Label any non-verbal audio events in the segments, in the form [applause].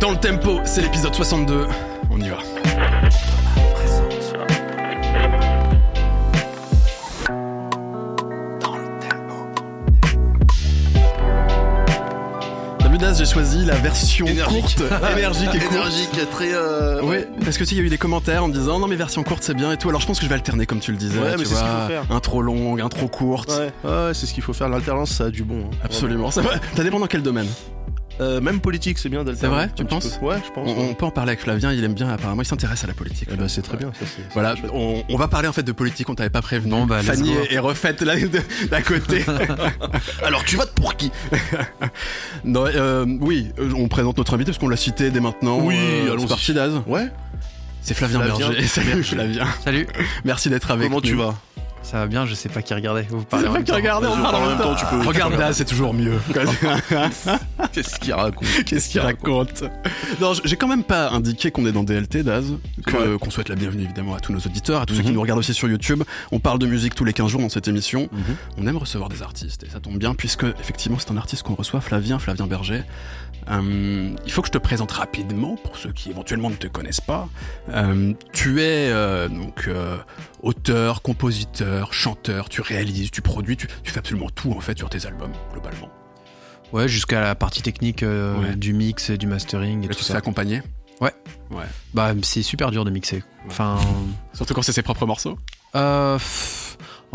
Dans le tempo, c'est l'épisode 62. On y va. J'ai choisi la version courte, [laughs] énergique et énergique, très. Euh, oui, parce que tu sais, il y a eu des commentaires en disant non mais version courte c'est bien et tout. Alors je pense que je vais alterner comme tu le disais. Ouais, mais c'est ce qu'il faut faire. Un trop long, un trop courte. Ouais, ouais c'est ce qu'il faut faire. L'alternance, ça a du bon. Hein. Absolument. Ça va. T'as dépend dans quel domaine euh, même politique, c'est bien d'alterner. C'est vrai, tu penses Ouais, je pense. On, peut en parler avec Flavien, il aime bien apparemment, il s'intéresse à la politique. Eh ben, c'est très bien. Ça, voilà, on, on, va parler en fait de politique, on t'avait pas prévenu. Non, bah, Fanny est, refaite là d'à côté. [laughs] Alors tu votes pour qui? Non, euh, Oui, on présente notre invité parce qu'on l'a cité dès maintenant. Oui, euh, allons parti d'Az. Ouais. C'est Flavien, Flavien Berger. [laughs] Salut Flavien. Salut. Merci d'être avec nous. Comment tu vas? Ça va bien, je sais pas qui regardait. Vous parlez pas qui regardait, on parle en même temps. Tu peux... Regarde là, c'est toujours mieux. [laughs] Qu'est-ce qu'il raconte [laughs] Qu'est-ce qu'il raconte [laughs] Non, j'ai quand même pas indiqué qu'on est dans DLT, Daz. Qu'on souhaite la bienvenue évidemment à tous nos auditeurs, à tous ceux qui mhm. nous regardent aussi sur YouTube. On parle de musique tous les 15 jours dans cette émission. Mhm. On aime recevoir des artistes et ça tombe bien puisque effectivement c'est un artiste qu'on reçoit, Flavien, Flavien Berger. Euh, il faut que je te présente rapidement pour ceux qui éventuellement ne te connaissent pas. Euh, tu es euh, donc auteur, compositeur, chanteur, tu réalises, tu produis, tu, fais absolument tout en fait sur tes albums globalement. Ouais, jusqu'à la partie technique du mix et du mastering et tout ça. accompagné Ouais. Ouais. Bah c'est super dur de mixer. Enfin. [laughs] Surtout quand c'est ses propres morceaux. en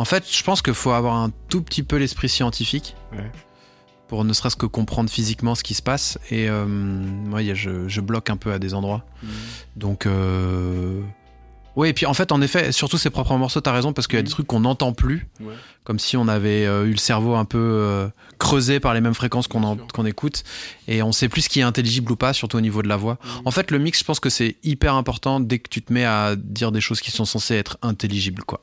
fait, je pense qu'il faut avoir un tout petit peu l'esprit scientifique. Ouais pour ne serait-ce que comprendre physiquement ce qui se passe. Et euh, moi, je, je, bloque un peu à des endroits. Mmh. Donc, euh... oui. Et puis en fait, en effet, surtout ces propres morceaux, t'as raison parce qu'il y a des mmh. trucs qu'on n'entend plus, comme si on avait euh, eu le cerveau un peu creusé par les mêmes fréquences qu'on écoute, et on sait plus ce qui est intelligible ou pas, surtout au niveau de la voix. Mmh. En fait, le mix, je pense que c'est hyper important dès que tu te mets à dire des choses qui sont censées être intelligibles, quoi.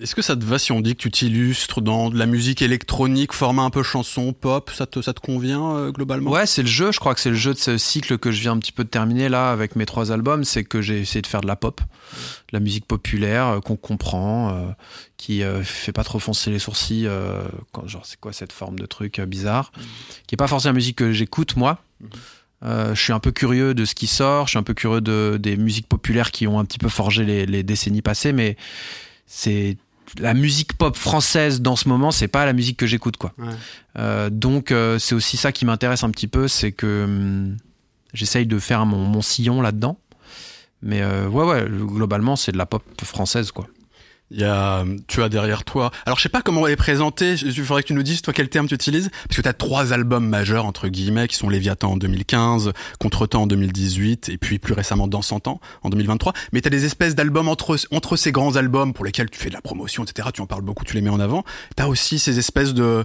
Est-ce que ça te va si on dit que tu t'illustres dans de la musique électronique, format un peu chanson, pop Ça te, ça te convient euh, globalement? Ouais, c'est le jeu. Je crois que c'est le jeu de ce cycle que je viens un petit peu de terminer là avec mes trois albums. C'est que j'ai essayé de faire de la pop, de la musique populaire euh, qu'on comprend, euh, qui fait pas trop foncer les sourcils. Quand, genre, c'est quoi cette forme de truc bizarre Qui est pas forcément la musique que j'écoute moi. je suis un peu curieux de ce qui sort, je suis un peu curieux de, des musiques populaires qui ont un petit peu forgé les, les décennies passées, mais c'est la musique pop française dans ce moment, c'est pas la musique que j'écoute quoi. Euh, donc euh, c'est aussi ça qui m'intéresse un petit peu, c'est que hum, j'essaye de faire mon, mon sillon là-dedans. Mais euh, ouais ouais, globalement c'est de la pop française quoi. Il y a, tu as derrière toi. Alors je sais pas comment on les présenter. Il faudrait que tu nous dises toi quel terme tu utilises, parce que tu as trois albums majeurs entre guillemets qui sont Léviathan en 2015, Contretemps en 2018, et puis plus récemment Dans 100 ans en 2023. Mais tu as des espèces d'albums entre entre ces grands albums pour lesquels tu fais de la promotion, etc. Tu en parles beaucoup, tu les mets en avant. T'as aussi ces espèces de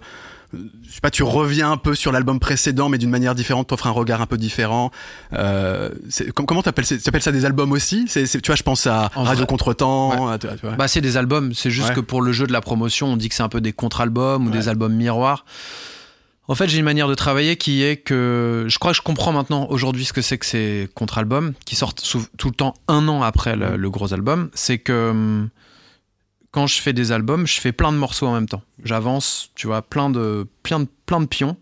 je sais pas, tu reviens un peu sur l'album précédent, mais d'une manière différente, t'offres un regard un peu différent. Euh, comment t'appelles appelles ça des albums aussi? C'est, Tu vois, je pense à Radio Contretemps. Bah, c'est des albums. C'est juste que pour le jeu de la promotion, on dit que c'est un peu des contre-albums ou des albums miroirs. En fait, j'ai une manière de travailler qui est que je crois que je comprends maintenant aujourd'hui ce que c'est que ces contre-albums qui sortent tout le temps un an après le, le gros album. C'est que hum, quand je fais des albums, je fais plein de morceaux en même temps. J'avance, tu vois, plein de, plein de, plein de pions.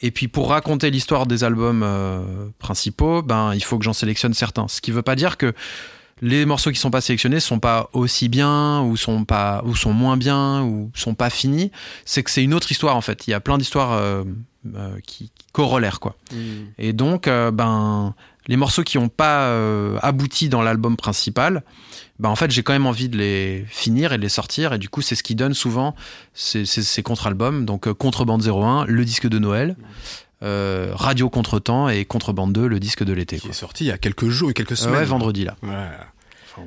Et puis pour raconter l'histoire des albums euh, principaux, ben il faut que j'en sélectionne certains. Ce qui veut pas dire que les morceaux qui sont pas sélectionnés sont pas aussi bien ou sont pas ou sont moins bien ou sont pas finis. C'est que c'est une autre histoire en fait. Il y a plein d'histoires euh, euh, qui, qui, corollaires quoi. Mmh. Et donc ben les morceaux qui ont pas abouti dans l'album principal, bah en fait j'ai quand même envie de les finir et de les sortir et du coup c'est ce qui donne souvent ces, ces, contre-albums donc euh, Contrebande 01 le disque de Noël euh, Radio Contretemps et Contrebande 2 le disque de l'été qui est sorti il y a quelques jours et quelques semaines ouais vendredi là ouais.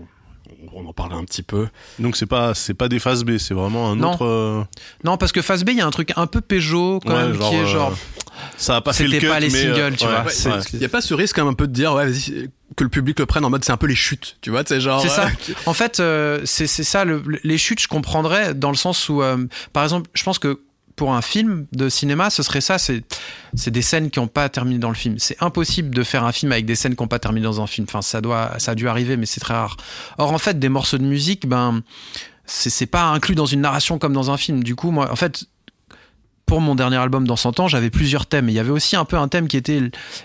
on en parle un petit peu. Donc c'est pas c'est pas des phases B, c'est vraiment un autre. Euh, non, parce que phase B, il y a un truc un peu Peugeot quand même qui est genre. Ça a pas fait le C'était pas les singles, tu vois. Il y a pas ce risque quand même un peu de dire ouais vas-y que le public le prenne en mode c'est un peu les chutes, tu vois, c'est genre. C'est ça. En fait, euh, c'est ça. Le, les chutes, je comprendrais dans le sens où, euh, par exemple, je pense que pour un film de cinéma, ce serait ça. C'est c'est des scènes qui n'ont pas terminé dans le film. C'est impossible de faire un film avec des scènes qui n'ont pas terminé dans un film. Enfin, ça doit, ça a dû arriver, mais c'est très rare. Or, en fait, des morceaux de musique, ben, c'est pas inclus dans une narration comme dans un film. Du coup, moi, en fait, pour mon dernier album dans 100 ans, j'avais plusieurs thèmes. Il y avait aussi un peu un thème qui était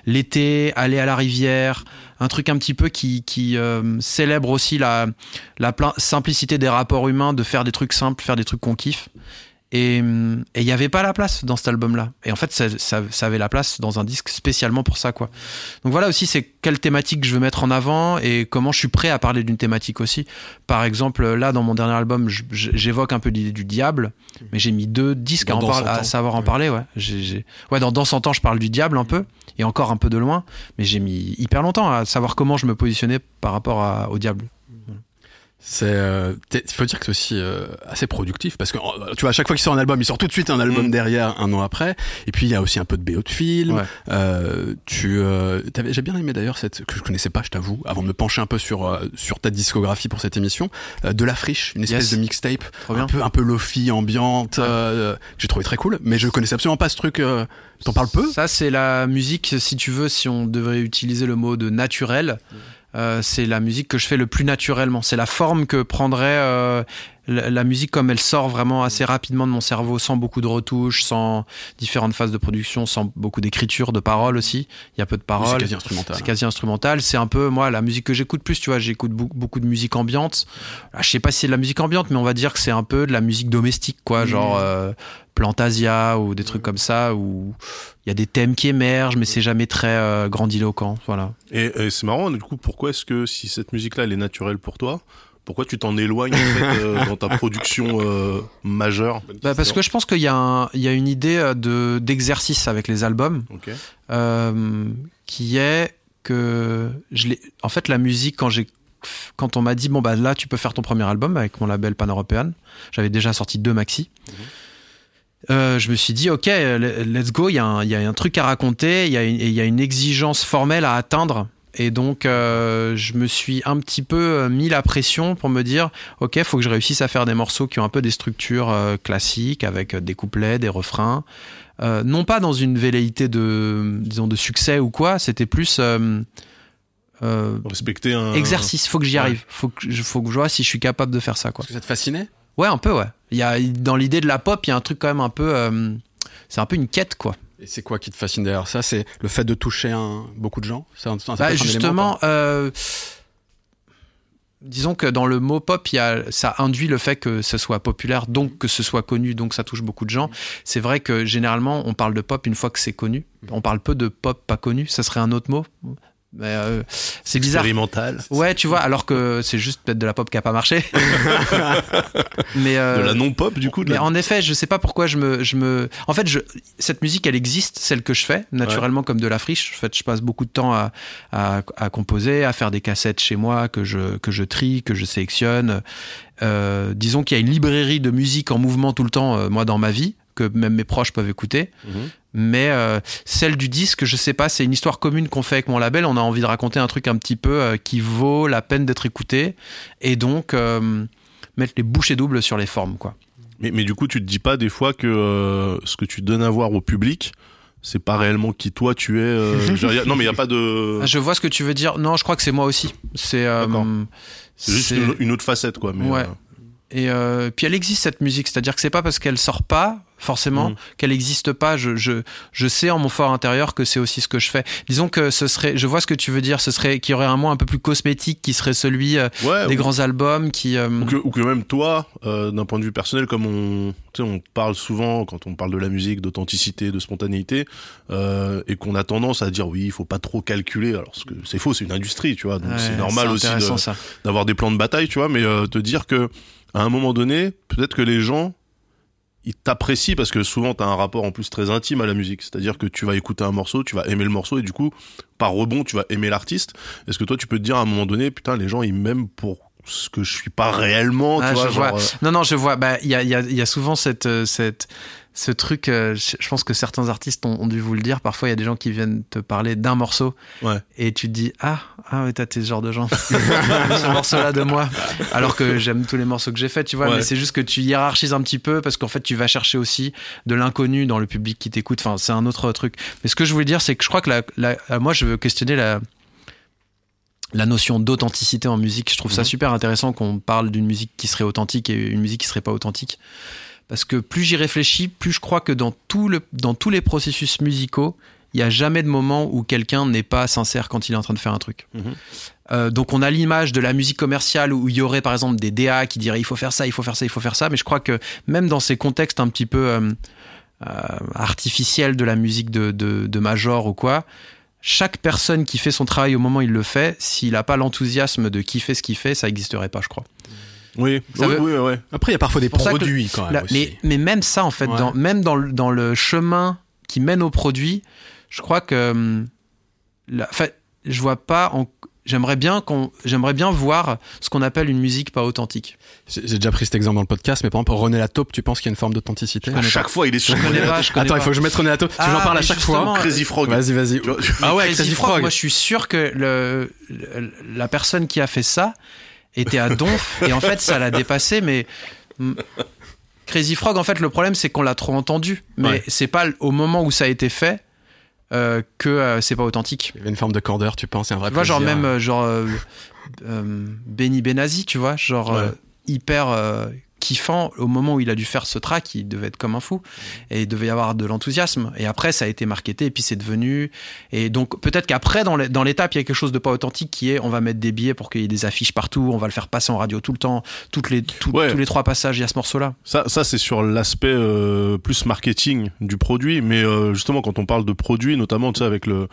l'été, aller à la rivière, un truc un petit peu qui, qui euh, célèbre aussi la, la simplicité des rapports humains, de faire des trucs simples, faire des trucs qu'on kiffe. Et il n'y avait pas la place dans cet album-là. Et en fait, ça, ça, ça, avait la place dans un disque spécialement pour ça, quoi. Donc voilà aussi, c'est quelle thématique je veux mettre en avant et comment je suis prêt à parler d'une thématique aussi. Par exemple, là, dans mon dernier album, j'évoque un peu l'idée du diable, mais j'ai mis deux disques à, en parler, à savoir en parler, ouais. J'ai, ouais, dans Dans 100 ans, je parle du diable un peu, et encore un peu de loin, mais j'ai mis hyper longtemps à savoir comment je me positionnais par rapport au diable. C'est, euh, il faut dire que c'est aussi euh, assez productif parce que euh, tu vois à chaque fois qu'il sort un album, il sort tout de suite un album mm. derrière un an après. Et puis il y a aussi un peu de BO de film. Euh, tu, euh, j'ai bien aimé d'ailleurs cette que je connaissais pas, je t'avoue, avant de me pencher un peu sur sur ta discographie pour cette émission, de la friche, une espèce de mixtape, un peu un peu lofi ambiante. j'ai trouvé très cool, mais je connaissais absolument pas ce truc. T'en parles peu? Ça c'est la musique, si tu veux, si on devrait utiliser le mot de naturel. Euh, c'est la musique que je fais le plus naturellement. C'est la forme que prendrait euh, la, musique comme elle sort vraiment assez rapidement de mon cerveau, sans beaucoup de retouches, sans différentes phases de production, sans beaucoup d'écriture, de paroles aussi. Il y a peu de paroles. C'est quasi instrumental. C'est quasi instrumental. C'est un peu moi la musique que j'écoute plus. Tu vois, j'écoute beaucoup de musique ambiante. Ah, je sais pas si c'est de la musique ambiante, mais on va dire que c'est un peu de la musique domestique, quoi, mmh. genre. Euh, Plantasia ou des trucs comme ça où il y a des thèmes qui émergent mais c'est jamais très euh, grandiloquent voilà et, c'est marrant du coup pourquoi est-ce que si cette musique là elle est naturelle pour toi pourquoi tu t'en éloignes en fait, euh, dans ta production euh, majeure bah, Parce que je pense qu'il y, a il y a une idée de d'exercice avec les albums qui est que je en fait la musique quand j'ai quand on m'a dit bon bah là tu peux faire ton premier album avec mon label Pan European, j'avais déjà sorti deux maxi. Mhm. Euh, je me suis dit, ok, let's go, il y, a un truc à raconter, il y, a une exigence formelle à atteindre. Et donc, euh, je me suis un petit peu euh, mis la pression pour me dire, ok, il faut que je réussisse à faire des morceaux qui ont un peu des structures classiques, avec des couplets, des refrains. non pas dans une velléité de, disons, de succès ou quoi, c'était plus... respecter un exercice. Faut que j'y arrive. Faut que je, faut que je vois si je suis capable de faire ça. Quoi. Parce que ça te fascinait? Ouais, un peu, ouais. Il y a, dans l'idée de la pop, il y a un truc quand même un peu. Euh, c'est un peu une quête, quoi. Et c'est quoi qui te fascine derrière ça? C'est le fait de toucher un, beaucoup de gens? Ça, bah, Justement, euh, disons que dans le mot pop, y a, ça induit le fait que ce soit populaire, donc que ce soit connu, donc ça touche beaucoup de gens. C'est vrai que généralement, on parle de pop une fois que c'est connu. On parle peu de pop pas connu. Ça serait un autre mot? Mais euh, c'est bizarre. Expérimental. Ouais, tu vois, alors que c'est juste peut-être de la pop qui a pas marché. [laughs] mais euh, de la non pop du coup. mais en effet, je sais pas pourquoi je me, je me. En fait, je, cette musique, elle existe, celle que je fais naturellement comme de la friche. En fait, je passe beaucoup de temps à, à, à, composer, à faire des cassettes chez moi que je que je trie, que je sélectionne. Euh, disons qu'il y a une librairie de musique en mouvement tout le temps, moi, dans ma vie que même mes proches peuvent écouter. Mhm. Mais euh, celle du disque, je sais pas, c'est une histoire commune qu'on fait avec mon label. On a envie de raconter un truc un petit peu euh, qui vaut la peine d'être écouté. Et donc, euh, mettre les bouchées doubles sur les formes, quoi. Mais, mais, du coup, tu te dis pas des fois que ce que tu donnes à voir au public, c'est pas réellement qui toi tu es. [laughs] non, mais il y a pas de. Je vois ce que tu veux dire. Non, je crois que c'est moi aussi. C'est. juste une autre facette, quoi. Mais ouais. Et puis elle existe cette musique, c'est-à-dire que c'est pas parce qu'elle sort pas forcément, mm. qu'elle n'existe pas. Je, je, je sais en mon fort intérieur que c'est aussi ce que je fais. Disons que ce serait, je vois ce que tu veux dire, ce serait qu'il y aurait un mot un peu plus cosmétique qui serait celui euh, des grands albums qui. Euh, ou, que, ou, que, même toi, euh, d'un point de vue personnel, comme on, on parle souvent quand on parle de la musique, d'authenticité, de spontanéité, et qu'on a tendance à dire oui, il faut pas trop calculer. Alors que c'est faux, c'est une industrie, tu vois, donc c'est normal aussi d'avoir des plans de bataille, tu vois, mais te dire que à un moment donné, peut-être que les gens il t'apprécie parce que souvent tu as un rapport en plus très intime à la musique. C'est-à-dire que tu vas écouter un morceau, tu vas aimer le morceau et du coup, par rebond, tu vas aimer l'artiste. Est-ce que toi, tu peux te dire à un moment donné, putain, les gens, ils m'aiment pour ce que je suis pas réellement, tu ah, vois, euh, Non, non, je vois. Bah, il y a, y, a, y a souvent cette, euh, cette, ce truc, euh, je pense que certains artistes ont, dû vous le dire. Parfois, il y a des gens qui viennent te parler d'un morceau et tu te dis ah ah ouais, t'as tes ce genre de gens, [laughs] ce morceau-là de moi. Alors que j'aime tous les morceaux que j'ai faits, tu vois. Mais c'est juste que tu hiérarchises un petit peu parce qu'en fait, tu vas chercher aussi de l'inconnu dans le public qui t'écoute. Enfin, c'est un autre truc. Mais ce que je voulais dire, c'est que je crois que la, moi, je veux questionner la la notion d'authenticité en musique. Je trouve ça mhm. super intéressant qu'on parle d'une musique qui serait authentique et une musique qui serait pas authentique Parce que plus j'y réfléchis, plus je crois que dans, tout le, dans tous les processus musicaux, il n'y a jamais de moment où quelqu'un n'est pas sincère quand il est en train de faire un truc. Mhm. Euh, donc on a l'image de la musique commerciale où il y aurait par exemple des DA qui diraient il faut faire ça, il faut faire ça, il faut faire ça, mais je crois que même dans ces contextes un petit peu euh, euh, artificiels de la musique de, de, de major ou quoi, chaque personne qui fait son travail au moment où il le fait, s'il n'a pas l'enthousiasme de kiffer ce qu'il fait, ça n'existerait pas, je crois. Oui, oui, veut- oui. Après, il y a parfois des que produits quand même Là, aussi. mais, mais même ça, en fait, Ouais. dans, même dans, le- dans le chemin qui mène au produit, je crois que. hum, la- enfin, je vois pas. en- J'aimerais bien qu'on, j'aimerais bien voir ce qu'on appelle une musique pas authentique. J'ai déjà pris cet exemple dans le podcast, mais par exemple, René Lataupe, tu penses qu'il y a une forme d'authenticité? À chaque fois, il est sur Je connais pas. Je connais Attends, pas. il faut que je mette René Lataupe. Tu Ah, j'en parle à chaque fois? Crazy Frog. Vas-y, vas-y. Ah ouais, Crazy Crazy Frog, Frog. Moi, je suis sûr que le, le- la personne qui a fait ça était à Donf et en fait, ça l'a dépassé. Mais Crazy Frog, en fait, le problème, c'est qu'on l'a trop entendu. Mais Ouais. c'est pas au moment où ça a été fait euh, que euh, c'est pas authentique. Il y avait une forme de candeur, tu penses, c'est un vrai Tu vois, genre même euh, genre euh, Benny Benazi, tu vois, genre Ouais. hyper kiffant au moment où il a dû faire ce track, il devait être comme un fou et il devait y avoir de l'enthousiasme. Et après, ça a été marketé et puis c'est devenu. Et donc peut-être qu'après dans l'é- dans l'étape, il y a quelque chose de pas authentique qui est on va mettre des billets pour qu'il y ait des affiches partout, on va le faire passer en radio tout le temps, toutes les tout- Ouais. tous les trois passages, il y a ce morceau-là. Ça, ça c'est sur l'aspect euh, plus marketing du produit, mais euh, justement quand on parle de produit, notamment tu sais avec le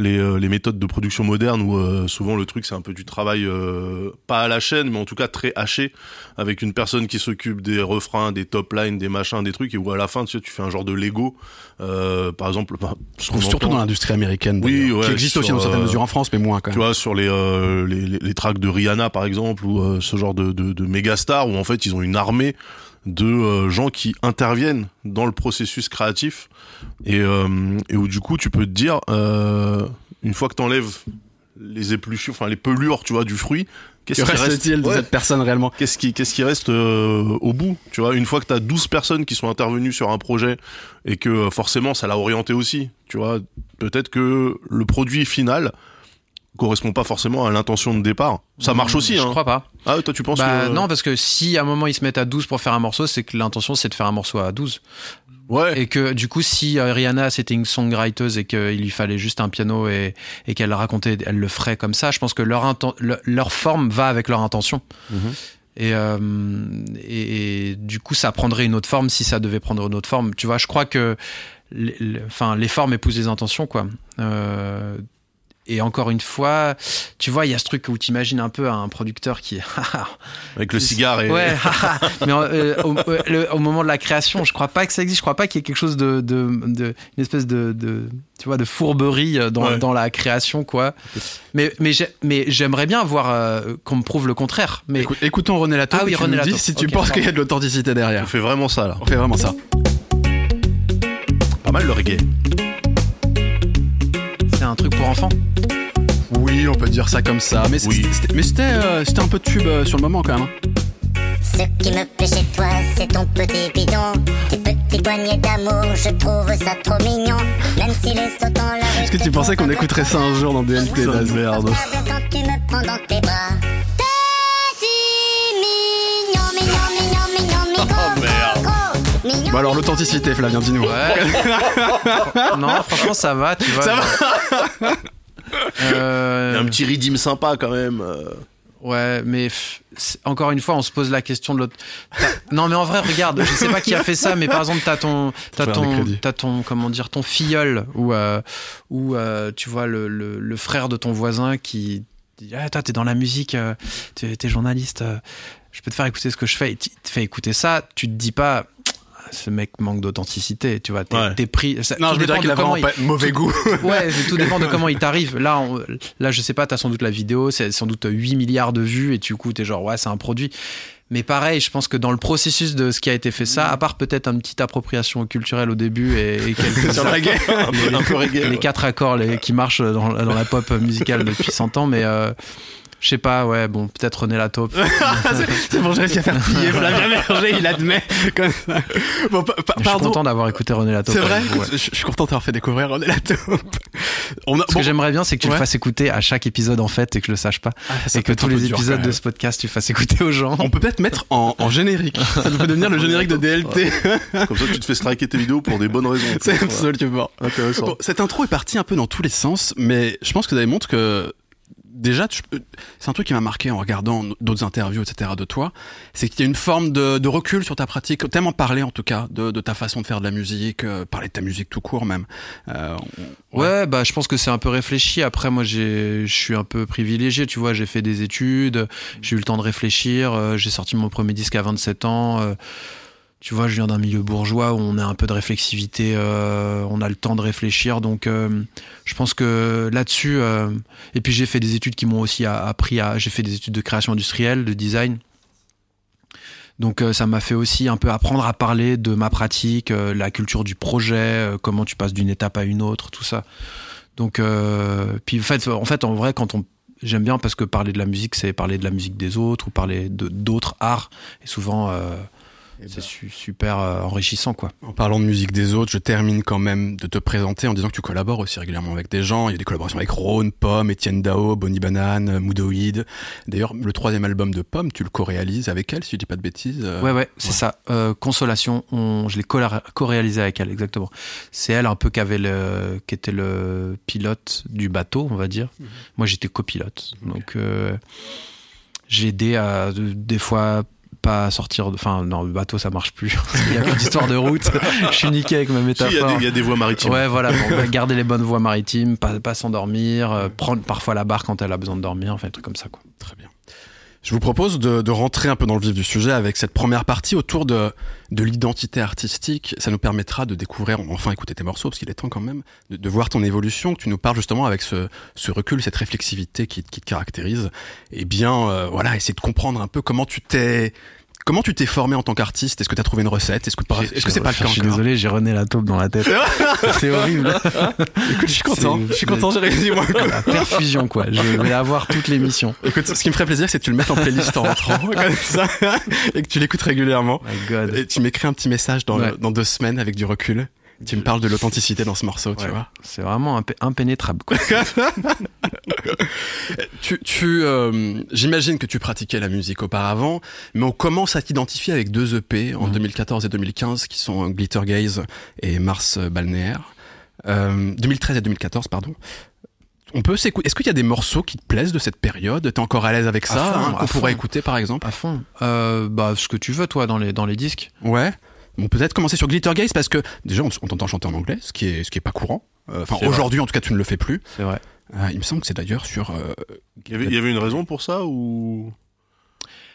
les, euh, les méthodes de production modernes où euh, souvent le truc c'est un peu du travail euh, pas à la chaîne mais en tout cas très haché avec une personne qui s'occupe des refrains des top lines des machins des trucs et où à la fin tu sais tu fais un genre de Lego euh, par exemple bah, Surtout entend- dans l'industrie américaine, Oui, ouais, qui existe aussi sur, dans certaines mesures en France, mais moins quand tu même. vois sur les, euh, les, les, les tracks de Rihanna par exemple ou ce genre de, de, de méga stars où en fait ils ont une armée de euh, gens qui interviennent dans le processus créatif et, euh, et où du coup tu peux te dire euh, une fois que t'enlèves les épluchures enfin les pelures tu vois du fruit qu'est-ce Que qui reste reste-t-il de Ouais. cette personne réellement? Qu'est-ce qui, qu'est-ce qui reste euh, au bout Tu vois, une fois que tu as 12 personnes qui sont intervenues sur un projet et que forcément ça l'a orienté aussi, tu vois, peut-être que le produit final correspond pas forcément à l'intention de départ. Ça marche aussi, Je hein. crois pas. Ah, toi tu penses Bah, que... Non, parce que si à un moment ils se mettent à 12 pour faire un morceau, c'est que l'intention c'est de faire un morceau à 12. Ouais. Et que du coup, si euh, Rihanna c'était une songwriter et qu'il lui fallait juste un piano et, et qu'elle racontait, elle le ferait comme ça, je pense que leur, le- leur forme va avec leur intention. Mhm. Et, euh, et, et du coup, ça prendrait une autre forme si ça devait prendre une autre forme. Tu vois, je crois que les, les- enfin, les formes épousent les intentions, quoi. Euh, et encore une fois, tu vois, il y a ce truc où tu imagines un peu un producteur qui [laughs] Avec le cigare et... Ouais, [laughs] mais euh, au, euh, le- au moment de la création, je crois pas que ça existe. Je crois pas qu'il y ait quelque chose de, de, de- une espèce de, de, tu vois, de fourberie euh, dans, Ouais. dans la création, quoi. Mais, mais, j'ai- mais j'aimerais bien voir euh, qu'on me prouve le contraire. Mais Écoute- écoutons René Lataupe Ah oui, René nous dis Lataupe. si tu penses qu'il y a de l'authenticité On derrière. fait vraiment ça là. On fait vraiment ça. Pas mal le reggae. Un truc pour enfants. Oui, on peut dire ça comme ça. Mais Oui. c'était- c'était mais c'était euh, c'était un peu de tube euh, sur le moment quand même. hein. Ce qui me plaît chez toi, c'est ton petit bidon. Tes petits poignets d'amour, je trouve ça trop mignon. Même si les sauts dans la. Est-ce que tu pensais qu'on écouterait ça un jour dans DLP Putain de Daz merde. Quand tu me prends dans tes bras. Bon alors l'authenticité, Flavien, dis-nous. Ouais. [laughs] non, franchement, ça va, tu vois. Ça va. A un petit redeem sympa quand même. euh. Ouais, mais encore une fois, on se pose la question de l'autre. Non, mais en vrai, regarde, je sais pas qui a fait ça, mais par exemple, t'as ton, t'as ton, t'as ton, comment dire, ton filleul ou euh, ou euh, tu vois le, le, le frère de ton voisin qui dit, ah, toi, t'es dans la musique, euh, t'es t'es journaliste, euh, je peux te faire écouter ce que je fais. Et tu te fais écouter ça, tu te dis pas. Ce mec manque d'authenticité, tu vois. T'es Ouais. pris. ça- Non, je me dirais qu'il a vraiment pas mauvais goût. [laughs] Ouais, tout dépend de comment il t'arrive. Là, on- là, je sais pas, t'as sans doute la vidéo, c'est sans doute 8 milliards de vues et du coup, t'es genre, ouais, c'est un produit. Mais pareil, je pense que dans le processus de ce qui a été fait ça, à part peut-être une petite appropriation culturelle au début et, et quelques [laughs] Sur [laughs] reggae. Les ouais. quatre accords les- qui marchent dans, dans la pop musicale depuis 100 ans, mais euh, Je sais pas, ouais, bon, peut-être René Lataupe. [laughs] c'est bon, j'ai réussi à faire plier [laughs] Flavien Berger, il admet. Comme ça. Bon, pa- pa- Je suis content d'avoir écouté René Lataupe. C'est vrai Ouais. je, je suis content d'avoir fait découvrir René Lataupe. On a, Ce que j'aimerais bien, c'est que tu Ouais. le fasses écouter à chaque épisode en fait et que je le sache pas. Ah, ça et que tous les épisodes de ce podcast, tu fasses écouter aux gens. On peut peut-être mettre en, en générique. Ça peut devenir le [laughs] générique de DLT. Comme ça, tu te fais striker tes vidéos pour des bonnes raisons. C'est absolument. Intéressant. Bon, cette intro est partie un peu dans tous les sens, mais je pense que ça démontre que déjà, c'est un truc qui m'a marqué en regardant d'autres interviews, etc. de toi, c'est qu'il y a une forme de, recul sur ta pratique, tellement parler en tout cas de, ta façon de faire de la musique, euh, parler de ta musique tout court même. Euh, Ouais, bah je pense que c'est un peu réfléchi. Après, moi, je suis un peu privilégié. Tu vois, j'ai fait des études, j'ai eu le temps de réfléchir. euh, j'ai sorti mon premier disque à 27 ans. Tu vois, je viens d'un milieu bourgeois où on a un peu de réflexivité, euh, on a le temps de réfléchir. Donc, euh, je pense que là-dessus. euh, et puis, j'ai fait des études qui m'ont aussi appris à. J'ai fait des études de création industrielle, de design. Donc ça m'a fait aussi un peu apprendre à parler de ma pratique, la culture du projet, comment tu passes d'une étape à une autre, tout ça. Donc puis en fait, en fait en vrai quand on j'aime bien parce que parler de la musique c'est parler de la musique des autres ou parler d'autres arts et souvent Eh ben. c'est su- super euh, enrichissant quoi. En parlant de musique des autres, je termine quand même de te présenter en disant que tu collabores aussi régulièrement avec des gens. Il y a des collaborations avec Rhône, Pomme, Étienne Dao, Bonnie Banane, Moodoïd. D'ailleurs, le troisième album de Pomme, tu le co-réalises avec elle, si je dis pas de bêtises. euh, Ouais, ouais, c'est ça. Euh, Consolation, on, je l'ai co- co-réalisé avec elle, exactement. C'est elle un peu qui avait le, qui était le pilote du bateau, on va dire. Moi, j'étais copilote. Donc, euh, j'ai aidé à, de- des fois, pas sortir, de- enfin, non, le bateau, ça marche plus. [laughs] Il y a plus d'histoire de route. je suis niqué avec ma il y, métaphore. il y a des voies maritimes. Ouais, voilà, bon, garder les bonnes voies maritimes, pas, pas s'endormir, euh, prendre parfois la barre quand elle a besoin de dormir, enfin, des trucs comme ça, quoi. Très bien. Je vous propose de, de rentrer un peu dans le vif du sujet avec cette première partie autour de, de l'identité artistique. Ça nous permettra de découvrir, enfin écouter tes morceaux, parce qu'il est temps quand même, de, de voir ton évolution, que tu nous parles justement avec ce, ce recul, cette réflexivité qui, qui te caractérise. Et bien, euh, voilà, essayer de comprendre un peu comment tu t'es... Comment tu t'es formé en tant qu'artiste? Est-ce que tu as trouvé une recette? Est-ce que, c'est pas le cas Je suis désolé, j'ai René la taupe dans la tête. [laughs] c'est horrible. Écoute, je suis content. Je suis content, j'ai réussi moi. La perfusion, quoi. Je vais avoir toute l'émission. Écoute, ce qui me ferait plaisir, c'est que tu le mettes en playlist en rentrant, [laughs] comme ça, et que tu l'écoutes régulièrement. My God. Et tu m'écris un petit message dans, Ouais. dans deux semaines avec du recul. Tu me parles de l'authenticité dans ce morceau, tu Ouais. vois. C'est vraiment impé- impénétrable, quoi. [laughs] Tu, tu, euh, j'imagine que tu pratiquais la musique auparavant, mais on commence à t'identifier avec deux EP en Mhm. 2014 et 2015 qui sont Glitter Gaze et Mars Balnéaire. Euh, 2013 et 2014, pardon. On peut s'écouter. Est-ce qu'il y a des morceaux qui te plaisent de cette période? T'es encore à l'aise avec ça fond, hein, fond. pourrait écouter par exemple? À fond. Euh, bah, ce que tu veux, toi, dans les, dans les disques. Ouais. Bon, peut-être commencer sur Glitter Gaze parce que déjà on, on t'entend chanter en anglais, ce qui est ce qui est pas courant. Euh, Enfin aujourd'hui en tout cas tu ne le fais plus. C'est vrai. Euh, il me semble que c'est d'ailleurs sur. euh, Il y, avait, il y avait une raison pour ça ou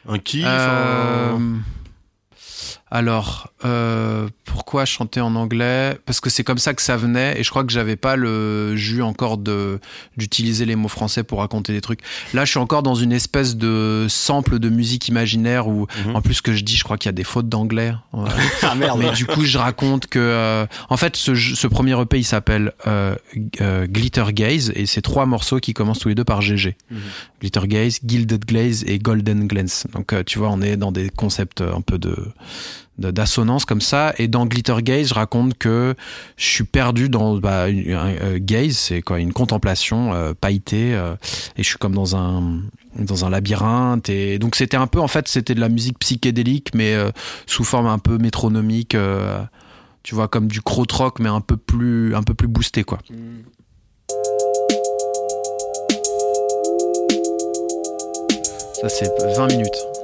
un kiff Euh, un- Alors, euh, pourquoi chanter en anglais? Parce que c'est comme ça que ça venait, et je crois que j'avais pas le jus encore de d'utiliser les mots français pour raconter des trucs. Là, je suis encore dans une espèce de sample de musique imaginaire où, Mhm. en plus, que je dis, je crois qu'il y a des fautes d'anglais. [laughs] Ah merde. Mais du coup, je raconte que, euh, en fait, ce, ce premier EP, il s'appelle euh, euh, Glitter Gaze, et c'est trois morceaux qui commencent tous les deux par GG. Mhm. Glitter Gaze, Gilded Glaze et Golden Glance. Donc, euh, tu vois, on est dans des concepts un peu de- d'assonance comme ça. Et dans Glitter Gaze je raconte que je suis perdu dans bah, un, euh, gaze c'est quoi une contemplation euh, pailletée euh, et je suis comme dans un dans un labyrinthe. Et donc c'était un peu en fait c'était de la musique psychédélique mais sous forme un peu métronomique tu vois comme du krautrock mais un peu plus un peu plus boosté quoi. Ça c'est 20 minutes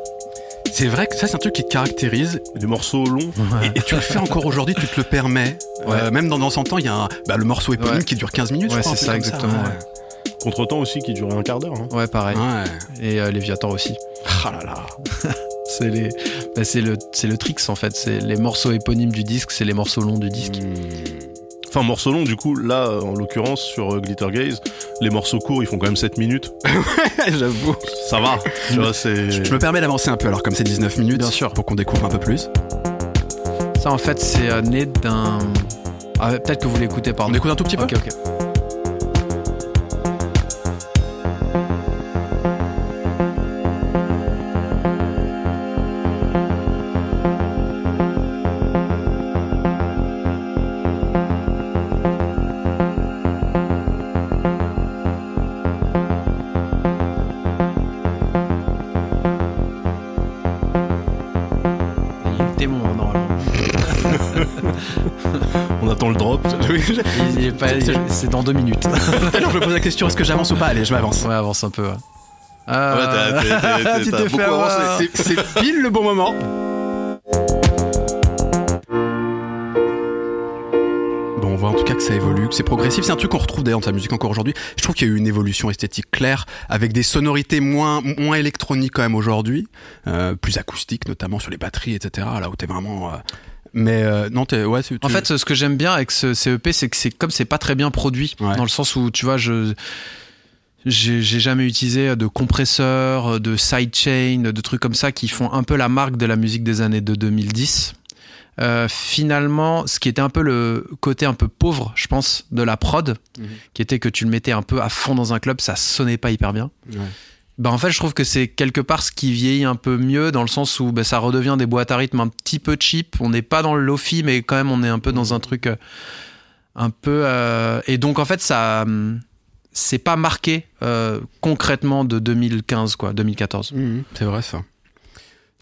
C'est vrai que ça c'est un truc qui te caractérise des morceaux longs. et, et tu le fais encore aujourd'hui, tu te le permets. Ouais. Euh, même dans, dans 100 ans, il y a un, bah, le morceau éponyme Ouais. qui dure 15 minutes. Ouais, c'est ça, exactement, ouais. Contre-temps aussi qui durait un quart d'heure. hein. ouais pareil Ouais. et euh, Léviathan aussi Ah là là. [laughs] C'est les, bah, c'est le, c'est le tricks en fait. C'est les morceaux éponymes du disque, c'est les morceaux longs du disque. Enfin, morceaux longs, du coup, là, euh, en l'occurrence, sur euh, Glitter Gaze, les morceaux courts, ils font quand même 7 minutes. [laughs] J'avoue. Ça va. tu vois, c'est. Je me permets d'avancer un peu alors comme c'est 19 minutes. Bien sûr. Pour qu'on découvre un peu plus. Ça en fait, c'est euh, né d'un. Ah, peut-être que vous l'écoutez, pardon. On écoute un tout petit peu? Ok, ok. [laughs] c'est dans deux minutes. Tout à l'heure, je me pose la question est-ce que j'avance ou pas? Allez, je m'avance. Ouais, avance un peu. ouais. Ouais, t'as- [laughs] beaucoup avancé. avoir. C'est c'est pile le bon moment. Bon, on voit en tout cas que ça évolue, que c'est progressif. C'est un truc qu'on retrouve d'ailleurs dans ta musique encore aujourd'hui. Je trouve qu'il y a eu une évolution esthétique claire, avec des sonorités moins moins électroniques quand même aujourd'hui, euh, plus acoustiques notamment sur les batteries, etc. Là où t'es vraiment. euh, Mais euh, non, t'es ouais. tu- En fait, ce que j'aime bien avec ce CEP, c'est que c'est comme c'est pas très bien produit, Ouais. dans le sens où tu vois, je j'ai jamais utilisé de compresseurs, de sidechain, de trucs comme ça qui font un peu la marque de la musique des années de 2010. Euh, finalement, ce qui était un peu le côté un peu pauvre, je pense, de la prod, Mhm. qui était que tu le mettais un peu à fond dans un club, ça sonnait pas hyper bien. Ouais. Bah en fait, je trouve que c'est quelque part ce qui vieillit un peu mieux dans le sens où bah, ça redevient des boîtes à rythme un petit peu cheap. On n'est pas dans le lofi, mais quand même on est un peu dans un truc euh, un peu. euh, Et donc en fait, ça, hum, c'est pas marqué euh, concrètement de 2015 quoi, 2014. Mhm, c'est vrai ça.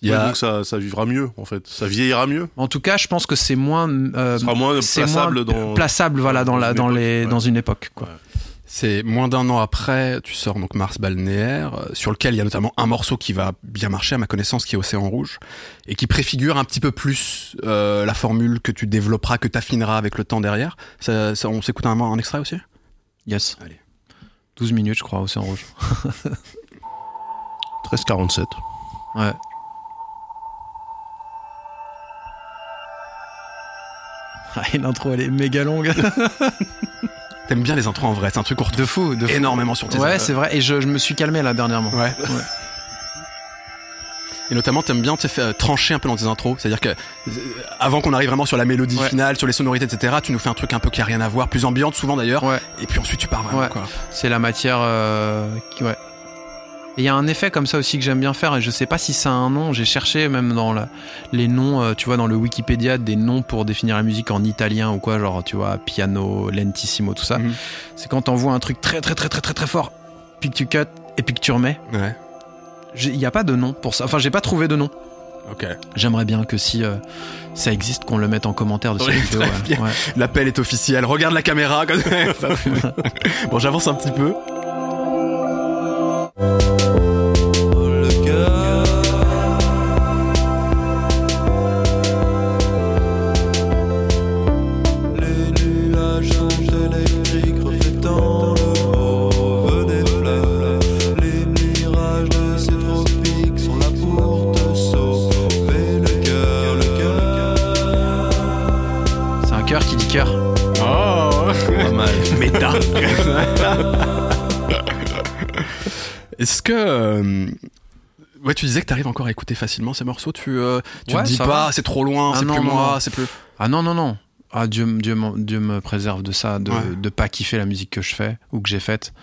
Il Ouais, y a... donc ça, ça vivra mieux, en fait. Ça vieillira mieux. En tout cas, je pense que c'est moins. euh, sera moins plaçable moins dans. plaçable, voilà, dans dans la, une dans époque, les, ouais. dans une époque, quoi. Ouais. C'est moins d'un an après, tu sors donc Mars balnéaire, euh, sur lequel il y a notamment un morceau qui va bien marcher à ma connaissance, qui est Océan Rouge, et qui préfigure un petit peu plus euh, la formule que tu développeras, que tu affineras avec le temps derrière. Ça, ça- on s'écoute un, un extrait aussi? Yes. Allez. 12 minutes, je crois, Océan Rouge. [laughs] 1347. Ouais. Ah, l'intro, elle est méga longue. [laughs] T'aimes bien les intros en vrai, c'est un truc qu'on retrouve De fou, de fou. énormément sur tes Ouais, c'est vrai. Et je, je me suis calmé là dernièrement. Ouais. Et notamment, t'aimes bien faire trancher un peu dans tes intros. C'est-à-dire que, euh, avant qu'on arrive vraiment sur la mélodie Ouais. finale, sur les sonorités, etc., tu nous fais un truc un peu qui a rien à voir, plus ambiante souvent d'ailleurs. Ouais. Et puis ensuite, tu pars vraiment, Ouais. C'est la matière euh, qui, ouais. Et il y a un effet comme ça aussi que j'aime bien faire et je sais pas si ça a un nom. J'ai cherché même dans la- les noms, euh, tu vois, dans le Wikipédia, des noms pour définir la musique en italien ou quoi, genre, tu vois, piano, lentissimo, tout ça. Mhm. C'est quand t'envoies un truc très très très très très très fort, puis que tu cut et puis que tu remets. Ouais. Il n'y a pas de nom pour ça. Enfin, j'ai pas trouvé de nom. Ok. J'aimerais bien que si euh, ça existe, qu'on le mette en commentaire de cette Oui, vidéo. ouais. L'appel est officiel. Regarde la caméra. comme [laughs] bon, j'avance un petit peu. Ouais, tu disais que t'arrives encore à écouter facilement ces morceaux. Tu, euh, tu Ouais, te dis pas, c'est trop loin, Ah c'est plus non, moi, c'est plus. Ah non, non, non. Ah, Dieu, Dieu, Dieu me préserve de ça, de, Ouais. de pas kiffer la musique que je fais ou que j'ai faite.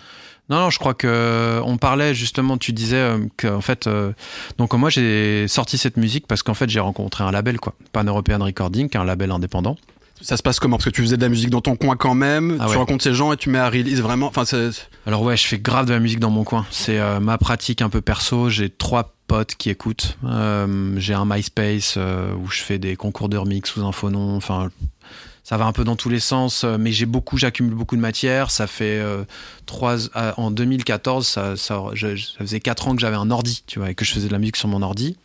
Non, non, je crois que on parlait justement, tu disais euh, qu'en fait, euh, donc moi j'ai sorti cette musique parce qu'en fait j'ai rencontré un label, quoi, Pan European Recording, qui est un label indépendant. Ça se passe comment? Parce que tu faisais de la musique dans ton coin quand même. Ah tu ouais. rencontres ces gens et tu mets à release vraiment. Enfin. Alors ouais, je fais grave de la musique dans mon coin. C'est euh, ma pratique un peu perso. J'ai trois potes qui écoutent. Euh, j'ai un MySpace euh, où je fais des concours de remix sous un faux nom. Enfin, ça va un peu dans tous les sens. Mais j'ai beaucoup, j'accumule beaucoup de matière. Ça fait euh, trois en 2014, ça, ça, je- je- ça faisait quatre ans que j'avais un ordi, tu vois, et que je faisais de la musique sur mon ordi.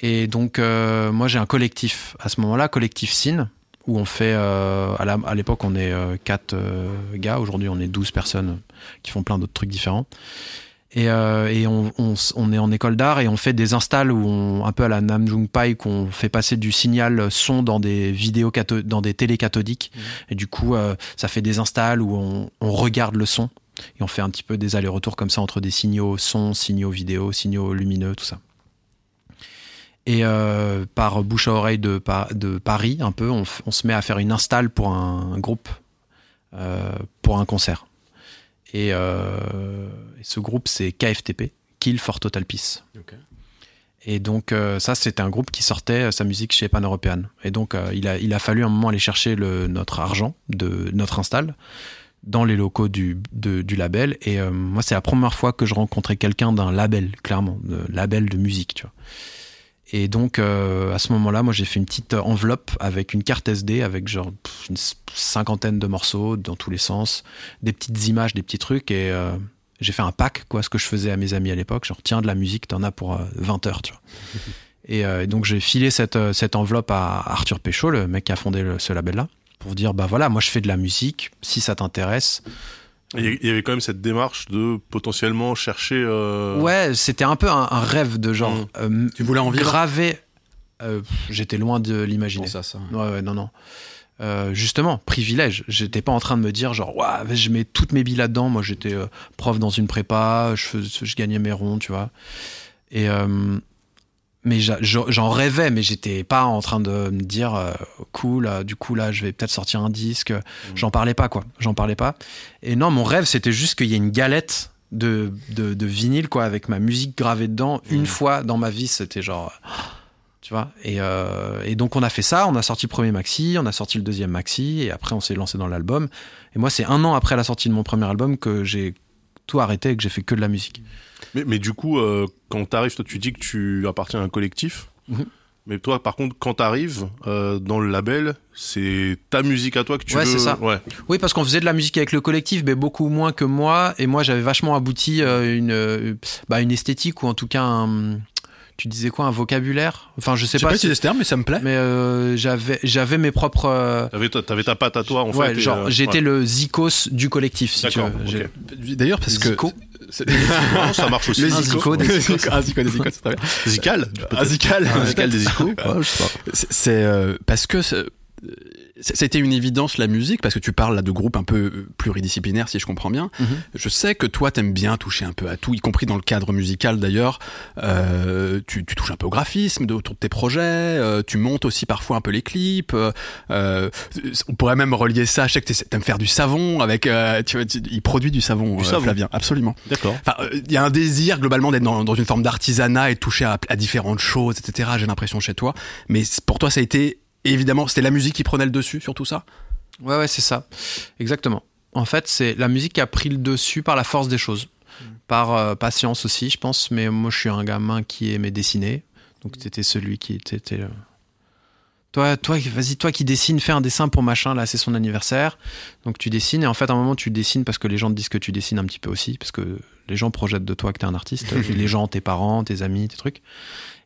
Et donc euh, moi j'ai un collectif à ce moment-là, collectif Sin, où on fait euh, à l'époque on est euh, quatre euh, gars, aujourd'hui on est 12 personnes qui font plein d'autres trucs différents. Et, euh, et on, on on est en école d'art et on fait des installs où on, un peu à la Namjoon Pai qu'on fait passer du signal son dans des vidéos dans des télé cathodiques et du coup euh, ça fait des installs où on, on regarde le son et on fait un petit peu des allers-retours comme ça entre des signaux son, signaux vidéo, signaux lumineux, tout ça. Et euh, par bouche à oreille de, Pa- de Paris, un peu, on, se met à faire une install pour un, un groupe, euh, pour un concert. Et, euh, et ce groupe, c'est KFTP, Kill for Total Peace. Et donc, ça, c'était un groupe qui sortait sa musique chez Pan European. Et donc, il, a, il a fallu un moment aller chercher le, notre argent de notre install dans les locaux du, de- du label. Et euh, moi, c'est la première fois que je rencontrais quelqu'un d'un label, clairement, de label de musique, tu vois. Et donc, euh, à ce moment-là, moi, j'ai fait une petite enveloppe avec une carte SD, avec genre une cinquantaine de morceaux dans tous les sens, des petites images, des petits trucs, et euh, j'ai fait un pack, quoi, ce que je faisais à mes amis à l'époque. Genre, tiens, de la musique, t'en as pour euh, 20 heures, tu vois. [laughs] et, euh, et donc, j'ai filé cette, euh, cette enveloppe à Arthur Péchaud, le mec qui a fondé le- ce label-là, pour dire, bah voilà, moi, je fais de la musique, si ça t'intéresse. Il y- il y avait quand même cette démarche de potentiellement chercher. euh, Ouais, c'était un peu un, un rêve de genre. Mm. euh, Tu voulais en vivre graver. euh, J'étais loin de l'imaginer. Ça, ça. Ouais, ouais, non, non. Euh, justement, privilège. J'étais pas en train de me dire genre, Ouah, je mets toutes mes billes là-dedans. Moi, j'étais euh, prof dans une prépa, je, je gagnais mes ronds, tu vois. Et euh, mais j'en rêvais, mais j'étais pas en train de me dire, euh, cool. euh, du coup là, je vais peut-être sortir un disque. J'en parlais pas, quoi. J'en parlais pas. Et non, mon rêve, c'était juste qu'il y ait une galette de, de, de vinyle, quoi, avec ma musique gravée dedans. Une fois dans ma vie, c'était genre. [gasps] Tu vois et, euh, et donc on a fait ça, on a sorti le premier maxi, on a sorti le deuxième maxi, et après on s'est lancé dans l'album. Et moi, c'est un an après la sortie de mon premier album que j'ai tout arrêté et que j'ai fait que de la musique. Mais, mais du coup, euh, quand t'arrives, toi, tu dis que tu appartiens à un collectif. Mhm. Mais toi, par contre, quand t'arrives euh, dans le label, c'est ta musique à toi que tu Ouais, veux. c'est ça. Ouais. Oui, parce qu'on faisait de la musique avec le collectif, mais beaucoup moins que moi. Et moi, j'avais vachement abouti euh, une, euh, bah, une esthétique ou en tout cas un. Tu disais quoi, un vocabulaire? Enfin, je sais Je sais pas. pas si- c'est ce terme, mais ça me plaît. mais euh, j'avais j'avais mes propres. euh, T'avais ta, t'avais ta patte à toi, en ouais, fait. genre euh, j'étais ouais. le zikos du collectif, si tu veux. D'ailleurs, parce que. Zico. c'est- Non, [laughs] ça marche aussi. Le Un zico, zico, des [laughs] zikos. Un zico, des zikos, c'est très bien. Zical Un zical. Un [laughs] zical des icônes Ouais, je sais pas. C'est- C'est euh, parce que c'est- c'est- c'était une évidence la musique parce que tu parles là de groupes un peu euh, pluridisciplinaires si je comprends bien. Mhm. Je sais que toi t'aimes bien toucher un peu à tout, y compris dans le cadre musical d'ailleurs. Euh, tu, tu touches un peu au graphisme de- autour de tes projets. euh, tu montes aussi parfois un peu les clips. euh, on pourrait même relier ça. Je sais que t'aimes faire du savon avec. tu vois, tu- il produit du savon, Du savon. Flavien. Absolument. D'accord. Enfin, il y a un désir globalement d'être dans, dans une forme d'artisanat et de toucher à, à différentes choses, etc. J'ai l'impression chez toi. Mais pour toi, ça a été évidemment, c'était la musique qui prenait le dessus sur tout ça? Ouais, ouais, c'est ça. Exactement. En fait, c'est la musique qui a pris le dessus par la force des choses. Par euh, patience aussi, je pense. Mais moi, je suis un gamin qui aimait dessiner. Donc, c'était celui qui était. était, euh, Toi, toi, vas-y, toi qui dessines, fais un dessin pour machin. Là, c'est son anniversaire. Donc, tu dessines. Et en fait, à un moment, tu dessines parce que les gens te disent que tu dessines un petit peu aussi. Parce que les gens projettent de toi que t'es un artiste. [laughs] les gens, tes parents, tes amis, tes trucs.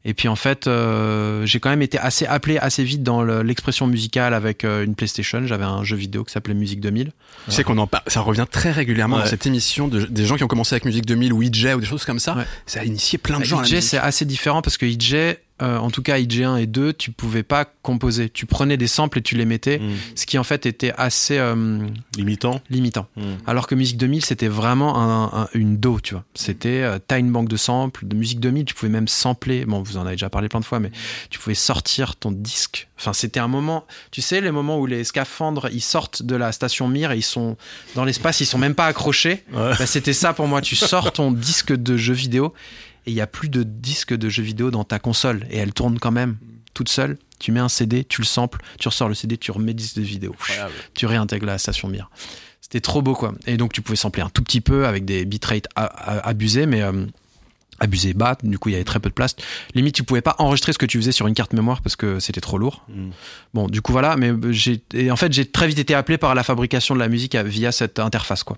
Et puis en fait, euh, j'ai quand même été assez appelé assez vite dans le- l'expression musicale avec euh, une PlayStation. J'avais un jeu vidéo qui s'appelait Musique 2000. Tu sais qu'on en parle, ça revient très régulièrement Ouais. dans cette émission de, des gens qui ont commencé avec musique 2000 ou EJ ou des choses comme ça. Ouais. Ça a initié plein de gens. à la IJ, musique. c'est assez différent parce que IJ, euh, en tout cas IJ 1 et 2, tu pouvais pas composer. Tu prenais des samples et tu les mettais, Hmm. ce qui en fait était assez euh, Limitant. limitant. Hmm. Alors que Musique 2000, c'était vraiment un- un- une do, tu vois. C'était, euh, t'as une banque de samples. De Musique 2000, tu pouvais même sampler. Bon, vous en avez déjà parlé plein de fois, mais tu pouvais sortir ton disque. Enfin, c'était un moment, tu sais, les moments où les scaphandres, ils sortent de la station Mir et ils sont dans l'espace, ils sont même pas accrochés. Ouais. Bah, c'était ça pour moi. Tu sors ton disque de jeu vidéo et il y a plus de disque de jeu vidéo dans ta console et elle tourne quand même toute seule. Tu mets un CD, tu le samples, tu ressors le CD, tu remets disque de vidéo. Tu réintègres la station Mir. C'était trop beau quoi. Et donc tu pouvais sampler un tout petit peu avec des bitrates abusés, mais euh, abusés bas. Du coup il y avait très peu de place. Limite tu pouvais pas enregistrer ce que tu faisais sur une carte mémoire parce que c'était trop lourd. Hmm. Bon, du coup voilà, mais j'ai et en fait j'ai très vite été appelé par la fabrication de la musique à- via cette interface quoi.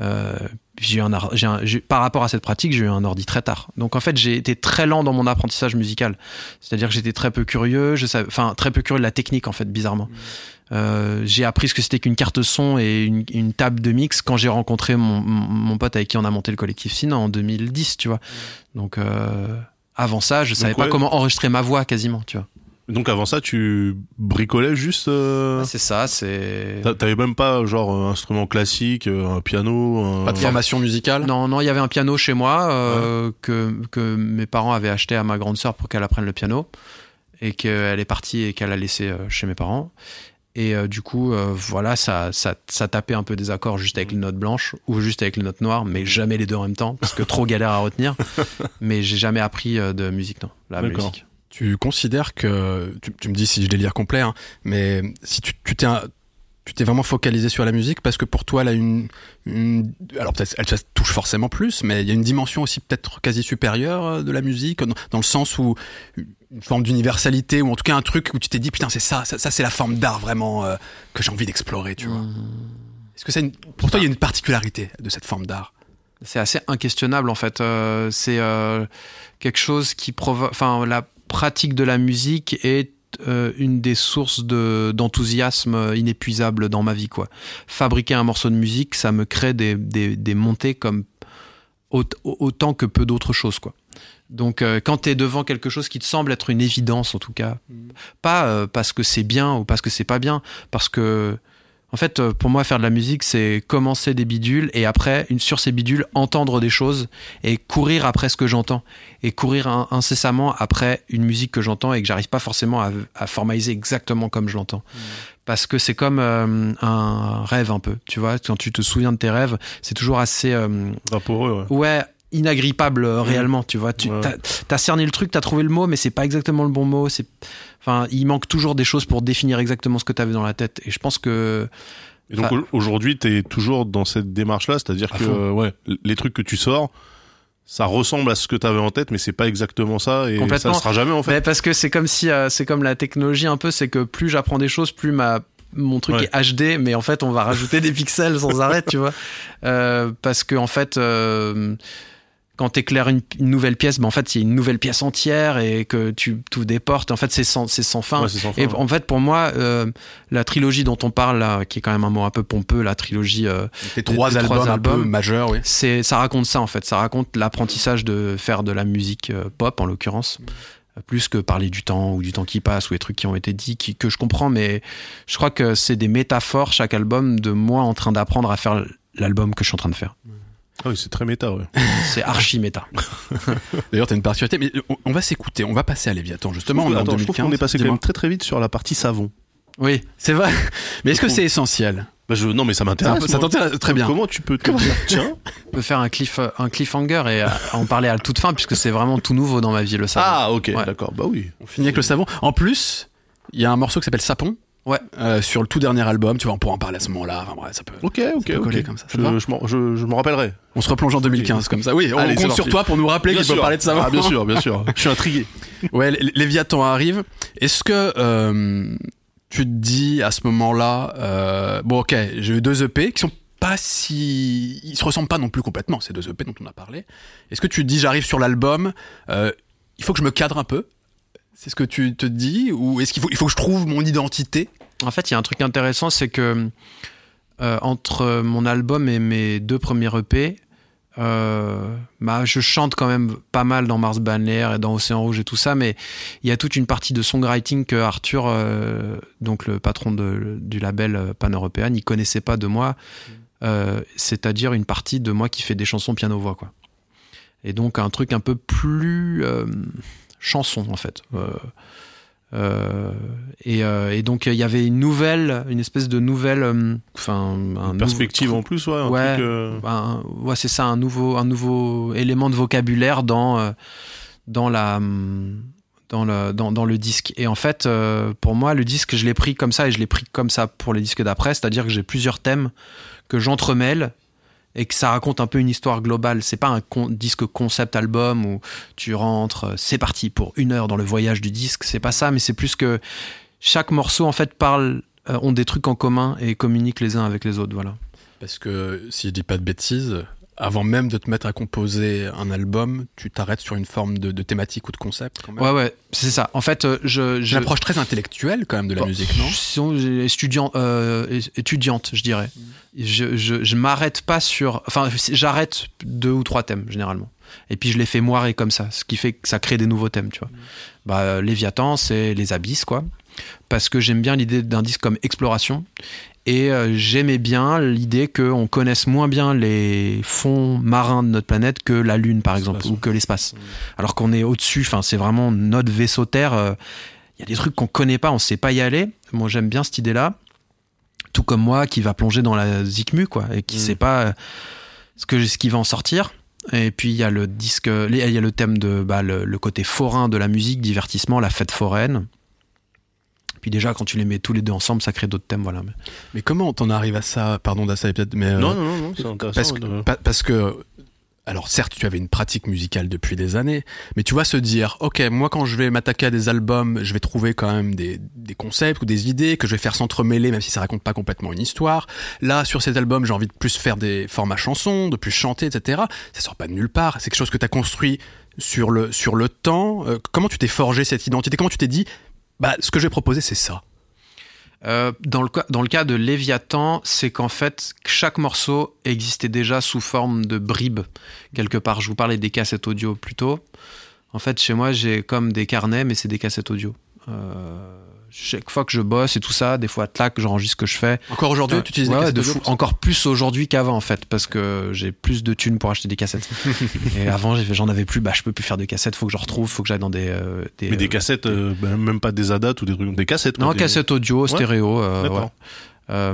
Euh, j'ai un, un- par rapport à cette pratique, j'ai eu un ordi très tard. Donc en fait, j'ai été très lent dans mon apprentissage musical. C'est-à-dire que j'étais très peu curieux, je savais, enfin très peu curieux de la technique en fait, bizarrement. Euh, j'ai appris ce que c'était qu'une carte son et une, une table de mix quand j'ai rencontré mon, mon, pote avec qui on a monté le collectif Sin en 2010, tu vois. Donc euh, avant ça, je savais pas ouais. comment enregistrer ma voix quasiment, tu vois. Donc avant ça, tu bricolais juste. euh, C'est ça, c'est. t'a- T'avais même pas genre un instrument classique, euh, un piano. un- Pas de formation musicale? Non, non, il y avait un piano chez moi euh, que, que mes parents avaient acheté à ma grande sœur pour qu'elle apprenne le piano et qu'elle est partie et qu'elle a laissé euh, chez mes parents. Et euh, du coup, euh, voilà, ça, ça, ça tapait un peu des accords juste avec les notes blanches ou juste avec les notes noires, mais jamais les deux en même temps parce que trop galère à retenir. [laughs] mais j'ai jamais appris euh, de musique, non, la musique. Tu considères que, tu, tu me dis si je délire complet, hein, mais si tu t'es tu t'es vraiment focalisé sur la musique parce que pour toi elle a une, une alors peut-être elle touche forcément plus mais il y a une dimension aussi peut-être quasi supérieure euh, de la musique dans, dans le sens où une forme d'universalité ou en tout cas un truc où tu t'es dit putain c'est ça, ça, ça, c'est la forme d'art vraiment euh, que j'ai envie d'explorer, tu vois. Est-ce que c'est une... pour toi il y a une particularité de cette forme d'art? C'est assez inquestionnable en fait. Euh, c'est euh, quelque chose qui provoque. Enfin, la pratique de la musique est euh, une des sources de d'enthousiasme inépuisable dans ma vie quoi. Fabriquer un morceau de musique, ça me crée des, des, des montées comme aut- autant que peu d'autres choses quoi. Donc euh, quand tu es devant quelque chose qui te semble être une évidence en tout cas, pas euh, parce que c'est bien ou parce que c'est pas bien, parce que en fait euh, pour moi faire de la musique c'est commencer des bidules et après une sur ces bidules entendre des choses et courir après ce que j'entends et courir in- incessamment après une musique que j'entends et que j'arrive pas forcément à, à formaliser exactement comme je l'entends. Parce que c'est comme euh, un rêve un peu, tu vois, quand tu te souviens de tes rêves, c'est toujours assez euh, Vaporeux, ouais. ouais inagrippable euh, réellement tu vois tu Ouais. t'as cerné le truc t'as trouvé le mot mais c'est pas exactement le bon mot c'est enfin il manque toujours des choses pour définir exactement ce que t'avais dans la tête et je pense que Et donc aujourd'hui, t'es toujours dans cette démarche-là, c'est-à-dire que fond. euh, ouais, les trucs que tu sors, ça ressemble à ce que t'avais en tête, mais c'est pas exactement ça, et ça le sera jamais en fait. Mais parce que c'est comme si euh, c'est comme la technologie un peu c'est que plus j'apprends des choses plus ma mon truc Ouais. est HD mais en fait on va rajouter des pixels sans arrêt tu vois [laughs] Euh, parce que en fait quand t'éclaires une, une nouvelle pièce, ben en fait, il y a une nouvelle pièce entière et que tu ouvres des portes. En fait, c'est sans, c'est sans fin. Ouais, sans fin, Et ouais. en fait, pour moi, euh, la trilogie dont on parle là, qui est quand même un mot un peu pompeux, la trilogie, euh, trois albums, trois un peu majeurs, oui. c'est, ça raconte ça en fait. Ça raconte l'apprentissage de faire de la musique euh, pop en l'occurrence, euh, plus que parler du temps ou du temps qui passe ou les trucs qui ont été dits, qui, que je comprends. Mais je crois que c'est des métaphores chaque album de moi en train d'apprendre à faire l'album que je suis en train de faire. Ah oui, c'est très méta, ouais. [laughs] C'est archi méta. [laughs] D'ailleurs, t'as une particularité, mais on, on va s'écouter, on va passer à Léviathan, justement, on est en Attends, je 2015. trouve qu'on est passé quand même très très vite sur la partie savon. Oui. C'est vrai. [laughs] Mais est-ce que c'est essentiel? Bah, je, non, mais ça Ça, m'intéresse. ça moi. t'intéresse très bien. Comment tu peux te dire, tiens, On peut faire un, cliff, un cliffhanger et euh, en parler à la toute fin puisque c'est vraiment tout nouveau dans ma vie le savon. ah, ok, Ouais. d'accord, bah oui. On finit avec le savon. En plus, il y a un morceau qui s'appelle Sapon. Ouais. euh, sur le tout dernier album, tu vois, on pourra en parler à ce moment-là. Enfin, bref, ça peut. Ok, ok, peut coller comme ça, ça je, je m'en- je- je m'en rappellerai. On se replonge en 2015 comme ça. Oui, on Allez, compte sur toi pour nous rappeler qu'il faut sûr. parler de savon. Ah, bien sûr, bien sûr. Je suis intrigué. [laughs] Ouais, Lé- Léviathan arrive. Est-ce que euh, tu te dis à ce moment-là, euh, bon, ok, j'ai eu deux EP qui sont pas si, ils se ressemblent pas non plus complètement ces deux EP dont on a parlé. Est-ce que tu te dis, j'arrive sur l'album, euh, il faut que je me cadre un peu? C'est ce que tu te dis ou est-ce qu'il faut, il faut que je trouve mon identité? En fait, il y a un truc intéressant, c'est que euh, entre mon album et mes deux premiers EP, euh, bah, je chante quand même pas mal dans Mars Balnéaire et dans Océan Rouge et tout ça, mais il y a toute une partie de songwriting que Arthur, euh, donc le patron de- du label Pan-Européen, il connaissait pas de moi, euh, c'est-à-dire une partie de moi qui fait des chansons piano-voix, quoi. Et donc un truc un peu plus chanson, en fait. Euh, euh, et, euh, et donc il y avait une nouvelle, une espèce de nouvelle, euh, enfin un perspective en plus, ouais. Un Ouais. truc, un- ouais, c'est ça, un nouveau, un nouveau élément de vocabulaire dans dans la hum, dans le dans, dans le disque. Et en fait, pour moi, le disque, je l'ai pris comme ça et je l'ai pris comme ça pour les disques d'après, c'est-à-dire que j'ai plusieurs thèmes que j'entremêle et que ça raconte un peu une histoire globale. C'est pas un disque concept album où tu rentres, euh, c'est parti pour une heure dans le voyage du disque. C'est pas ça, mais c'est plus que chaque morceau en fait parle, euh, ont des trucs en commun et communiquent les uns avec les autres. Voilà. Parce que si je dis pas de bêtises, avant même de te mettre à composer un album, tu t'arrêtes sur une forme de, de thématique ou de concept. Quand même? Ouais, ouais, c'est ça. En fait, euh, je. Je une approche très intellectuelle quand même de la Bah, musique, non? j'ai- étudiant, euh, étudiante, je dirais. Je, je, je m'arrête pas sur. Enfin, j'arrête deux ou trois thèmes, généralement. Et puis, je les fais moirer comme ça, ce qui fait que ça crée des nouveaux thèmes, tu vois. Bah, euh, Léviathan, c'est les abysses, quoi. Parce que j'aime bien l'idée d'un disque comme exploration. Et euh, j'aimais bien l'idée qu'on connaisse moins bien les fonds marins de notre planète que la Lune, par exemple, ou que l'espace. Alors qu'on est au-dessus, enfin, c'est vraiment notre vaisseau Terre. euh, il y a des trucs qu'on connaît pas, on sait pas y aller. Moi, j'aime bien cette idée-là. Tout comme moi, qui va plonger dans la Zikmu, quoi, et qui Mm. sait pas euh, ce que ce qui va en sortir. Et puis il y a le disque, il y a le thème de bah, le, le côté forain de la musique, divertissement, la fête foraine. Puis déjà, quand tu les mets tous les deux ensemble, ça crée d'autres thèmes, voilà. Mais comment t'en arrives à ça? Pardon, d'Assa peut-être, mais euh, Non, non, non, non, c'est intéressant. parce que, pa- parce que alors certes, tu avais une pratique musicale depuis des années, mais tu vois se dire, ok, moi quand je vais m'attaquer à des albums, je vais trouver quand même des, des concepts ou des idées que je vais faire s'entremêler, même si ça raconte pas complètement une histoire. Là, sur cet album, j'ai envie de plus faire des formats chansons, de plus chanter, etc. Ça sort pas de nulle part. C'est quelque chose que tu as construit sur le sur le temps. Euh, comment tu t'es forgé cette identité? Comment tu t'es dit, bah ce que je vais proposer, c'est ça. Euh, dans, le, cas- de Léviathan, c'est qu'en fait, chaque morceau existait déjà sous forme de bribes, quelque part. Je vous parlais des cassettes audio plus tôt. En fait, chez moi, j'ai comme des carnets, mais c'est des cassettes audio. Euh, chaque fois que je bosse et tout ça, des fois, clac, j'enregistre ce que je fais. Encore aujourd'hui, tu utilises ouais, des cassettes de fou. Encore plus aujourd'hui qu'avant, en fait, parce que j'ai plus de thunes pour acheter des cassettes. [laughs] et avant, j'en avais plus, bah, je peux plus faire de cassettes, faut que je retrouve, faut que j'aille dans des. euh, des Mais des euh, cassettes, euh, ben, même pas des ADAT ou des trucs, des cassettes. quoi, non, des- cassette audio, stéréo. ouais.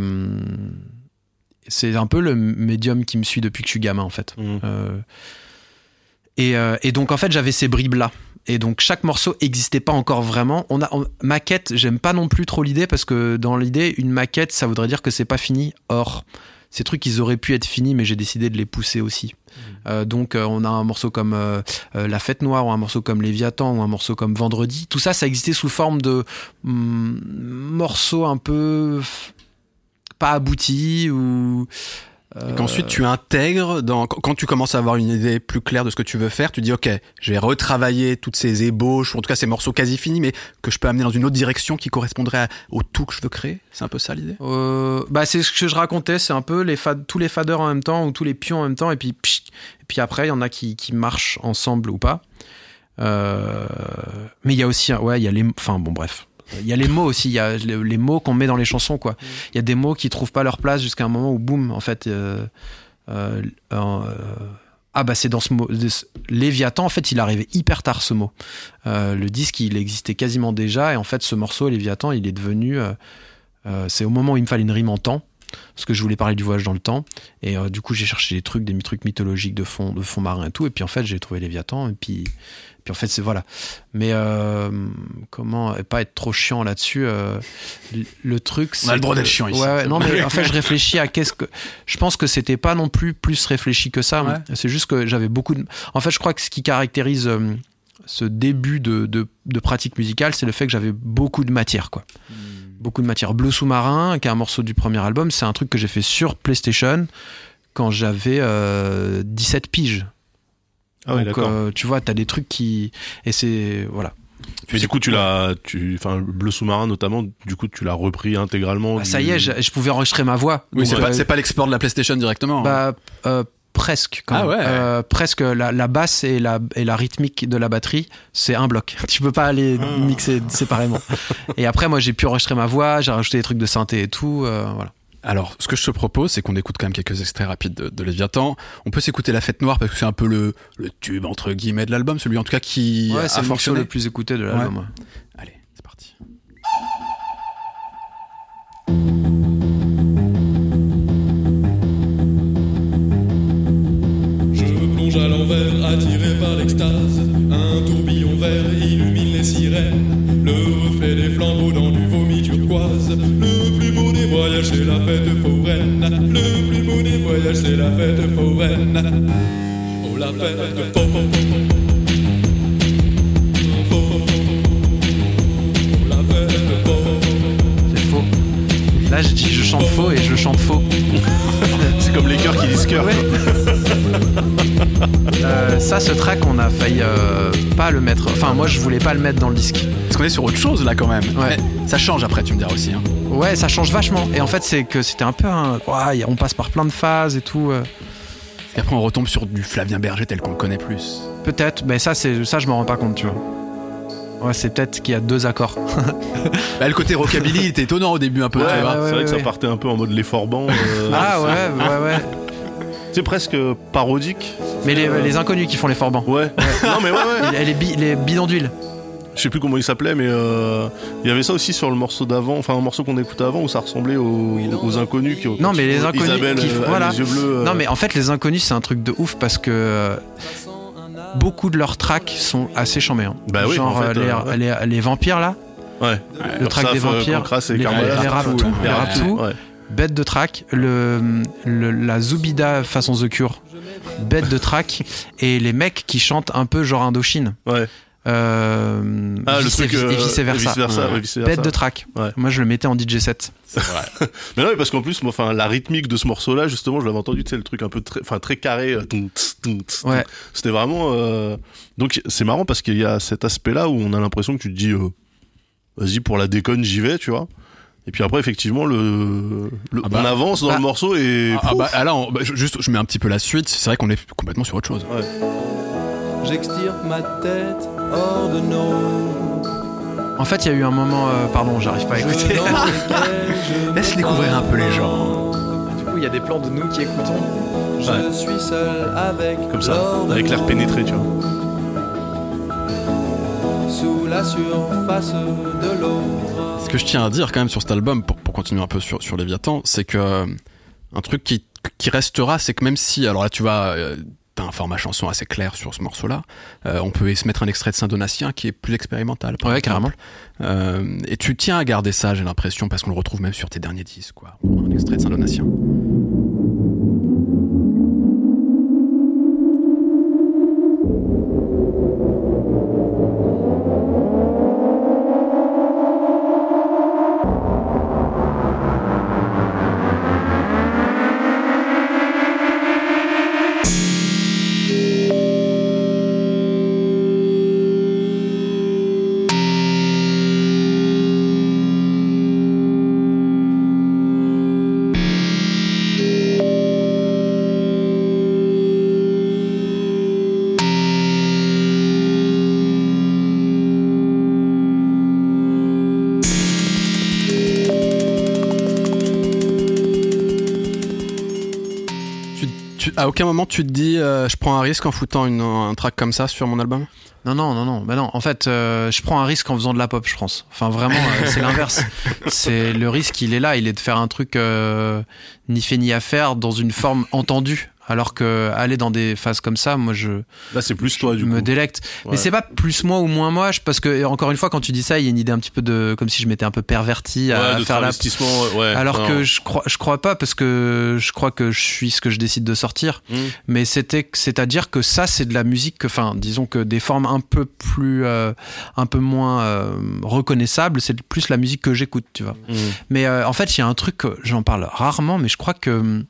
C'est un peu le médium qui me suit depuis que je suis gamin, en fait. Et, euh, et donc, en fait, j'avais ces bribes-là. Et donc, chaque morceau existait pas encore vraiment. On a, on- maquette, j'aime pas non plus trop l'idée parce que dans l'idée, une maquette, ça voudrait dire que c'est pas fini. Or, ces trucs, ils auraient pu être finis, mais j'ai décidé de les pousser aussi. Euh, donc, euh, on a un morceau comme euh, La Fête Noire, ou un morceau comme Léviathan, ou un morceau comme Vendredi. Tout ça, ça existait sous forme de hum, morceaux un peu pas aboutis ou. Et qu'ensuite tu intègres dans quand tu commences à avoir une idée plus claire de ce que tu veux faire, tu dis ok, je vais retravailler toutes ces ébauches, ou en tout cas ces morceaux quasi finis, mais que je peux amener dans une autre direction qui correspondrait au tout que je veux créer. C'est un peu ça l'idée? Euh, bah c'est ce que je racontais, c'est un peu tous les faders en même temps ou tous les pions en même temps et puis et puis après il y en a qui, qui marchent ensemble ou pas. Euh, mais il y a aussi ouais il y a les enfin bon bref il y a les mots aussi il y a les, mots qu'on met dans les chansons quoi. Il y a des mots qui trouvent pas leur place jusqu'à un moment où boum en fait euh, euh, euh, ah bah c'est dans ce mot Léviathan en fait il arrivait hyper tard ce mot. Le disque il existait quasiment déjà et en fait ce morceau Léviathan il est devenu c'est au moment où il me fallait une rime en temps, parce que je voulais parler du voyage dans le temps. Et euh, du coup, j'ai cherché des trucs, des trucs mythologiques de fond, de fond marin et tout. Et puis en fait, j'ai trouvé Léviathan. Et puis, puis en fait, c'est voilà. Mais euh, comment et pas être trop chiant là-dessus euh, le- truc, c'est a le droit d'être chiant ici. Ouais, ouais, non, mais en fait, je [laughs] réfléchis à qu'est-ce que. Je pense que c'était pas non plus plus réfléchi que ça. Ouais. C'est juste que j'avais beaucoup de. En fait, je crois que ce qui caractérise euh, ce début de, de, de pratique musicale, c'est le fait que j'avais beaucoup de matière, quoi beaucoup de matière. Bleu sous-marin, qui est un morceau du premier album, c'est un truc que j'ai fait sur PlayStation quand j'avais euh, 17 piges. Ah ouais, Donc, euh, tu vois, t'as des trucs qui. Et c'est. Voilà. Mais du coup, tu l'as, tu, enfin, le bleu sous-marin notamment, du coup, tu l'as repris intégralement. Bah, ça y est, je, je pouvais enregistrer ma voix. Oui, c'est euh, pas, c'est pas l'export de la PlayStation directement. hein. Bah, euh, presque. Quand Ah même. ouais. Euh, presque la, la basse et la, et la rythmique de la batterie, c'est un bloc. [laughs] Tu peux pas les Ah. mixer séparément. Et après, moi, j'ai pu enregistrer ma voix, j'ai rajouté des trucs de synthé et tout. euh, voilà. Alors, ce que je te propose, c'est qu'on écoute quand même quelques extraits rapides de, de Léviathan. On peut s'écouter La Fête Noire parce que c'est un peu le, le tube entre guillemets de l'album, celui en tout cas qui Ouais, a le morceau fonctionné. le plus écouté de l'album. ouais. Allez, c'est parti. Je plonge à l'envers, attiré par l'extase. Un tourbillon vert illumine les sirènes. Le reflet des flambeaux dans voyages, c'est la fête foraine. Le plus beau des c'est la fête foraine. Oh, la fête foraine. Là, je dis je chante faux et je chante faux. [laughs] C'est comme les cœurs qui disent cœur. Ouais. Euh, ça, ce track, on a failli euh, pas le mettre. Enfin, moi, je voulais pas le mettre dans le disque. Parce qu'on est sur autre chose là quand même. Ouais. Ça change après, tu me diras aussi. Hein. Ouais, ça change vachement. Et en fait, c'est que c'était un peu un. Ouais, on passe par plein de phases et tout. euh. Et après, on retombe sur du Flavien Berger tel qu'on le connaît plus. Peut-être, mais ça, c'est ça, je m'en rends pas compte, tu vois. Ouais, c'est peut-être qu'il y a deux accords. [laughs] Bah, le côté rockabilly, il était étonnant au début un peu, Ouais, tu vois. ouais, c'est vrai ouais, que ça partait un peu en mode l'effort banc. euh, [laughs] ah ouais, ouais, ouais. C'est presque parodique. Mais les, les inconnus qui font les forbans. Ouais. [laughs] non mais ouais ouais. Les, les, bi- les bidons d'huile. Je sais plus comment il s'appelait, mais euh, il y avait ça aussi sur le morceau d'avant, enfin un morceau qu'on écoutait avant où ça ressemblait aux, aux inconnus qui. Non, mais les inconnus Isabelle, qui- euh, voilà. les yeux bleus. euh, Non, mais en fait, les inconnus, c'est un truc de ouf parce que euh, beaucoup de leurs tracks sont assez chambés. hein. Bah oui, Genre en fait, euh, les, euh, ouais. les- les vampires là, Ouais. le track des euh, vampires, les, Carmela. les Rapatou, ouais. bête de track, le, le- la Zubida façon The Cure. bête de track et les mecs qui chantent un peu genre Indochine. Ouais. Euh, Ah, le vice, truc. et, euh, vice versa. vice versa, Ouais. ouais, vice Bête versa. de track. Ouais. Moi, je le mettais en DJ set. [laughs] Mais non, mais parce qu'en plus, moi, enfin, la rythmique de ce morceau-là, justement, je l'avais entendu, tu sais, le truc un peu très, enfin, très carré. euh. Ouais. C'était vraiment. euh, Donc, c'est marrant parce qu'il y a cet aspect-là où on a l'impression que tu te dis, euh, vas-y, pour la déconne, j'y vais, tu vois. Et puis après, effectivement, le, le- Ah bah. on avance dans Bah. le morceau et. Ah, ah bah, ah là, on- bah, je- juste, je mets un petit peu la suite. C'est vrai qu'on est complètement sur autre chose. J'extirpe ma tête hors de nos. En fait, il y a eu un moment. euh, pardon, j'arrive pas à écouter. [laughs] Laisse découvrir un peu les gens. du coup, il y a des plans de nous qui écoutons. Je Ouais. suis seul avec Comme ça, avec l'air pénétré, tu vois. Sous la surface de l'eau. Ce que je tiens à dire quand même sur cet album, pour, pour continuer un peu sur, sur Léviathan, c'est que euh, un truc qui, qui restera, c'est que même si, alors là tu vas, euh, un format chanson assez clair sur ce morceau-là, euh, on peut se mettre un extrait de Saint-Donatien qui est plus expérimental. par Ouais, carrément. Euh, et tu tiens à garder ça, j'ai l'impression, parce qu'on le retrouve même sur tes derniers disques, quoi. Un extrait de Saint-Donatien. Aucun moment tu te dis, euh, je prends un risque en foutant une, un track comme ça sur mon album? Non, non, non, non. Bah non. En fait, euh, je prends un risque en faisant de la pop, je pense. Enfin, vraiment, euh, c'est [laughs] l'inverse. C'est le risque, il est là. Il est de faire un truc euh, ni fait ni à faire dans une forme entendue. Alors que aller dans des phases comme ça, moi, je Là, c'est plus toi, du me coup. délecte. Ouais. Mais c'est pas plus moi ou moins moi, je- parce que encore une fois, quand tu dis ça, il y a une idée un petit peu de comme si je m'étais un peu perverti à Ouais, de faire la ouais. alors non. que je crois, je crois pas parce que je crois que je suis ce que je décide de sortir. Mm. Mais c'était, c'est-à-dire que ça, c'est de la musique que, enfin, disons que des formes un peu plus, euh, un peu moins euh, reconnaissables, c'est plus la musique que j'écoute, tu vois. Mm. Mais euh, en fait, il y a un truc, j'en parle rarement, mais je crois que hum,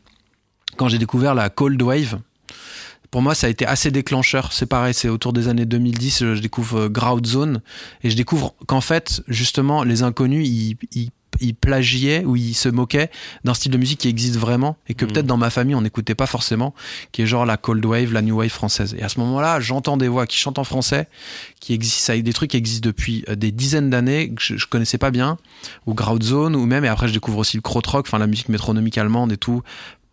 quand j'ai découvert la Cold Wave, pour moi, ça a été assez déclencheur. C'est pareil, c'est autour des années 2010, je, découvre euh, Ground Zone et je découvre qu'en fait, justement, les inconnus, ils, ils, ils plagiaient ou ils se moquaient d'un style de musique qui existe vraiment et que Mhm. peut-être dans ma famille, on n'écoutait pas forcément, qui est genre la Cold Wave, la New Wave française. Et à ce moment-là, j'entends des voix qui chantent en français, qui existent, avec des trucs qui existent depuis euh, des dizaines d'années, que je, je connaissais pas bien, ou Ground Zone, ou même, et après je découvre aussi le krautrock, enfin la musique métronomique allemande et tout, euh,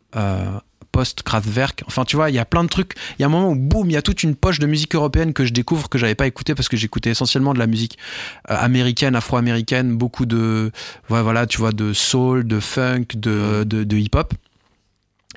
post-Kraftwerk. Enfin, tu vois, il y a plein de trucs. Il y a un moment où, boum, il y a toute une poche de musique européenne que je découvre que j'avais pas écouté parce que j'écoutais essentiellement de la musique euh, américaine, afro-américaine, beaucoup de, ouais, voilà, tu vois, de soul, de funk, de, de, de hip-hop.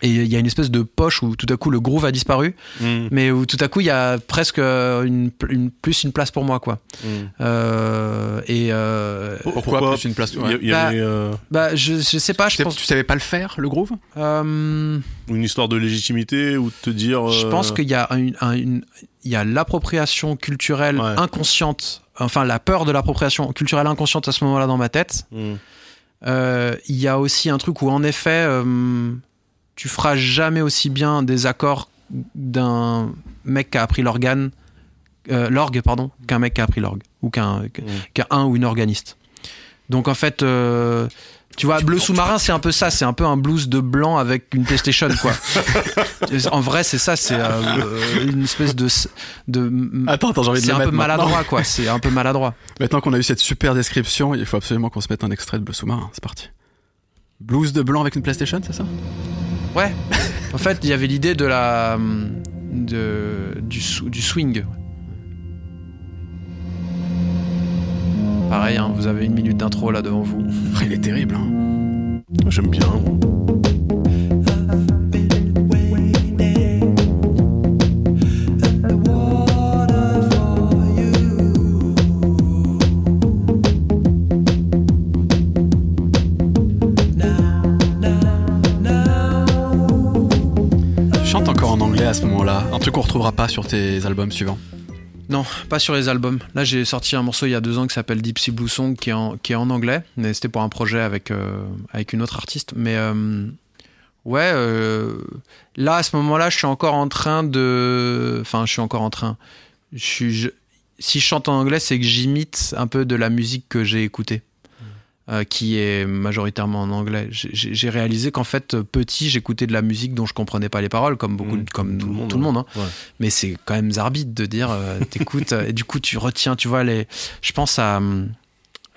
Et il y a une espèce de poche où tout à coup le groove a disparu, Mm. mais où tout à coup il y a presque une, une- plus une place pour moi, quoi. Mm. Euh, et euh, Pourquoi, Pourquoi plus une place Il y, a- ouais. y Bah, avait euh, bah, je, je sais pas, tu, je sais- pense. tu savais pas le faire, le groove? Euh, une histoire de légitimité ou de te dire. Je euh, pense qu'il y a une, un- une- il y a l'appropriation culturelle Ouais. inconsciente, enfin la peur de l'appropriation culturelle inconsciente à ce moment-là dans ma tête. Mm. Euh, il y a aussi un truc où en effet, euh, tu feras jamais aussi bien des accords d'un mec qui a appris l'organe, euh, l'orgue pardon, qu'un mec qui a appris l'orgue ou qu'un un ou une organiste. Donc en fait. euh, tu vois, Bleu sous-marin, c'est un peu ça, c'est un peu un blues de blanc avec une PlayStation, quoi. [laughs] en vrai, c'est ça, c'est euh, une espèce de, de Attends, attends, j'ai envie de c'est un peu maintenant. maladroit, quoi. C'est un peu maladroit. Maintenant qu'on a eu cette super description, il faut absolument qu'on se mette un extrait de Bleu sous-marin. C'est parti. Blues de blanc avec une PlayStation, c'est ça? Ouais. En fait, il y avait l'idée de la de du, sw- du swing. Pareil, hein, vous avez une minute d'intro là devant vous. Ah, Il est terrible. Hein. J'aime bien. Tu chantes encore en anglais à ce retrouveras pas sur tes albums suivants. Non, pas sur les albums. Là, j'ai sorti un morceau il y a deux ans qui s'appelle Deep Sea Blue Song, qui est en, anglais, mais c'était pour un projet avec, euh, avec une autre artiste. Mais euh, ouais, euh, là, à ce moment-là, je suis encore en train de. Enfin, je suis encore en train. Si je chante en anglais, c'est que j'imite un peu de la musique que j'ai écoutée. Euh, qui est majoritairement en anglais. J'ai- réalisé qu'en fait, petit, j'écoutais de la musique dont je comprenais pas les paroles, comme beaucoup, Mmh, comme tout le monde, tout le monde hein. Ouais. mais c'est quand même zarbique de dire euh, [laughs] t'écoutes euh, et du coup tu retiens tu vois les je pense à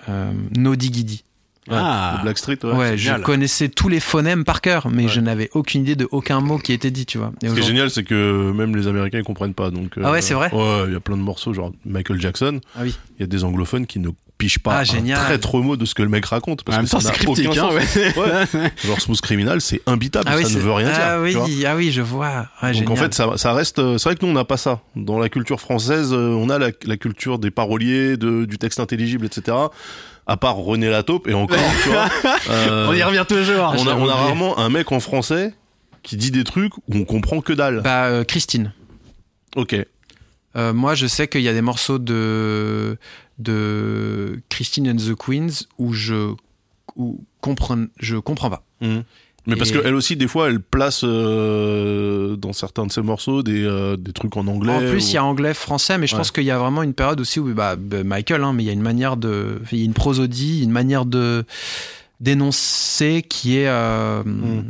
euh, No Diggity Ouais, Ah. le Blackstreet, ouais. ouais, je connaissais tous les phonèmes par cœur mais Ouais. je n'avais aucune idée de aucun mot qui était dit tu vois et Ce qui est génial, c'est que même les Américains ils comprennent pas. Donc, euh, Ah ouais, c'est vrai? Ouais, il y a plein de morceaux, genre Michael Jackson. ah oui Il y a des anglophones qui ne pichent pas Ah, un génial. traître mot de ce que le mec raconte. Parce en que c'est cryptique, hein, ouais. Ouais. [laughs] Genre Smooth Criminal, c'est imbitable, ah oui ça ne veut rien dire. ah tu vois. oui ah oui je vois Ouais, Donc en génial. fait, ça, ça reste. euh, C'est vrai que nous, on n'a pas ça. Dans la culture française, euh, on a la, la culture des paroliers, de, du texte intelligible, etc. À part René Lataupe, et encore, tu vois. [laughs] euh, On y revient toujours. on a, on a rarement un mec en français qui dit des trucs où on comprend que dalle. bah euh, Christine Ok. Euh, moi, je sais qu'il y a des morceaux de, de Christine and the Queens où je, où comprends, je comprends pas. Mhm. Mais parce qu'elle aussi, des fois, elle place euh, dans certains de ses morceaux des, euh, des trucs en anglais. en plus, ou- il y a anglais-français, mais je Ouais. pense qu'il y a vraiment une période aussi où, bah, bah, Michael, hein, mais il y a une manière de, il y a une prosodie, une manière de d'énoncer qui est euh, Mm.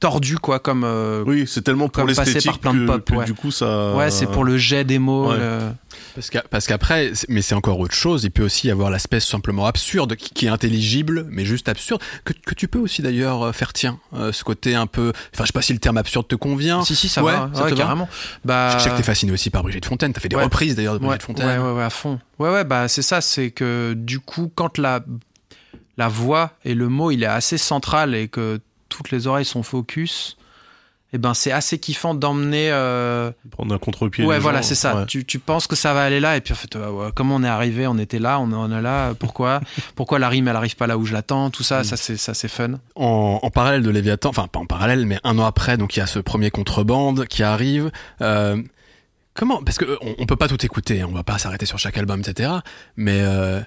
Tordue, quoi, comme. euh, Oui, c'est tellement pour l'esthétique par plein de que, pop, que ouais. du coup, ça. Ouais, c'est pour le jet des mots. Ouais. le- Parce qu'a- parce qu'après, mais c'est encore autre chose. Il peut aussi y avoir l'aspect simplement absurde, qui, qui est intelligible, mais juste absurde, que, que tu peux aussi d'ailleurs euh, faire tien. Euh, ce côté un peu, enfin, je sais pas si le terme absurde te convient. Si, si, ça Ouais, va, ça ouais, te va carrément. Bah, Je sais que t'es fasciné aussi par Brigitte Fontaine. T'as fait des Ouais. reprises d'ailleurs de Ouais, Brigitte Fontaine. Ouais, ouais, ouais, à fond. Ouais, ouais, bah c'est ça, c'est que du coup, quand la, la voix et le mot, il est assez central et que toutes les oreilles sont focus, et ben c'est assez kiffant d'emmener. euh, Prendre un contre-pied. Ouais, voilà, c'est ça. Ouais. Tu, tu penses que ça va aller là, et puis en fait, euh, ouais, comment on est arrivé On était là, on en est là. Pourquoi [laughs] Pourquoi la rime, elle arrive pas là où je l'attends Tout ça, Mm. ça c'est ça c'est fun. en, en parallèle de Léviathan, enfin pas en parallèle, mais un an après, donc il y a ce premier contrebande qui arrive. Euh, comment Parce que on, on peut pas tout écouter, hein, on va pas s'arrêter sur chaque album, etc. Mais euh,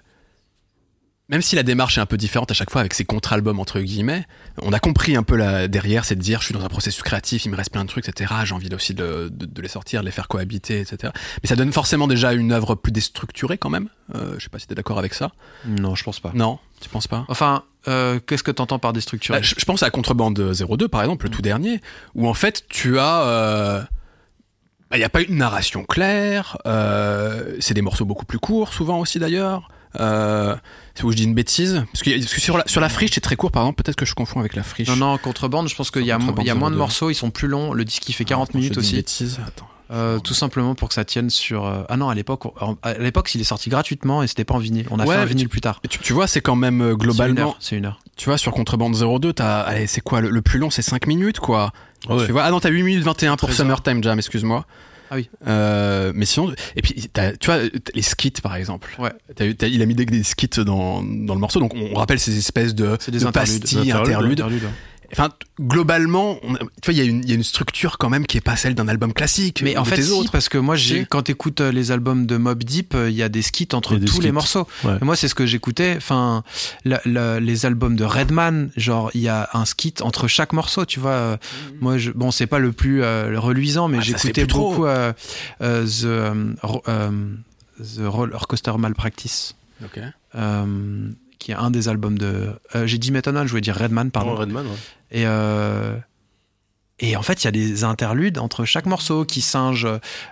même si la démarche est un peu différente à chaque fois avec ces contre-albums entre guillemets, on a compris un peu là derrière, c'est de dire je suis dans un processus créatif, il me reste plein de trucs, etc. J'ai envie aussi de, de, de les sortir, de les faire cohabiter, etc. Mais ça donne forcément déjà une œuvre plus déstructurée quand même. Euh, je sais pas si t'es d'accord avec ça. Non, je pense pas. Non, tu penses pas? Enfin, euh, qu'est-ce que t'entends par déstructuré? Bah, je, je pense à Contrebande 02 par exemple, le tout dernier, où en fait tu as, euh, bah, il n'y a pas une narration claire. euh, c'est des morceaux beaucoup plus courts, souvent aussi d'ailleurs. Euh, c'est où je dis une bêtise parce que, parce que sur la sur la friche c'est très court par exemple peut-être que je confonds avec la friche Non, non, contrebande, je pense qu'il y a, y moins de 02. morceaux, ils sont plus longs. Le disque, il fait Ah, 40 attends, je minutes dis une aussi. bêtise attends Euh, tout simplement pour que ça tienne sur. euh, Ah non, à l'époque, on- à l'époque, il est sorti gratuitement et c'était pas en vinyle. On a Ouais, fait un vinyle plus tard. Et tu, tu vois c'est quand même euh, C'est une globalement C'est une heure. tu vois sur Contrebande 02 t'as c'est quoi le, le plus long c'est 5 minutes quoi Ah ouais. tu vois ah non t'as 8 minutes 21 pour 13 heures. Summertime Jam excuse-moi Ah oui. Euh, mais sinon et puis t'as- tu vois les skits par exemple Ouais. Il a mis des, des skits dans, dans le morceau, donc on rappelle ces espèces de, C'est des de interludes. pastilles, Des interludes, interludes. Enfin, globalement, on a- tu vois, il y, a une- il y a une structure quand même qui est pas celle d'un album classique. Mais en fait, si, autres. parce que moi, j'ai, Si. quand t'écoutes euh, les albums de Mob Deep, euh, il y a des skits entre des tous les morceaux. Ouais. Et moi, c'est ce que j'écoutais. Enfin, la- la- les albums de Redman, genre, il y a un skit entre chaque morceau, tu vois. Euh, Moi, je, bon, c'est pas le plus euh, reluisant, mais Ah, j'écoutais beaucoup euh, euh, The, ro- The Roller Coaster Malpractice. Ok. Qui est un des albums de. euh, J'ai dit Methanol, je voulais dire Redman, pardon. Pardon, Redman, ouais. Et, euh, et en fait, il y a des interludes entre chaque morceau qui singent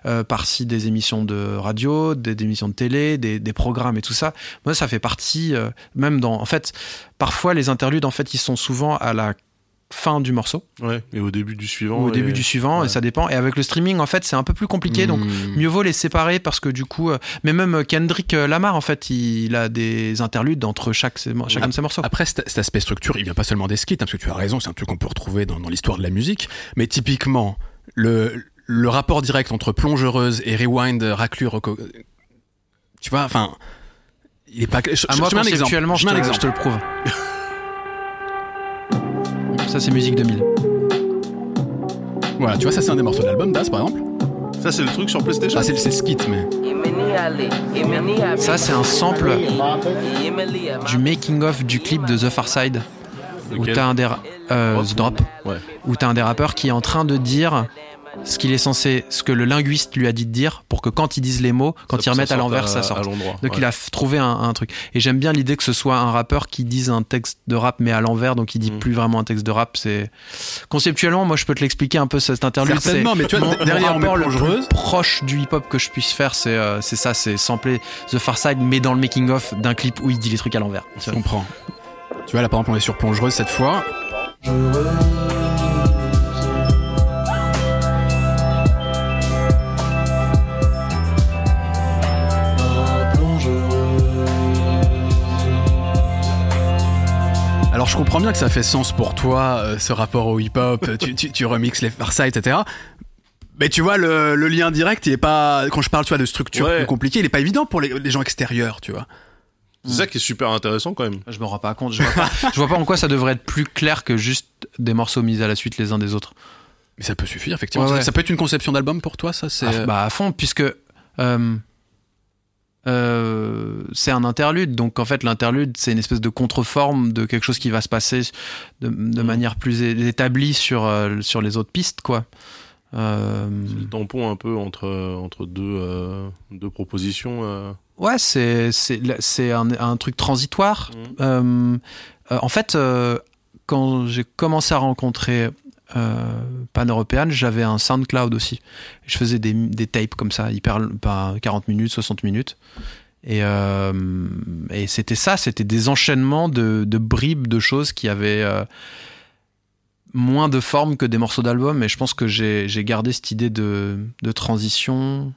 euh, par-ci des émissions de radio, des, des émissions de télé, des, des programmes et tout ça. Moi, ça fait partie, euh, même dans. En fait, parfois, les interludes, en fait, ils sont souvent à la fin du morceau Ouais, et au début du suivant. ou au et- début du suivant, ouais. et ça dépend. Et avec le streaming, en fait, c'est un peu plus compliqué. Donc, Hmm. mieux vaut les séparer parce que du coup. euh, mais même Kendrick Lamar, en fait, il a des interludes entre chaque, chacun de ses morceaux. Après, cet, aspect structure, il vient pas seulement des skits, hein, parce que tu as raison, c'est un truc qu'on peut retrouver dans, dans l'histoire de la musique. Mais typiquement, le, le rapport direct entre plongereuse et rewind, raclure, tu vois, enfin, il est pas. Je, moi, je mets un exemple. conceptuellement, Je je, mets un te, exemple. je te le prouve. [laughs] Ça, c'est musique 2000. Voilà, tu vois, ça c'est un des morceaux de l'album, Das par exemple. Ça, c'est le truc sur PlayStation Ah, c'est c'est Skit, mais. Ça, c'est un sample du making-of du clip de The Far Side. Où t'as un des. euh, The Drop. Ouais. Où t'as un des rappeurs qui est en train de dire ce qu'il est censé. Ce que le linguiste lui a dit de dire pour que quand ils disent les mots, quand Ça- ils remettent à l'envers, ça sorte. Donc ouais. il a trouvé un, un truc. Et j'aime bien l'idée que ce soit un rappeur qui dise un texte de rap mais à l'envers, donc il dit Mm. plus vraiment un texte de rap. C'est conceptuellement, moi je peux te l'expliquer un peu cet interlude. Certainement, mais tu vois, mon- mon derrière, on met rapport le plus proche du hip-hop que je puisse faire, c'est euh, c'est ça, c'est sampler The Far Side, mais dans le making of d'un clip où il dit les trucs à l'envers. Je comprends. Tu vois, là par exemple, on est sur plongeuse cette fois. Alors je comprends bien que ça fait sens pour toi, euh, ce rapport au hip-hop, [laughs] tu, tu, tu remixes les Farsight, etc. Mais tu vois, le, le lien direct, il est pas. Quand je parle, tu vois, de structure Ouais. plus compliquée, il est pas évident pour les, les gens extérieurs, tu vois. C'est ça qui est super intéressant quand même. Je me rends pas compte. Je vois pas, [laughs] je vois pas en quoi ça devrait être plus clair que juste des morceaux mis à la suite les uns des autres. Mais ça peut suffire, effectivement. Ouais, Ça- ouais. Ça peut être une conception d'album pour toi, ça c'est. Ah, bah à fond, puisque euh, euh, c'est un interlude. Donc en fait, l'interlude, c'est une espèce de contreforme de quelque chose qui va se passer de, de Mm. manière plus établie sur, euh, sur les autres pistes, quoi. Euh, C'est le tampon un peu entre, entre deux, euh, deux propositions. euh. ouais, c'est c'est c'est un, un truc transitoire. Euh, en fait, euh, quand j'ai commencé à rencontrer euh, Pan Européenne, j'avais un SoundCloud aussi. Je faisais des, des tapes comme ça, hyper pas 40 minutes, 60 minutes. Et, euh, et c'était ça, c'était des enchaînements de, de bribes de choses qui avaient euh, moins de forme que des morceaux d'album. Et je pense que j'ai gardé cette idée de, de transition.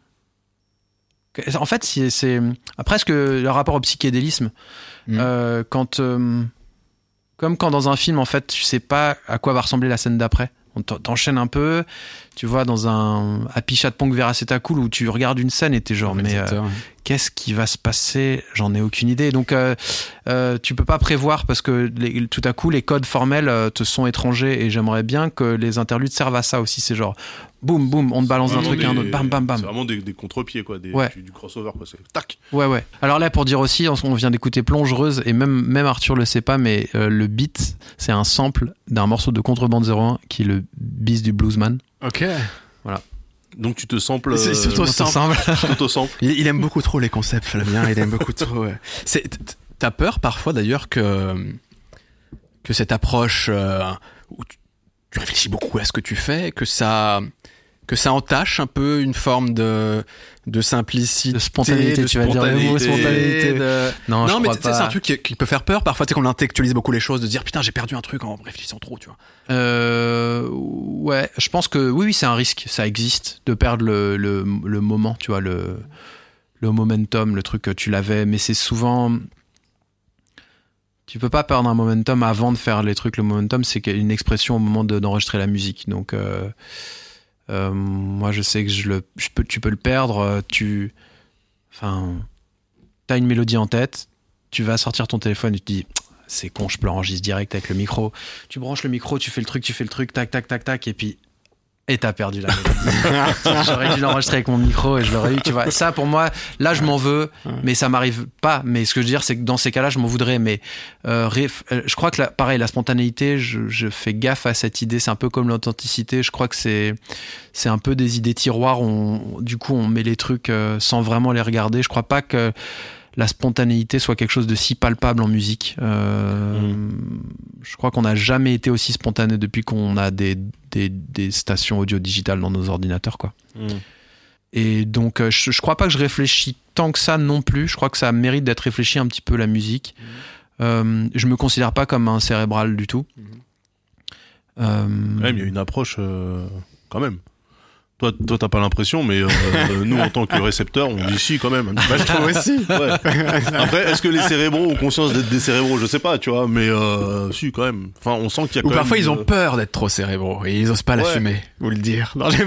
En fait, c'est presque le rapport au psychédélisme. Mm. Euh, quand, comme quand dans un film, en fait, tu sais pas à quoi va ressembler la scène d'après. On t'en- t'enchaîne un peu, tu vois, dans un Happy Chat Punk Veraceta Cool où tu regardes une scène et t'es genre, mais euh. Qu'est-ce qui va se passer? J'en ai aucune idée. Donc, euh, euh, tu peux pas prévoir parce que les- tout à coup, les codes formels euh, te sont étrangers et j'aimerais bien que les interludes servent à ça aussi. C'est genre, boum, boum, on te balance d'un truc à un autre, bam, bam, C'est bam. vraiment des, des contre-pieds, quoi. Des, Ouais. du, du crossover, quoi. C'est tac. Ouais, ouais. Alors là, pour dire aussi, on on vient d'écouter Plongereuse et même, même Arthur le sait pas, mais euh, le beat, c'est un sample d'un morceau de Contrebande 01 qui est le bis du Bluesman. Ok. Donc tu te samples. Euh, [laughs] tu t'auto-samples. Il, il aime beaucoup trop les concepts, Flavien. Il aime beaucoup trop. T'as peur parfois d'ailleurs que que cette approche euh, où tu, tu réfléchis beaucoup à ce que tu fais, que ça que ça entache un peu une forme de de simplicité, De spontanéité, de tu vas dire le mot spontanéité. de- Non, je Non, mais c'est un truc qui, qui peut faire peur parfois. Tu sais qu'on intellectualise beaucoup les choses, de dire putain j'ai perdu un truc en réfléchissant trop, tu vois. Euh, ouais, je pense que oui, oui, c'est un risque, ça existe de perdre le, le, le moment, tu vois, le, le momentum, le truc que tu l'avais, mais c'est souvent. Tu peux pas perdre un momentum avant de faire les trucs. Le momentum, c'est une expression au moment de- d'enregistrer la musique. Donc, euh, euh, moi, je sais que je le, tu peux le perdre. euh, Tu, enfin, t'as une mélodie en tête, tu vas sortir ton téléphone et tu te dis, c'est con, je peux l'enregistrer direct avec le micro tu branches le micro, tu fais le truc, tu fais le truc, tac, tac, tac, tac, et puis. Et t'as perdu la mélodie. [laughs] J'aurais dû l'enregistrer avec mon micro et je l'aurais eu, tu vois. Ça, pour moi, là, je m'en veux, mais ça m'arrive pas. Mais ce que je veux dire, c'est que dans ces cas-là, je m'en voudrais. Mais euh, euh, je crois que, la- pareil, la spontanéité, je, je fais gaffe à cette idée. C'est un peu comme l'authenticité. Je crois que c'est c'est un peu des idées tiroirs. On, du coup, on met les trucs euh, sans vraiment les regarder. Je crois pas que la spontanéité soit quelque chose de si palpable en musique. Euh, Je crois qu'on n'a jamais été aussi spontané depuis qu'on a des, des, des stations audio digitales dans nos ordinateurs, quoi. Mm. Et donc, euh, je, je crois pas que je réfléchis tant que ça non plus. Je crois que ça mérite d'être réfléchi un petit peu la musique. Euh, je me considère pas comme un cérébral du tout. Euh, Quand même, il y a une approche euh, quand même. Toi, toi, t'as pas l'impression, mais euh, [laughs] nous, en tant que récepteurs, on dit si quand même. Bah, je trouve aussi. Ouais. Après, est-ce que les cérébraux ont conscience d'être des cérébraux? Je sais pas, tu vois, mais euh, si quand même. Enfin, on sent qu'il y a Ou quand parfois même ils ont peur d'être trop cérébraux et ils osent pas Ouais. l'assumer ou le dire. Dans les... [laughs]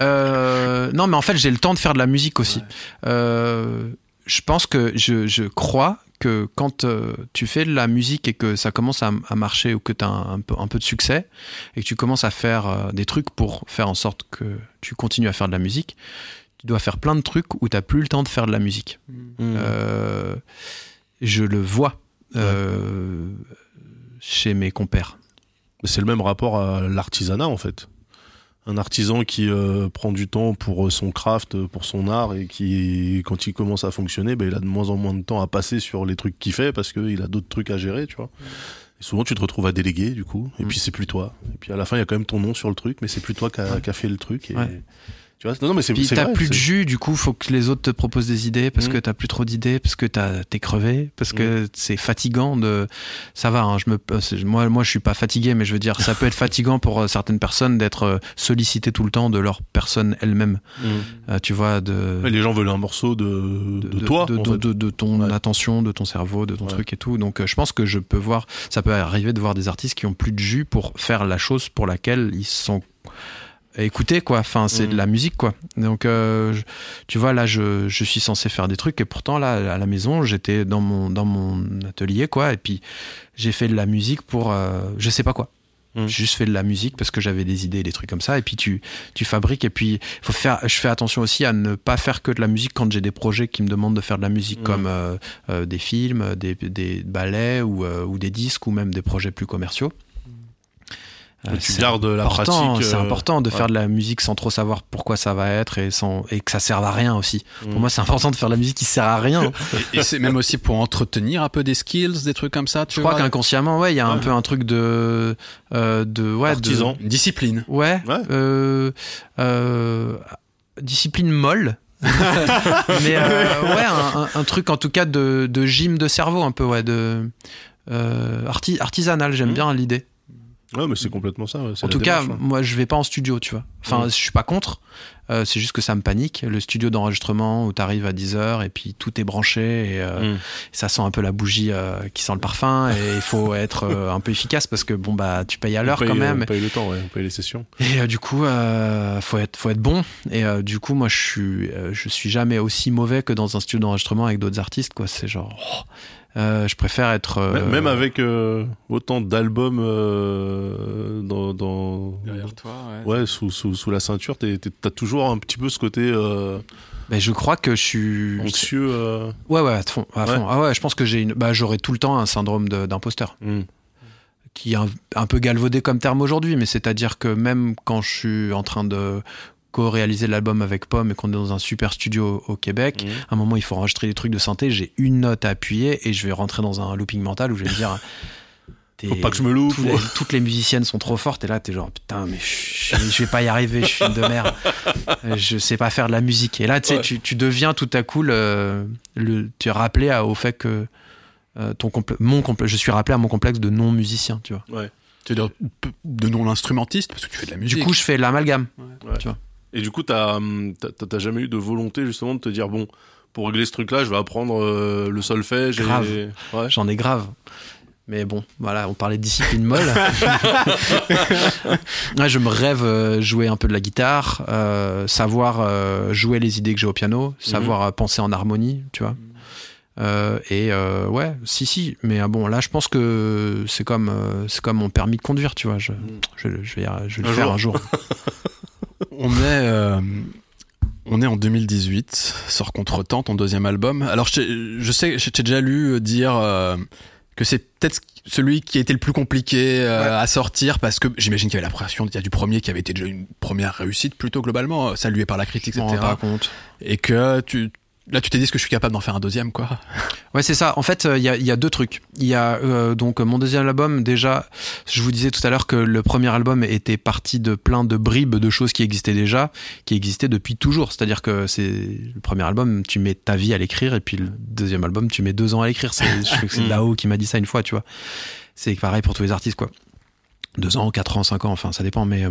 Euh, non, mais en fait, j'ai le temps de faire de la musique aussi. Euh, je pense que je, je crois que quand euh, tu fais de la musique et que ça commence à, à marcher ou que tu as un, un peu, un peu de succès et que tu commences à faire euh, des trucs pour faire en sorte que tu continues à faire de la musique, tu dois faire plein de trucs où tu plus le temps de faire de la musique. Mmh. Euh, je le vois euh, chez mes compères. C'est le même rapport à l'artisanat en fait. Un artisan qui euh, prend du temps pour son craft, pour son art et qui, quand il commence à fonctionner, ben, il a de moins en moins de temps à passer sur les trucs qu'il fait parce qu'il a d'autres trucs à gérer, tu vois. Et souvent, tu te retrouves à déléguer, du coup, et Mm. puis c'est plus toi. Et puis à la fin, il y a quand même ton nom sur le truc, mais c'est plus toi qui a, Ouais. qui a fait le truc. Et... Ouais. Tu vois, non, non, mais c'est Puis c'est t'as vrai, plus de jus, du coup, faut que les autres te proposent des idées parce Mhm. que t'as plus trop d'idées, parce que t'as- t'es crevé, parce que c'est fatigant de. Ça va, hein, je me, c'est- moi, moi, je suis pas fatigué, mais je veux dire, ça peut être [laughs] fatigant pour euh, certaines personnes d'être euh, sollicité tout le temps de leur personne elle-même. Mm. Euh, tu vois, de. Ouais, les gens veulent un morceau de, de, toi. de, en de- fait. de- de ton Ouais. attention, de ton cerveau, de ton Ouais. truc et tout. Donc, euh, je pense que je peux voir, ça peut arriver de voir des artistes qui ont plus de jus pour faire la chose pour laquelle ils sont écoutés, quoi. Enfin, c'est Mhm. de la musique, quoi. Donc, euh, je- tu vois, là, je, je suis censé faire des trucs et pourtant, là, à la maison, j'étais dans mon, dans mon atelier, quoi. Et puis, j'ai fait de la musique pour, euh, je sais pas quoi. Mhm. J'ai juste fait de la musique parce que j'avais des idées, des trucs comme ça. Et puis tu, tu fabriques. Et puis faut faire. Je fais attention aussi à ne pas faire que de la musique quand j'ai des projets qui me demandent de faire de la musique, Mhm. comme euh, des films, des, des ballets ou, ou des disques ou même des projets plus commerciaux. Euh, tu gardes la important, pratique. c'est euh, important de ouais. faire de la musique sans trop savoir pourquoi ça va être et, sans, et que ça serve à rien aussi. Pour Mm. moi, c'est important de faire de la musique qui sert à rien. [laughs] Et c'est même aussi pour entretenir un peu des skills, des trucs comme ça, tu Je crois qu'inconsciemment, ouais, il y a un peu un truc de, euh, de, ouais, de- Artisan. Une discipline. Ouais. Ouais. euh, euh, discipline molle. [laughs] mais ouais, un, truc en tout cas de, de gym de cerveau, un peu, ouais, de arti- artisanal. J'aime Mhm. bien l'idée. Ouais, mais c'est complètement ça. ouais, En tout cas, ouais. moi, je vais pas en studio, tu vois. Enfin, Mhm. je suis pas contre. Euh, c'est juste que ça me panique. Le studio d'enregistrement où t'arrives à 10h et puis tout est branché et euh, Mm. ça sent un peu la bougie euh, qui sent le parfum et il faut [laughs] être un peu efficace parce que bon bah tu payes à l'heure quand même On paye le temps, ouais, on paye les sessions. et du coup, faut être, faut être bon. Et du coup, moi, je suis, je suis jamais aussi mauvais que dans un studio d'enregistrement avec d'autres artistes, quoi. C'est genre, oh, je préfère être. euh, Même- avec euh, autant d'albums euh, dans, dans Derrière toi, ouais. ouais sous, sous, sous la ceinture, t'as toujours un petit peu ce côté euh, ben, je crois que je suis. anxieux. euh, Ouais, ouais, à fond, à fond. Ah ouais, je pense que j'ai une, bah, j'aurai tout le temps un syndrome d'imposteur. mm. qui est un, un peu galvaudé comme terme aujourd'hui, mais c'est-à-dire que même quand je suis en train de co-réaliser l'album avec Pomme et qu'on est dans un super studio au Québec, Mhm. à un moment il faut enregistrer des trucs de synthé, j'ai une note à appuyer et je vais rentrer dans un looping mental où je vais me dire [laughs] Faut pas que je me loupe. les- [laughs] toutes les musiciennes sont trop fortes et là t'es genre putain mais je, je vais pas y arriver je suis une de merde Euh, je sais pas faire de la musique et là tu Ouais. tu, tu deviens tout à coup le, le tu es rappelé à- au fait que euh, ton mon je suis rappelé à mon complexe de non musicien tu vois Tu veux dire de non instrumentiste parce que tu fais de la musique. du coup je fais l'amalgame Et du coup, t'as hum, t'as- jamais eu de volonté justement de te dire bon, pour régler ce truc-là, je vais apprendre euh, le solfège. Grave. Et... Ouais. j'en ai grave mais bon, voilà, on parlait de discipline molle. [laughs] Ouais, je me rêve euh, jouer un peu de la guitare, euh, savoir jouer les idées que j'ai au piano, savoir euh, penser en harmonie, tu vois. Euh, et euh, ouais, si si, mais euh, bon là, je pense que c'est comme c'est comme mon permis de conduire, tu vois. Je, je, je vais, je vais le Un faire jour. un jour. [laughs] On est, euh, on est en 2018, sort Contre-temps, ton deuxième album. Alors, je, je sais, j'ai déjà lu dire euh, que c'est peut-être celui qui a été le plus compliqué euh, Ouais. à sortir parce que j'imagine qu'il y avait la pression il y a du premier qui avait été déjà une première réussite plutôt globalement, euh, salué par la critique, Je etc. pas compte. Et que tu, là, tu t'es dit que je suis capable d'en faire un deuxième, quoi. Ouais, c'est ça. En fait, euh, il y, a, y a deux trucs. Il y a euh, donc mon deuxième album. Déjà, je vous disais tout à l'heure que le premier album était parti de plein de bribes de choses qui existaient déjà, qui existaient depuis toujours. C'est-à-dire que c'est le premier album, tu mets ta vie à l'écrire, et puis le deuxième album, tu mets deux ans à l'écrire. C'est, je crois que c'est [laughs] Dao qui m'a dit ça une fois, tu vois. C'est pareil pour tous les artistes, quoi. Deux ans, quatre ans, cinq ans, enfin, ça dépend. Mais euh,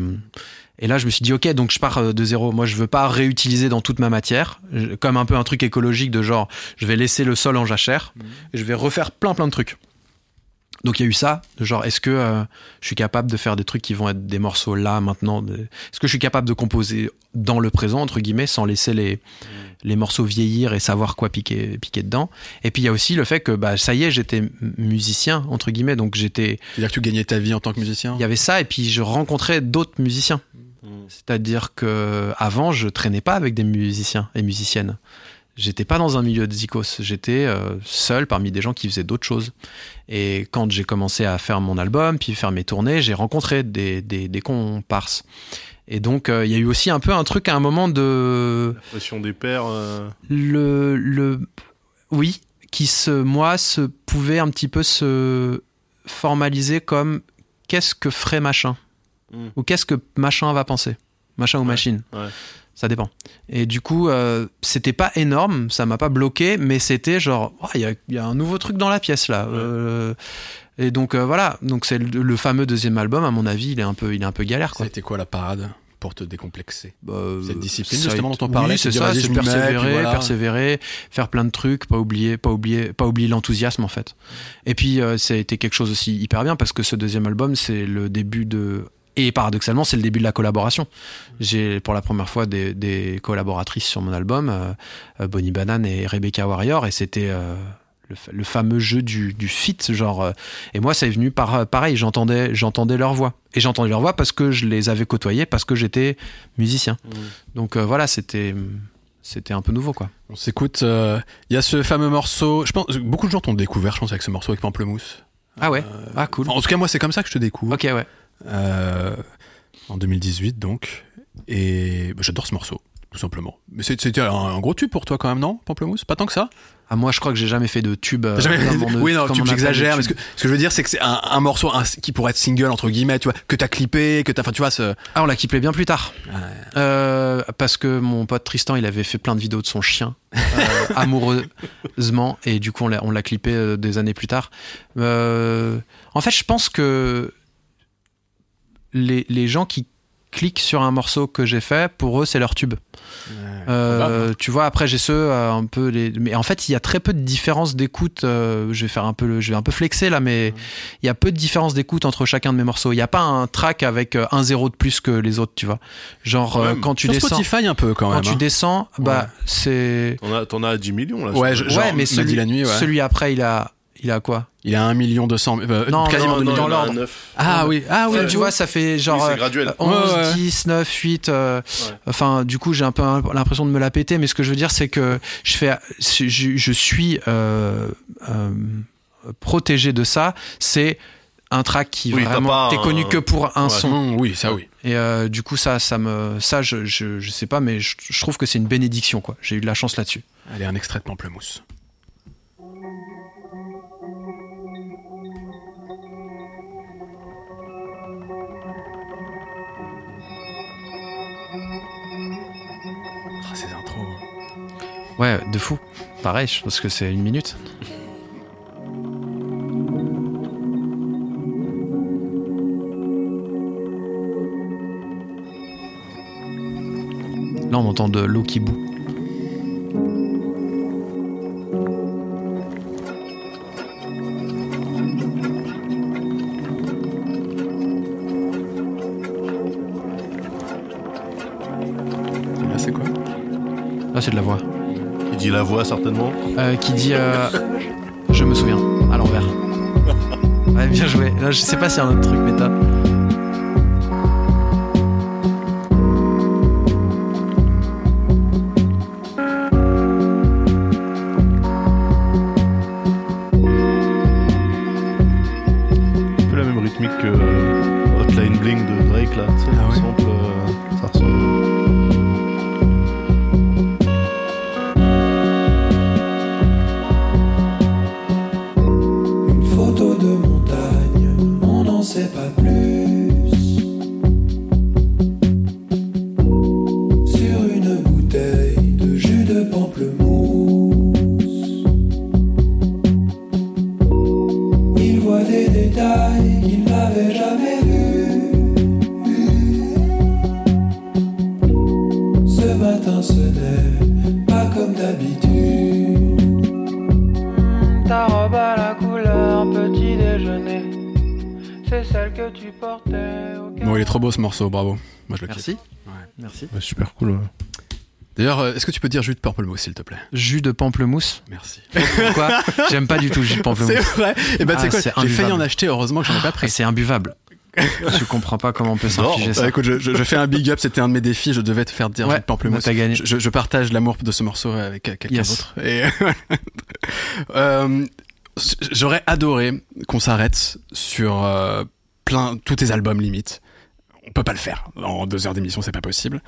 et là, je me suis dit, ok, donc je pars euh, de zéro. Moi, je veux pas réutiliser dans toute ma matière, comme un peu un truc écologique de genre, je vais laisser le sol en jachère, et je vais refaire plein plein de trucs. Donc il y a eu ça, genre est-ce que euh, je suis capable de faire des trucs qui vont être des morceaux là maintenant de- Est-ce que je suis capable de composer dans le présent entre guillemets sans laisser les les morceaux vieillir et savoir quoi piquer piquer dedans? Et puis il y a aussi le fait que bah ça y est j'étais musicien entre guillemets. Donc j'étais C'est-à-dire que tu gagnais ta vie en tant que musicien? Il y avait ça et puis je rencontrais d'autres musiciens. C'est-à-dire que avant je traînais pas avec des musiciens et musiciennes. J'étais pas dans un milieu de zikos, j'étais euh, seul parmi des gens qui faisaient d'autres choses. Et quand j'ai commencé à faire mon album, puis faire mes tournées, j'ai rencontré des, des, des comparses. Et donc euh, il y a eu aussi un peu un truc à un moment de La pression des pères. euh, le, le oui qui se moi se pouvait un petit peu se formaliser comme qu'est-ce que ferait machin? Mm. ou qu'est-ce que machin va penser? Machin ou Ouais, machine ouais. ça dépend et du coup euh, c'était pas énorme ça m'a pas bloqué mais c'était genre Oh, il y, a, il y a un nouveau truc dans la pièce là Ouais. Euh, et donc euh, voilà donc c'est le, le fameux deuxième album à mon avis il est un peu il est un peu galère Ça quoi a été quoi la parade pour te décomplexer? Bah, Cette discipline, ça justement, dont on parlait, Oui, c'est ça, c'est persévérer, voilà. persévérer, faire plein de trucs, pas oublier, pas oublier, pas oublier l'enthousiasme en fait. Et puis euh, ça a été quelque chose aussi hyper bien parce que ce deuxième album, c'est le début de et paradoxalement, c'est le début de la collaboration. J'ai pour la première fois des, des collaboratrices sur mon album, euh, euh, Bonnie Banane et Rebecca Warrior, et c'était euh, le, fa- le fameux jeu du, du fit, genre. euh, et moi, ça est venu par pareil, j'entendais, j'entendais leur voix, et j'entendais leur voix parce que je les avais côtoyés, parce que j'étais musicien. Donc euh, voilà, c'était c'était un peu nouveau quoi. On s'écoute. euh, Il y a ce fameux morceau. Je pense beaucoup de gens t'ont découvert, je pense, avec ce morceau avec Pamplemousse. Ah ouais, ah cool. En tout cas, moi, c'est comme ça que je te découvre. Ok ouais. Euh, en 2018, donc. Et bah, j'adore ce morceau, tout simplement. Mais c'était un, un gros tube pour toi quand même, non, Pamplemousse? Pas tant que ça? Ah moi je crois que j'ai jamais fait de tube. euh, jamais- on- Oui, non, comme tu on appelle exagères. le Mais ce que, ce que je veux dire, c'est que c'est un, un morceau un- qui pourrait être single entre guillemets, tu vois, que t'as clippé, que t'as, enfin, tu vois, ce. Ah on l'a kippé bien plus tard. Ouais. Euh, parce que mon pote Tristan il avait fait plein de vidéos de son chien euh, [laughs] amoureusement et du coup on l'a on l'a clippé euh, des années plus tard. Euh, en fait je pense que les, les gens qui cliquent sur un morceau que j'ai fait pour eux c'est leur tube. Euh, tu vois, après j'ai ceux euh, un peu les, mais en fait il y a très peu de différence d'écoute. euh, je vais faire un peu, le- je vais un peu flexer là, mais il y a peu de différence d'écoute entre chacun de mes morceaux. Il n'y a pas un track avec un zéro de plus que les autres, tu vois. Genre euh, Ouais, quand tu Sur descends, Spotify un peu quand quand même. tu hein. descends, bah c'est T'en as, t'en as 10 millions là. Ouais, je genre, mais celui, la nuit, ouais. celui après il a, il a quoi? Il a 1 million 200 euh, Non, quasiment non, 2 non, millions. dans un l'ordre. neuf. Ah oui, ah oui, Enfin, tu vois, ça fait genre Oui, euh, graduel. 11, Ouais, ouais. 10, 9, 8. euh, Ouais. Enfin, du coup, j'ai un peu l'impression de me la péter, mais ce que je veux dire, c'est que je fais, je, je suis euh, euh, protégé de ça. C'est un track qui Oui, vraiment t'es un- connu que pour un Ouais. son. Mmh, oui, ça oui. Et euh, du coup, ça, ça me, ça, je, je, je sais pas, mais je, je trouve que c'est une bénédiction, quoi. J'ai eu de la chance là-dessus. Allez, un extrait de Pamplemousse. Ouais, de fou. Pareil, je pense que c'est une minute. Là, on entend de l'eau qui bout. Là, c'est quoi? Là, c'est de la voix. Dit la voix certainement. Euh, qui dit euh, Je me souviens, à l'envers. Ouais, bien joué. Là, je sais pas s'il y a un autre truc méta. Beau ce morceau, bravo. Moi, je le kiffe. Merci. Ouais. Merci. Ouais, super cool. ouais. D'ailleurs, euh, est-ce que tu peux dire jus de pamplemousse, s'il te plaît? Jus de pamplemousse? Merci. Pourquoi? J'aime pas du tout le jus de [laughs] C'est pamplemousse. vrai. Et ben, Ah, tu sais quoi? c'est J'ai failli en acheter. Heureusement que j'en ai pas Et pris. c'est imbuvable. je comprends pas comment on peut s'infliger Bah, ça. écoute, je, je- je fais un big up. C'était un de mes défis. Je devais te faire dire Ouais, jus de pamplemousse. bah, t'as gagné. Je, je partage l'amour de ce morceau avec quelqu'un Yes. d'autre. Et [laughs] euh, j'aurais adoré qu'on s'arrête sur euh, plein tous tes albums limite. On peut pas le faire en deux heures d'émission, c'est pas possible.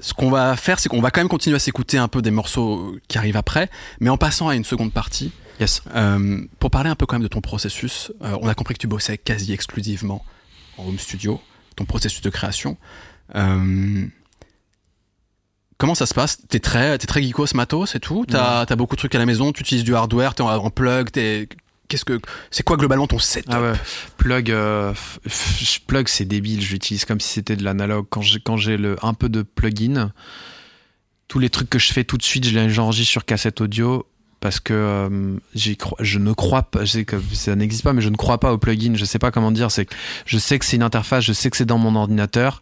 Ce qu'on va faire, c'est qu'on va quand même continuer à s'écouter un peu des morceaux qui arrivent après, mais en passant à une seconde partie. Yes. Euh, pour parler un peu quand même de ton processus, euh, on a compris que tu bossais quasi exclusivement en home studio, ton processus de création. Euh, comment ça se passe? T'es très, t'es très geekos matos et tout? T'as, t'as beaucoup de trucs à la maison? Tu utilises du hardware? T'es en, en plug? T'es Qu'est-ce que c'est quoi globalement ton setup Ah ouais. Plug, euh, plug c'est débile. Je l'utilise comme si c'était de l'analogue. Quand j'ai quand j'ai le un peu de plugin, tous les trucs que je fais tout de suite, je les j'enregistre sur cassette audio parce que euh, je ne crois pas. Je sais que ça n'existe pas, mais je ne crois pas au plugin. Je sais pas comment dire. C'est je sais que c'est une interface. Je sais que c'est dans mon ordinateur.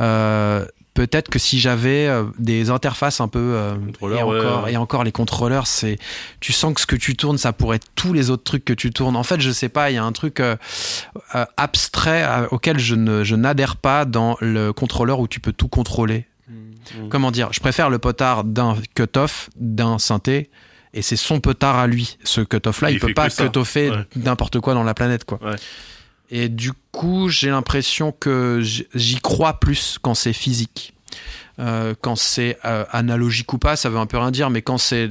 Euh, Peut-être que si j'avais euh, des interfaces un peu euh, et ouais, encore ouais. et encore les contrôleurs, c'est tu sens que ce que tu tournes, ça pourrait être tous les autres trucs que tu tournes. En fait, je sais pas, il y a un truc euh, abstrait auquel je ne je n'adhère pas dans le contrôleur où tu peux tout contrôler. Mm. Comment dire Je préfère le potard d'un cut-off, d'un synthé. Et c'est son potard à lui. Ce cut-off-là, Il il, peut pas cut-offer Ouais. n'importe quoi dans la planète, quoi. Et du coup, j'ai l'impression que j'y crois plus quand c'est physique. Euh, quand c'est euh, analogique ou pas, ça veut un peu rien dire, mais quand c'est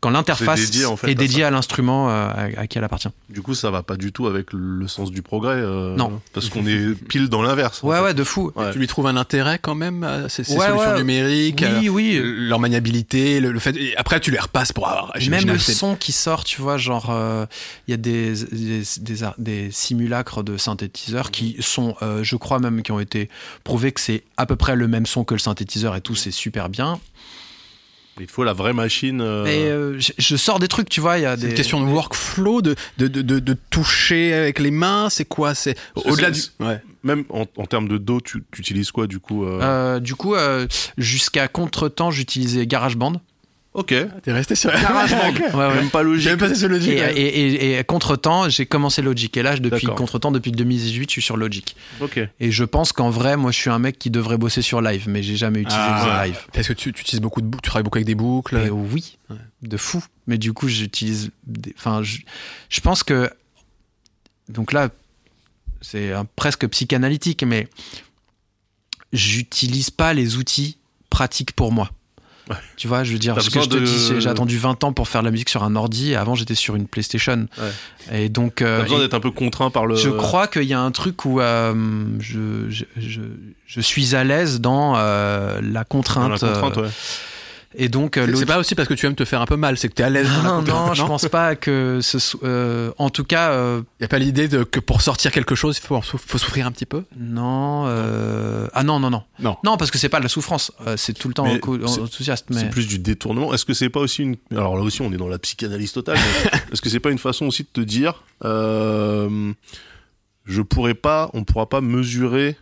quand l'interface en fait, est à dédiée à l'instrument euh, à, à qui elle appartient. Du coup, ça va pas du tout avec le sens du progrès. euh, Non. Parce qu'on est pile dans l'inverse. en Ouais, fait. ouais, de fou. Ouais. Tu lui trouves un intérêt quand même à ces, ces Ouais, solutions ouais. numériques à Oui, oui. leur maniabilité, le, le fait. et après, tu les repasses pour avoir. Même le son qui sort, tu vois, genre, euh, il y a des, des, des, simulacres de synthétiseurs qui sont, euh, je crois même, qui ont été prouvés que c'est à peu près le même son que le synthétiseur et tout, c'est super bien. Il faut la vraie machine. euh, Et euh, je, je sors des trucs, tu vois, il y a des. une question de workflow, de, de, de, de, de toucher avec les mains, c'est quoi C'est au-delà du. Ouais. Même en, en termes de dos, tu, tu utilises quoi du coup euh, Euh, du coup, euh, jusqu'à contre-temps, j'utilisais GarageBand. Ok. T'es resté sur. [laughs] Ouais, ouais. Même pas logique. J'avais passé sur le Et, G. et, et, et contre-temps, j'ai commencé Logic. Et là, depuis D'accord. contre-temps, depuis 2018, je suis sur Logic. Ok. Et je pense qu'en vrai, moi, je suis un mec qui devrait bosser sur live, mais j'ai jamais utilisé Ah, live. Parce que tu, tu utilises beaucoup de boucles, tu travailles beaucoup avec des boucles. Oui, de fou. Mais du coup, j'utilise. Enfin, je, je pense que. Donc là, c'est presque psychanalytique, mais j'utilise pas les outils pratiques pour moi. Ouais. Tu vois, je veux dire, T'as ce que je te dis, j'ai- attendu 20 ans pour faire de la musique sur un ordi, et avant j'étais sur une PlayStation. Ouais. Et donc, euh, T'as besoin d'être un peu contraint par le. je crois qu'il y a un truc où euh, je, je, je, je suis à l'aise dans euh, la dans la contrainte, euh, ouais. Et donc, euh, C'est- pas aussi parce que tu aimes te faire un peu mal, c'est que t'es à l'aise dans la non, non, je pense pas que ce soit. euh, en tout cas, euh, Y a pas l'idée de que pour sortir quelque chose, il faut, souffrir un petit peu? Non. euh, ah non, non, non. Non. Non, parce que c'est pas de la souffrance. c'est tout le temps Mais enthousiaste. C'est plus du détournement. Est-ce que c'est pas aussi une. Alors là aussi, on est dans la psychanalyse totale. [laughs] Est-ce que c'est pas une façon aussi de te dire. euh, je pourrais pas. On pourra pas mesurer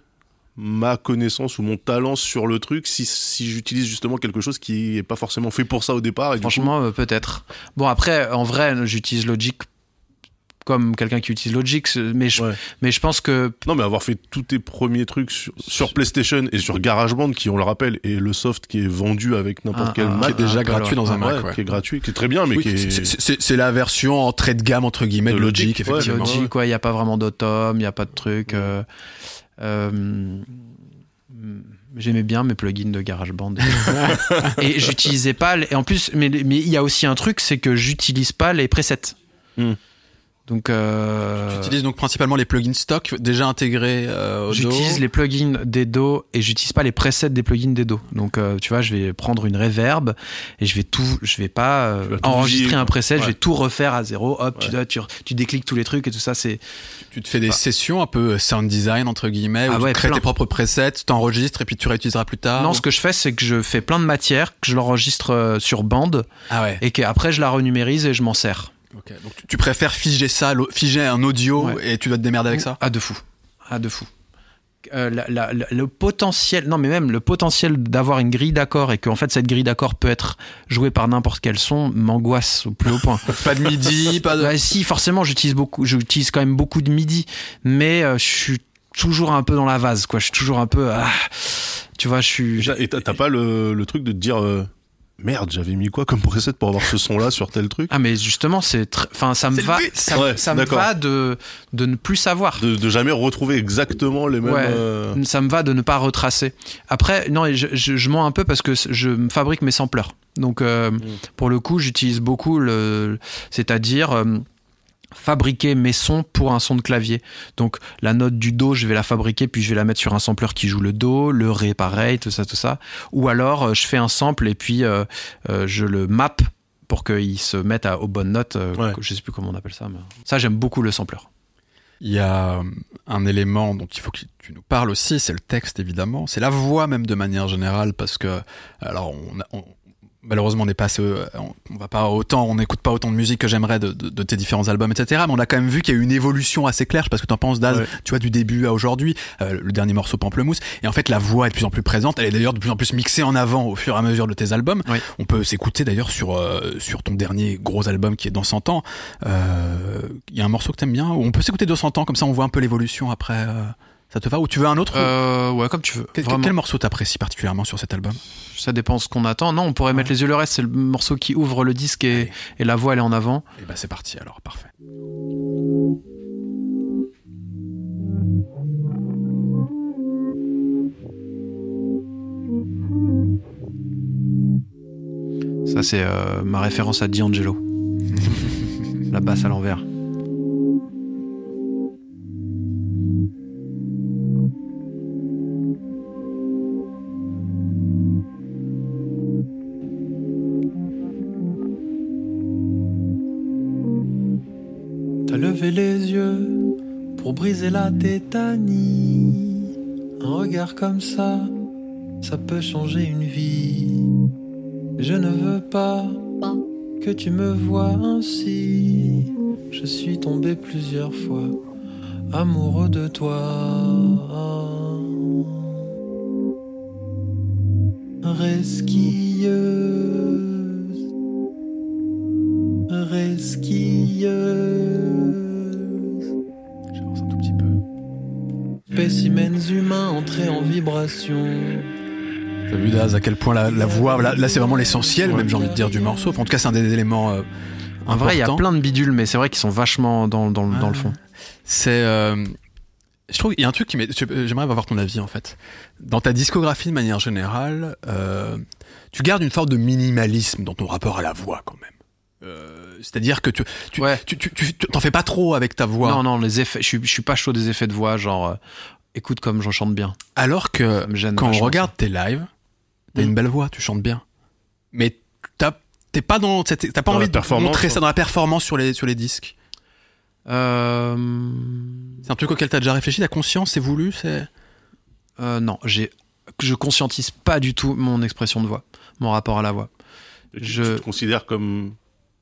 ma connaissance ou mon talent sur le truc si, si j'utilise justement quelque chose qui est pas forcément fait pour ça au départ. Et du coup- franchement, euh, peut-être. Bon, après, en vrai, j'utilise Logic comme quelqu'un qui utilise Logic, mais je, Ouais. mais je pense que Non, mais avoir fait tous tes premiers trucs sur, sur PlayStation et sur GarageBand, qui, on le rappelle, est le soft qui est vendu avec n'importe quel ah, Qui Mac. est déjà gratuit dans un Ouais, Mac, ouais. qui est gratuit, qui est très bien, mais Oui, qui est. c'est- la version entrée de gamme entre guillemets de Logic, Logic, ouais, effectivement. Logic, quoi, il n'y a pas vraiment d'autome, il n'y a pas de truc. euh, J'aimais bien mes plugins de GarageBand. [laughs] et j'utilisais pas. les- Et en plus, mais mais il y a aussi un truc, c'est que j'utilise pas les presets. Hmm. Donc, euh, Tu utilises donc principalement les plugins stock déjà intégrés euh, au j'utilise les plugins des dos et j'utilise pas les presets des plugins des dos. Donc, euh, tu vois, je vais prendre une reverb et je vais tout, je vais pas euh, Tu enregistrer un preset, je vais tout refaire à zéro. Hop, tu, Ouais. dois- tu, tu décliques tous les trucs et tout ça. C'est Tu te fais des sessions un peu sound design entre guillemets Ah où ouais, tu crées plein. tes propres presets, tu t'enregistres et puis tu réutiliseras plus tard. Non, ce que je fais, c'est que je fais plein de matière, que je l'enregistre euh, sur bande, Ah ouais. et qu'après je la renumérise et je m'en sers. Donc tu, tu préfères figer ça, figer un audio Ouais. et tu dois te démerder avec ça? Ah, de fou. Ah, de fou. euh, la- la- la- le potentiel, non mais même le potentiel d'avoir une grille d'accords et qu'en fait cette grille d'accords peut être jouée par n'importe quel son m'angoisse au plus haut point. [laughs] Pas de midi, [laughs] pas de. Bah, si, forcément, j'utilise beaucoup, j'utilise quand même beaucoup de MIDI, mais euh, je suis toujours un peu dans la vase, quoi. Je suis toujours un peu, ah, tu vois, je suis. Et t'as t'as pas le, le truc de te dire euh, merde, j'avais mis quoi comme preset pour avoir ce son-là sur tel truc Ah mais justement, c'est, très- enfin, ça me va, ça, Ouais, ça me va de de ne plus savoir. de, de jamais retrouver exactement les mêmes. Ouais. euh, Ça me va de ne pas retracer. Après, non, et je, je, je mens un peu parce que je me fabrique mes sampleurs. Donc, euh, Mm. pour le coup, j'utilise beaucoup le, c'est-à-dire euh, fabriquer mes sons pour un son de clavier. Donc, la note du do, je vais la fabriquer puis je vais la mettre sur un sampleur qui joue le do, le ré, pareil, tout ça, tout ça. Ou alors, euh, je fais un sample et puis euh, euh, je le map pour qu'il se mette à, aux bonnes notes. euh, Ouais. Je sais plus comment on appelle ça. Mais... Ça, j'aime beaucoup le sampleur. Il y a un élément dont il faut que tu nous parles aussi, c'est le texte évidemment, c'est la voix même de manière générale parce que alors on, on- malheureusement on n'est pas assez, euh, on, va pas autant, on n'écoute pas autant de musique que j'aimerais de, de- de tes différents albums etc. Mais on a quand même vu qu'il y a eu une évolution assez claire. Je sais pas ce que t'en penses Daz, Ouais. tu vois du début à aujourd'hui, euh, le dernier morceau Pamplemousse et en fait la voix est de plus en plus présente. Elle est d'ailleurs de plus en plus mixée en avant au fur et à mesure de tes albums. On peut s'écouter d'ailleurs sur euh, sur ton dernier gros album qui est dans 100 ans. Euh, Il y a un morceau que t'aimes bien. ou On peut s'écouter dans 100 ans comme ça on voit un peu l'évolution après. Ça te va ou tu veux un autre Euh, ouais, comme tu veux. quel, morceau t'apprécies particulièrement sur cet album? Ça dépend ce qu'on attend. Non, on pourrait mettre les yeux le reste. C'est le morceau qui ouvre le disque et, et la voix elle est en avant. Et ben c'est parti alors, parfait. Ça c'est euh, ma référence à D'Angelo. [laughs] la basse à l'envers. Comme ça, ça peut changer une vie. Je ne veux pas que tu me vois ainsi. Je suis tombé plusieurs fois amoureux de toi. Resquilleuse, À quel point la, la voix, là, là, c'est vraiment l'essentiel, même j'ai envie de dire du morceau. Enfin, en tout cas c'est un des éléments euh, En vrai, il y a plein de bidules, mais c'est vrai qu'ils sont vachement dans, dans, dans le fond. C'est, euh, je trouve, il y a un truc qui m'est, j'aimerais avoir ton avis en fait. Dans ta discographie de manière générale, euh, tu gardes une sorte de minimalisme dans ton rapport à la voix quand même. Euh, c'est-à-dire que tu, tu, Ouais. tu, tu, tu- t'en fais pas trop avec ta voix. Non, non, les effets. Je suis, je suis pas chaud des effets de voix, genre. euh, écoute comme j'en chante bien. Alors que quand on regarde tes lives, t'as une belle voix, tu chantes bien. Mais t'as, t'es pas dans, cette- t'as pas Dans envie de performance, montrer ça dans la performance sur les, sur les disques. Euh, C'est un truc auquel t'as déjà réfléchi, ta conscience, c'est voulu, c'est. euh, non, j'ai, je conscientise pas du tout mon expression de voix, mon rapport à la voix. et tu, Je- tu te considères comme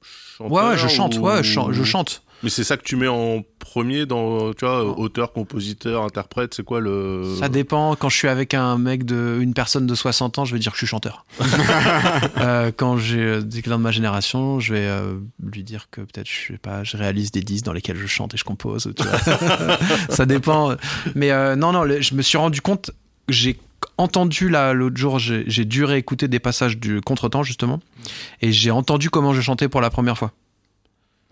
chanteur Ouais, ouais, je chante, ou- ouais, je chante, je chante. Mais c'est ça que tu mets en premier dans, tu vois, auteur, compositeur, interprète, c'est quoi le Ça dépend. Quand je suis avec un mec de, une personne de 60 ans, je vais dire que je suis chanteur. [laughs] Euh, quand j'ai des quelqu'un de ma génération, je vais euh, lui dire que peut-être je sais pas, je réalise des disques dans lesquels je chante et je compose. tu vois. [laughs] ça dépend. Mais euh, non, non, je me suis rendu compte. J'ai entendu là l'autre jour, j'ai j'ai dû réécouter des passages du contretemps justement, et j'ai entendu comment je chantais pour la première fois.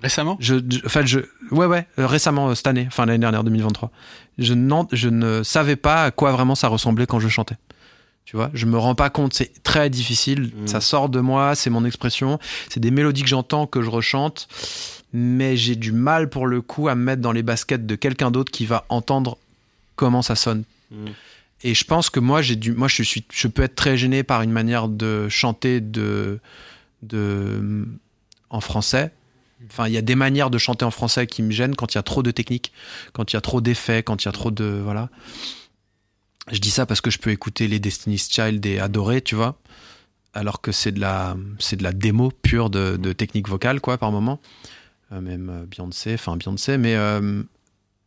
Récemment? Je, je- enfin, je, ouais, ouais, euh, récemment, euh, cette année, enfin l'année dernière, 2023. Je, je ne savais pas à quoi vraiment ça ressemblait quand je chantais. Tu vois, je me rends pas compte, c'est très difficile, Mm. ça sort de moi, c'est mon expression, c'est des mélodies que j'entends, que je rechante, mais j'ai du mal pour le coup à me mettre dans les baskets de quelqu'un d'autre qui va entendre comment ça sonne. Mm. Et je pense que moi, j'ai du, moi, je suis, je peux être très gêné par une manière de chanter de, de, en français. Enfin, il y a des manières de chanter en français qui me gênent quand il y a trop de techniques, quand il y a trop d'effets, quand il y a trop de, voilà. Je dis ça parce que je peux écouter les Destiny's Child et adorer, tu vois. Alors que c'est de la, c'est de la démo pure de, de technique vocale, quoi, par moment. Euh, même Beyoncé, enfin Beyoncé, mais euh,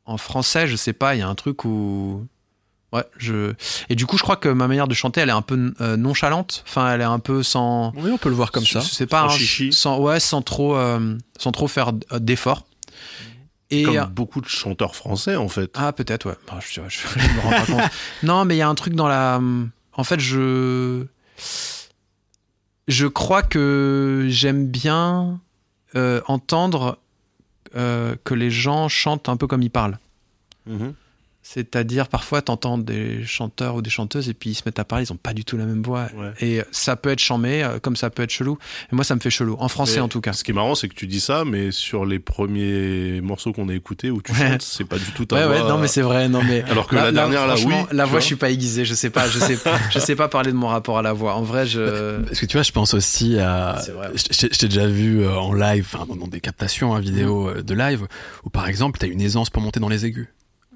en français, je sais pas, il y a un truc où Ouais, je et du coup, je crois que ma manière de chanter, elle est un peu euh, nonchalante. Enfin, elle est un peu sans. Oui, on peut le voir comme ça. C'est pas Sans un- chichi. sans ouais, sans trop, euh, sans trop faire d- d'efforts. Et Comme euh, beaucoup de chanteurs français, en fait. ah, peut-être, ouais. Bah, je, je, je me rends pas compte. [laughs] Non, mais il y a un truc dans la. En fait, je. Je crois que j'aime bien euh, entendre euh, que les gens chantent un peu comme ils parlent. Mhm. C'est-à-dire, parfois, t'entends des chanteurs ou des chanteuses et puis ils se mettent à parler, ils ont pas du tout la même voix. Ouais. Et ça peut être chambé, euh, comme ça peut être chelou. Et moi, ça me fait chelou. En français, Mais en tout cas. Ce qui est marrant, c'est que tu dis ça, mais sur les premiers morceaux qu'on a écoutés où tu Ouais. chantes, c'est pas du tout ta Ouais, voix. ouais, non, mais c'est vrai. Non, mais [laughs] Alors que la dernière, là, oui, La voix, je suis pas aiguisé. Je sais pas, je sais, [laughs] je sais pas parler de mon rapport à la voix. En vrai, je. Parce que tu vois, je pense aussi à. C'est vrai. Je t'ai déjà vu euh, en live, enfin dans des captations hein, vidéo euh, de live, où par exemple, t'as une aisance pour monter dans les aigus.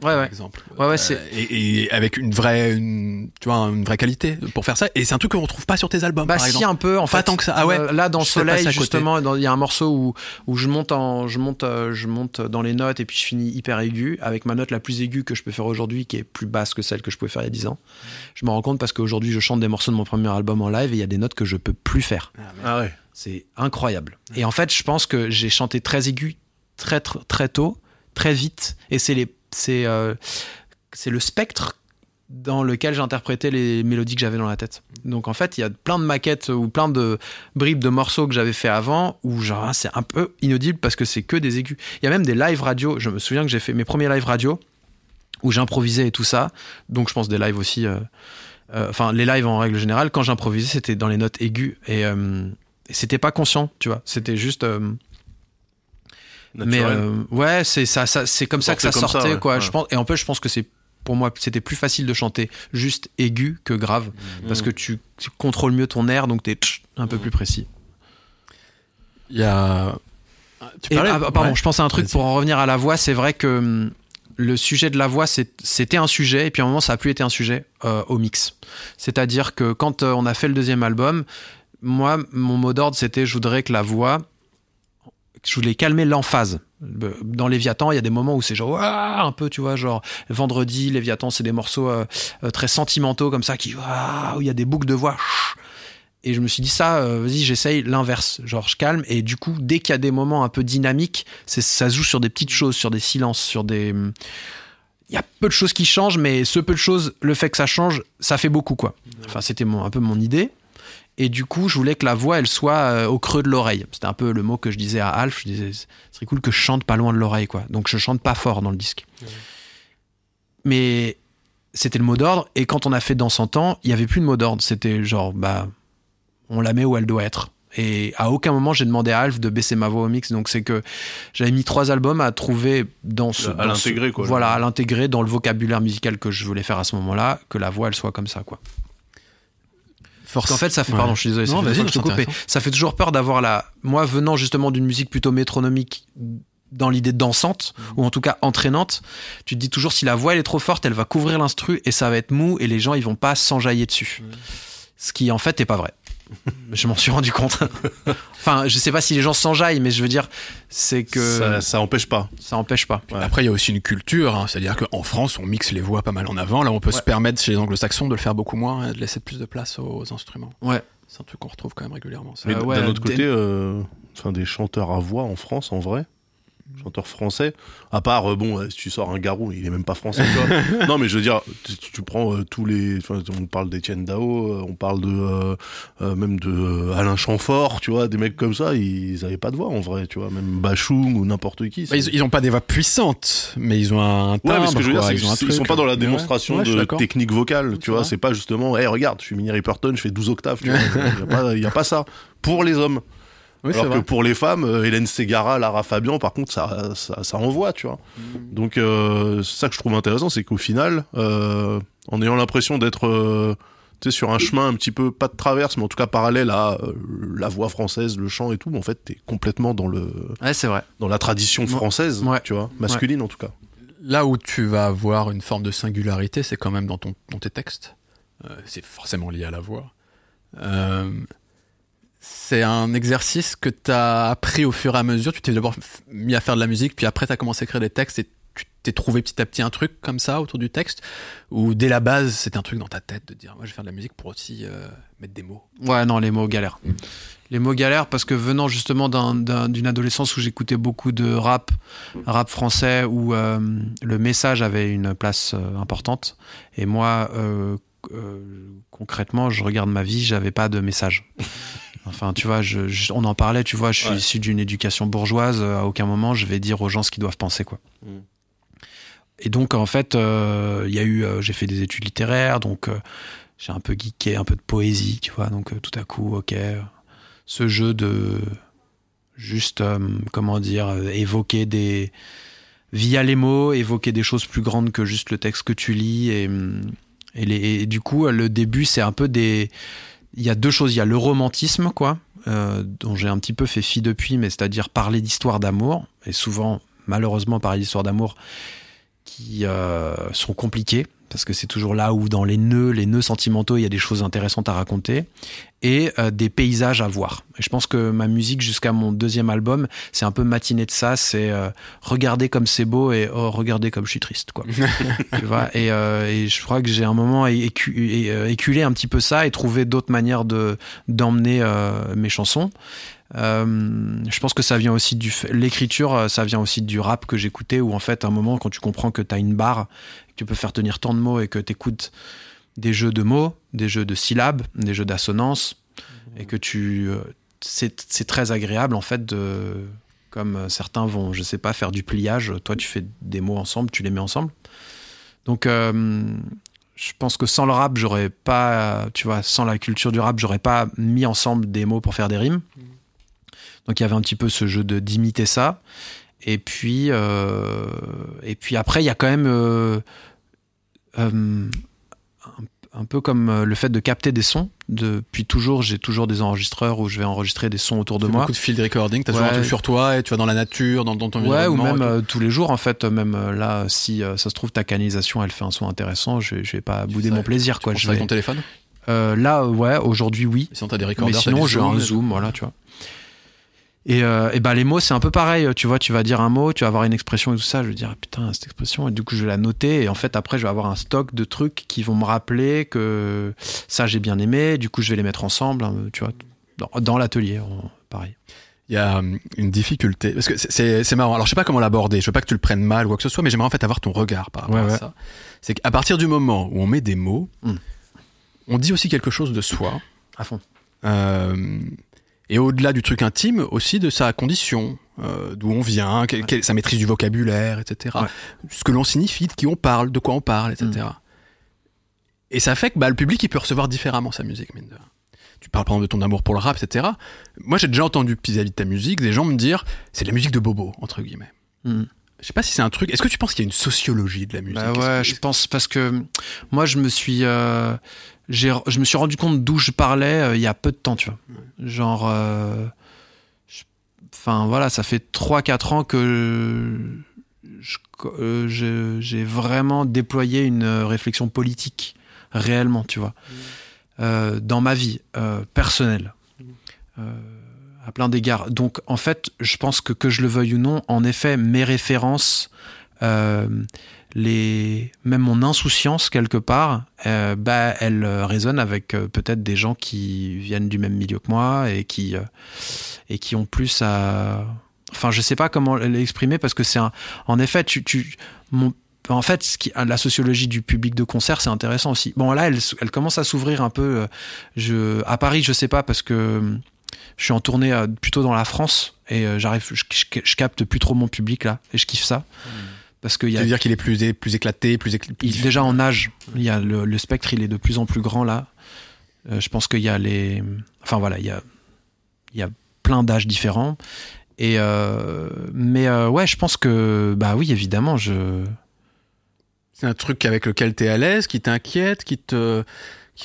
Ouais, Par ouais. exemple. Ouais, ouais, Euh, c'est- et, et avec une vraie, une, tu vois, une vraie qualité pour faire ça. Et c'est un truc qu'on retrouve pas sur tes albums, Bah par si exemple. un peu en Pas fait. tant que ça. Ah ouais. Euh, Là dans Soleil justement il y a un morceau où où je monte en je monte euh, je monte dans les notes et puis je finis hyper aigu avec ma note la plus aiguë que je peux faire aujourd'hui qui est plus basse que celle que je pouvais faire il y a 10 ans. Je me rends compte parce qu'aujourd'hui je chante des morceaux de mon premier album en live et il y a des notes que je peux plus faire. Ah ouais. C'est incroyable. Et en fait, je pense que j'ai chanté très aigu, très très, très tôt, très vite, et c'est les, c'est, euh, c'est le spectre dans lequel j'ai interprété les mélodies que j'avais dans la tête. Donc en fait, il y a plein de maquettes ou plein de bribes de morceaux que j'avais fait avant où genre hein, c'est un peu inaudible parce que c'est que des aigus. Il y a même des live radio. Je me souviens que j'ai fait mes premiers live radio où j'improvisais et tout ça. Donc je pense des lives aussi. euh, euh, Enfin, les lives en règle générale, quand j'improvisais, c'était dans les notes aiguës et et c'était pas conscient, tu vois. C'était juste. Mais euh, ouais, c'est ça, ça c'est comme ça que ça Sortait ça, ouais. quoi. Ouais. Je pense. Et en plus, je pense que c'est pour moi, c'était plus facile de chanter juste aigu que grave, parce Mhm. que tu, tu contrôles mieux ton air, donc t'es un peu plus précis. Il y a. Tu Et, parlais- ah, pardon, ouais. je pense à un truc pour en revenir à la voix. C'est vrai que hum, le sujet de la voix, c'était un sujet, et puis à un moment, ça a plus été un sujet euh, au mix. C'est-à-dire que quand euh, on a fait le deuxième album, moi, mon mot d'ordre, c'était je voudrais que la voix, je voulais calmer l'emphase. Dans Léviathan, il y a des moments où c'est genre un peu, tu vois, genre vendredi, Léviathan, c'est des morceaux euh, euh, très sentimentaux comme ça, qui où il y a des boucles de voix. Et je me suis dit ça, euh, vas-y, j'essaye l'inverse. Genre, je calme. Et du coup, dès qu'il y a des moments un peu dynamiques, ça se joue sur des petites choses, sur des silences, sur des. Il y a peu de choses qui changent, mais ce peu de choses, le fait que ça change, ça fait beaucoup, quoi. Enfin, c'était un peu mon idée. Et du coup, je voulais que la voix, elle soit euh, au creux de l'oreille. C'était un peu le mot que je disais à Alf. Je disais, ce serait cool que je chante pas loin de l'oreille, quoi. Donc, je chante pas fort dans le disque. Mais c'était le mot d'ordre. Et quand on a fait Dans 100 ans, il y avait plus de mot d'ordre. C'était genre, bah, on la met où elle doit être. Et à aucun moment j'ai demandé à Alf de baisser ma voix au mix. Donc c'est que j'avais mis trois albums à trouver dans ce. À l'intégrer, quoi. Voilà, à l'intégrer dans le vocabulaire musical que je voulais faire à ce moment-là, que la voix elle soit comme ça, quoi. Qu'en fait, ça fait, Ouais. pardon, je suis désolé, ça Non, fait je c'est te coupe, mais intéressant. ça fait toujours peur d'avoir la. Moi, venant justement d'une musique plutôt métronomique, dans l'idée dansante, ou en tout cas entraînante, tu te dis toujours si la voix elle est trop forte, elle va couvrir l'instru et ça va être mou et les gens ils vont pas s'enjailler dessus. Ce qui en fait est pas vrai. [laughs] je m'en suis rendu compte. [laughs] enfin, je sais pas si les gens s'enjaillent, mais je veux dire, c'est que Ça, ça, ça empêche pas. empêche pas. Ouais. Après, il y a aussi une culture, hein, c'est-à-dire qu'en France, on mixe les voix pas mal en avant. Là, on peut se permettre chez les anglo-saxons de le faire beaucoup moins et de laisser plus de place aux instruments. Ouais. C'est un truc qu'on retrouve quand même régulièrement. ça. Mais Euh, ouais, d'un autre des- côté, euh, enfin, des chanteurs à voix en France, en vrai, chanteurs français, à part, euh, bon, si tu sors un garou, il est même pas français, tu vois. [laughs] non, mais je veux dire, tu, tu prends euh, tous les. enfin, On parle d'Étienne Dao, euh, on parle de. euh, même de Alain Chamfort, tu vois, des mecs comme ça, ils avaient pas de voix en vrai, tu vois, même Bachung ou n'importe qui. Bah, ils, ils ont pas des voix puissantes, mais ils ont un timbre. Ouais, mais ce que je veux dire, quoi, c'est ils ils sont truc. pas dans la Ouais, démonstration ouais, suis de technique vocale, tu vois. C'est pas justement, hey, regarde, je suis Minnie Riperton, je fais 12 octaves, tu [laughs] vois. Il y a pas- il y a pas ça. Pour les hommes. Oui, Alors que vrai. pour les femmes, euh, Hélène Ségara, Lara Fabian, par contre, ça, ça, ça envoie, tu vois. Mm. Donc, euh, c'est ça que je trouve intéressant, c'est qu'au final, euh, en ayant l'impression d'être euh, tu sais, sur un chemin un petit peu, pas de traverse, mais en tout cas parallèle à euh, la voix française, le chant et tout, en fait, t'es complètement dans, le, Ouais, c'est vrai. dans la tradition française, Ouais. tu vois, masculine en tout cas. Là où tu vas avoir une forme de singularité, c'est quand même dans, ton, dans tes textes. Euh, c'est forcément lié à la voix. Euh, c'est un exercice que tu as appris au fur et à mesure. Tu t'es d'abord mis à faire de la musique, puis après tu as commencé à écrire des textes et tu t'es trouvé petit à petit un truc comme ça autour du texte? Ou dès la base c'était un truc dans ta tête de dire moi je vais faire de la musique pour aussi euh, mettre des mots? Ouais, non, les mots galères. Mm. Les mots galères parce que venant justement d'un- d'un- d'une adolescence où j'écoutais beaucoup de rap, rap français, où euh, le message avait une place euh, importante. Et moi, concrètement, je regarde ma vie, j'avais pas de message. Enfin, tu vois, je, je- on en parlait, tu vois, je suis Ouais. issu d'une éducation bourgeoise. euh, À aucun moment, je vais dire aux gens ce qu'ils doivent penser, quoi. Mm. Et donc, en fait, euh, il y a eu, euh, j'ai fait des études littéraires, donc euh, j'ai un peu geeké, un peu de poésie, tu vois. Donc, tout à coup, ok, ce jeu de juste, comment dire, évoquer des via les mots, évoquer des choses plus grandes que juste le texte que tu lis. Et, et, les, et du coup, le début, c'est un peu des. Il y a deux choses. Il y a le romantisme, quoi, euh, dont j'ai un petit peu fait fi depuis, mais c'est-à-dire parler d'histoires d'amour, et souvent, malheureusement, parler d'histoires d'amour qui euh, sont compliquées, parce que c'est toujours là où, dans les nœuds, les nœuds sentimentaux, il y a des choses intéressantes à raconter, et euh, des paysages à voir. Et je pense que ma musique, jusqu'à mon deuxième album, c'est un peu matinée de ça, c'est euh, regarder comme c'est beau et oh, regarder comme je suis triste, quoi. [laughs] tu vois et, euh, et je crois que j'ai un moment écu- éculé un petit peu ça et trouvé d'autres manières de d'emmener mes chansons. Euh, je pense que ça vient aussi du l'écriture, euh, ça vient aussi du rap que j'écoutais où en fait à un moment quand tu comprends que tu as une barre, que tu peux faire tenir tant de mots et que tu écoutes des jeux de mots, des jeux de syllabes, des jeux d'assonance et que tu euh, c'est très agréable en fait de comme certains vont je sais pas faire du pliage, toi tu fais des mots ensemble, tu les mets ensemble. Donc je pense que sans le rap, j'aurais pas, tu vois, sans la culture du rap, j'aurais pas mis ensemble des mots pour faire des rimes. Donc il y avait un petit peu ce jeu de d'imiter ça. Et puis, euh, et puis après, il y a quand même euh, euh, un, un peu comme le fait de capter des sons. Depuis toujours, j'ai toujours des enregistreurs où je vais enregistrer des sons autour de moi. beaucoup de field recording, t'as Ouais. toujours un truc sur toi et tu vas dans la nature, dans, dans ton Ouais, ou environnement même et tout. euh, tous les jours, en fait. Même là, si ça se trouve, ta canalisation, elle fait un son intéressant, je, je vais pas bouder mon plaisir, Tu quoi. Je ça avec vais- ton téléphone là, ouais, aujourd'hui, oui. Et Sinon t'as des recorders. sinon, j'ai un zoom, voilà, tu vois. Et, euh, et bah, les mots, c'est un peu pareil. Tu vois, tu vas dire un mot, tu vas avoir une expression et tout ça. Je vais dire, ah, putain, cette expression. Et du coup, je vais la noter. Et en fait, après, je vais avoir un stock de trucs qui vont me rappeler que ça, j'ai bien aimé. Du coup, je vais les mettre ensemble, hein, tu vois, dans, dans l'atelier, pareil. Il y a hum, une difficulté parce que c'est- marrant. Alors je sais pas comment l'aborder. Je veux pas que tu le prennes mal ou quoi que ce soit, mais j'aimerais en fait avoir ton regard par rapport Ouais, à ouais. ça. C'est qu'à partir du moment où on met des mots, Hmm. on dit aussi quelque chose de soi. À fond. Euh, et au-delà du truc intime, aussi de sa condition, euh, d'où on vient, quelle- quelle- sa maîtrise du vocabulaire, etc. Ouais. Ce que l'on signifie, de qui on parle, de quoi on parle, etc. Et ça fait que bah, le public, il peut recevoir différemment sa musique, mine de rien. Tu parles par exemple de ton amour pour le rap, etc. Moi, j'ai déjà entendu vis-à-vis de ta musique des gens me dire c'est de la musique de bobo, entre guillemets. Hmm. Je sais pas si c'est un truc. Est-ce que tu penses qu'il y a une sociologie de la musique? Bah ouais, que- je pense parce que moi je me suis euh, je me suis rendu compte d'où je parlais euh, il y a peu de temps, tu vois. Genre euh, enfin voilà, ça fait 3 4 ans que euh, j'ai vraiment déployé une réflexion politique réellement, tu vois. Euh, dans ma vie personnelle. À plein d'égards. Donc, en fait, je pense que que je le veuille ou non, en effet, mes références, les, même mon insouciance quelque part, euh, bah, elle euh, résonne avec euh, peut-être des gens qui viennent du même milieu que moi et qui euh, et qui ont plus à, enfin, je sais pas comment l'exprimer parce que c'est un, en effet, tu, tu, mon, en fait, ce qui, la sociologie du public de concert, c'est intéressant aussi. Bon, là, elle, elle commence à s'ouvrir un peu. Je, à Paris, je sais pas parce que je suis en tournée plutôt dans la France et j'arrive, je, capte plus trop mon public là et je kiffe ça parce qu'il y a dire qu'il est plus, plus éclaté, plus éclaté il- déjà en âge, il y a le, le spectre, il est de plus en plus grand là. Euh, je pense qu'il y a les, enfin voilà, il y a, il y a plein d'âges différents. Et euh, mais euh, ouais, je pense que bah oui, évidemment, je, C'est un truc avec lequel t'es à l'aise, qui t'inquiète, qui te.